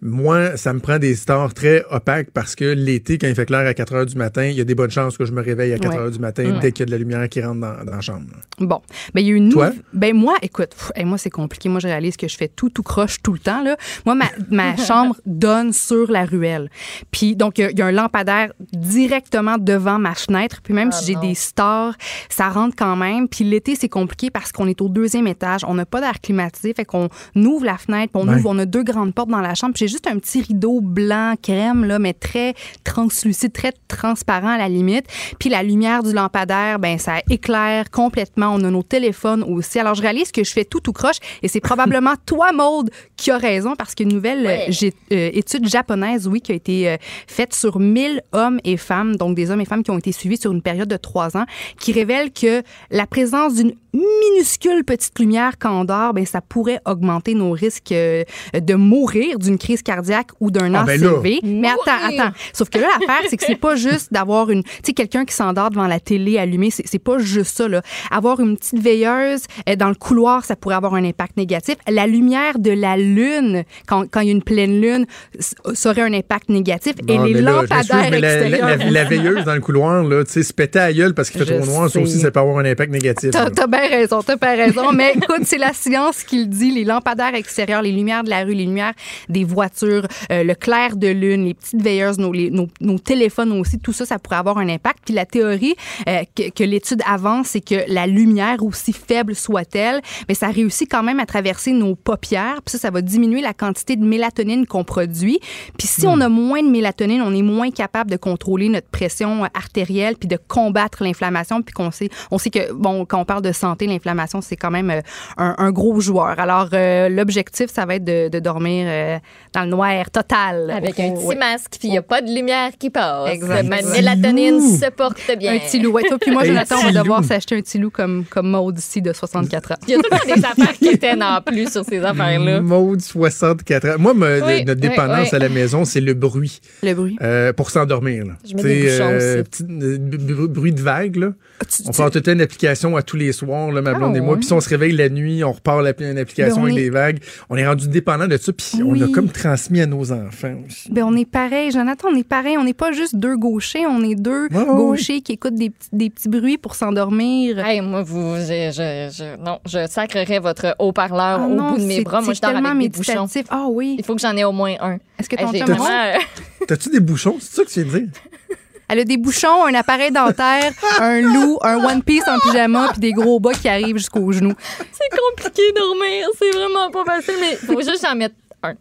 moi, ça me prend des stores très opaques parce que l'été, quand il fait clair à 4 heures du matin, il y a des bonnes chances que je me réveille à 4 heures du matin dès qu'il y a de la lumière qui rentre dans, dans la chambre. Bon. Ben, il y a une Toi? Ben, moi, écoute, et moi, c'est compliqué. Moi, je réalise que je fais tout, tout croche tout le temps, là. Moi, ma, ma chambre donne sur la ruelle. Puis, donc, il y, a un lampadaire directement devant ma fenêtre. Puis, même ah si j'ai des stores, ça rentre quand même. Puis, l'été, c'est compliqué parce qu'on est au deuxième étage. On n'a pas d'air climatisé. Fait qu'on ouvre la fenêtre, puis on ouvre, on a deux grandes portes dans la chambre. Puis, j'ai juste un petit rideau blanc, crème, là, mais très translucide, très transparent à la limite. Puis, la lumière du lampadaire, ben ça éclaire complètement. On a nos téléphones aussi. Alors, je réalise que je fais tout tout croche et c'est probablement toi, Maude, qui a raison parce qu'une nouvelle euh, euh, étude japonaise, oui, qui a été euh, faite sur 1000 hommes et femmes, donc des hommes et femmes qui ont été suivis sur une période de trois ans, qui révèle que la présence d'une minuscule petite lumière quand on dort, ben, ça pourrait augmenter nos risques de mourir d'une crise cardiaque ou d'un ah, ACV. Ben Mais attends, attends. Sauf que là, l'affaire, c'est que c'est pas juste d'avoir une, tu sais, quelqu'un qui s'endort devant la télé allumée, c'est pas juste ça, là. Avoir une petite veilleuse dans le couloir, ça pourrait avoir un impact négatif. La lumière de la lune, quand, quand il y a une pleine lune, ça aurait un impact négatif. Et les lampadaires extérieurs... La, la, veilleuse dans le couloir, là, tu sais, se péter à gueule parce qu'il fait trop noir, ça aussi, ça peut avoir un impact négatif. As bien raison, t'as bien raison. Mais écoute, c'est la science qui le dit. Les lampadaires extérieurs, les lumières de la rue, les lumières des voitures, euh, le clair de lune, les petites veilleuses, nos, nos, nos, téléphones aussi, tout ça, ça pourrait avoir un impact. Puis la théorie euh, que, que l'étude avance, c'est que la lumière, aussi faible soit-elle, mais ça réussit quand même à traverser nos paupières. Puis ça, ça va diminuer la quantité de mélatonine qu'on produit. Puis si on hmm. a moins de mélatonine, on est moins capable de contrôler notre pression artérielle puis de combattre l'inflammation. Puis qu'on sait, on sait que, bon, quand on parle de santé, l'inflammation, c'est quand même euh, un, gros joueur. Alors, euh, l'objectif, ça va être de, dormir euh, dans le noir total. Avec un petit masque, puis il n'y a pas de lumière qui passe. Exactement. Ma mélatonine se porte bien. Un petit loup. Ouais, toi, puis moi, Jonathan, on va devoir s'acheter un petit loup comme, comme Maud ici de 64 ans. Il y a tout des affaires qui étaient en plus sur ces affaires-là. Mode 64 ans. Moi, notre dépendance à la maison, c'est le bruit. Le bruit. Euh, pour s'endormir. Je mets des euh, petit, euh, bruit de vague. Là. Ah, on fait toute une application à tous les soirs, là, ma blonde ah, et moi. Puis si on se réveille la nuit, on repart une application ben, avec des vagues. On est rendu dépendant de ça. Puis on a comme transmis à nos enfants aussi. Ben, on est pareil. Jonathan, on est pareil. On n'est pas juste deux gauchers. On est deux gauchers qui écoutent des, des petits bruits pour s'endormir. Hey, moi, vous, je, je, non, je sacrerais votre haut-parleur ah au bout de mes bras. Moi, je dors avec des bouchons. Ah oui. Il faut que j'en ai au moins un. Est-ce que ton chum T'as-tu des bouchons? C'est ça que tu viens de dire? Elle a des bouchons, un appareil dentaire, un loup, un One Piece en pyjama, puis des gros bas qui arrivent jusqu'aux genoux. C'est compliqué de dormir. C'est vraiment pas facile, mais faut juste en mettre un.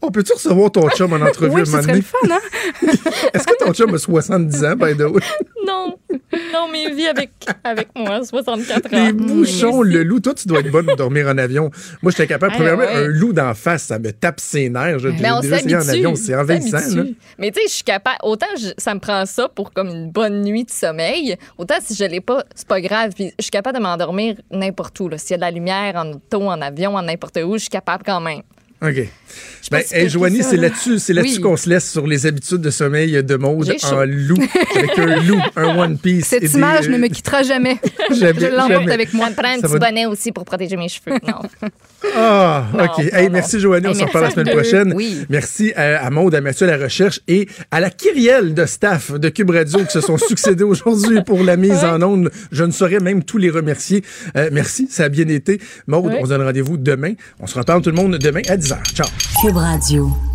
On peut-tu recevoir ton chum en entrevue oui, un moment le fun, hein? Est-ce que ton chum a 70 ans, by the way? Non. Non, mais il vit avec, avec moi, 64 ans. Les bouchons, le loup. Toi, tu dois être bonne pour dormir en avion. Moi, j'étais capable. Premièrement, un loup d'en face, ça me tape ses nerfs. J'ai déjà essayé en avion. C'est envahissant. Mais tu sais, je suis capable. Autant ça me prend ça pour comme une bonne nuit de sommeil, autant si je l'ai pas, c'est pas grave. Puis je suis capable de m'endormir n'importe où. S'il y a de la lumière en auto, en avion, en n'importe où, je suis capable quand même. OK. Ben, hey, Joanie, c'est là-dessus, c'est là-dessus qu'on se laisse sur les habitudes de sommeil de mode en loup, avec un loup, un One Piece. Cette image ne me quittera jamais. je l'emporte avec moi. Ça me prend un petit bonnet aussi pour protéger mes cheveux. Non. Ah, OK. hey, merci, Joanie. On se reparle la semaine prochaine. Merci à, à Maude, à Mathieu à la recherche et à la kyrielle de staff de Cube Radio qui se sont succédés aujourd'hui pour la mise en onde. Je ne saurais même tous les remercier. Euh, merci, ça a bien été. Maude, on se donne rendez-vous demain. On se reparle tout le monde demain à 10h. Ciao. Cube.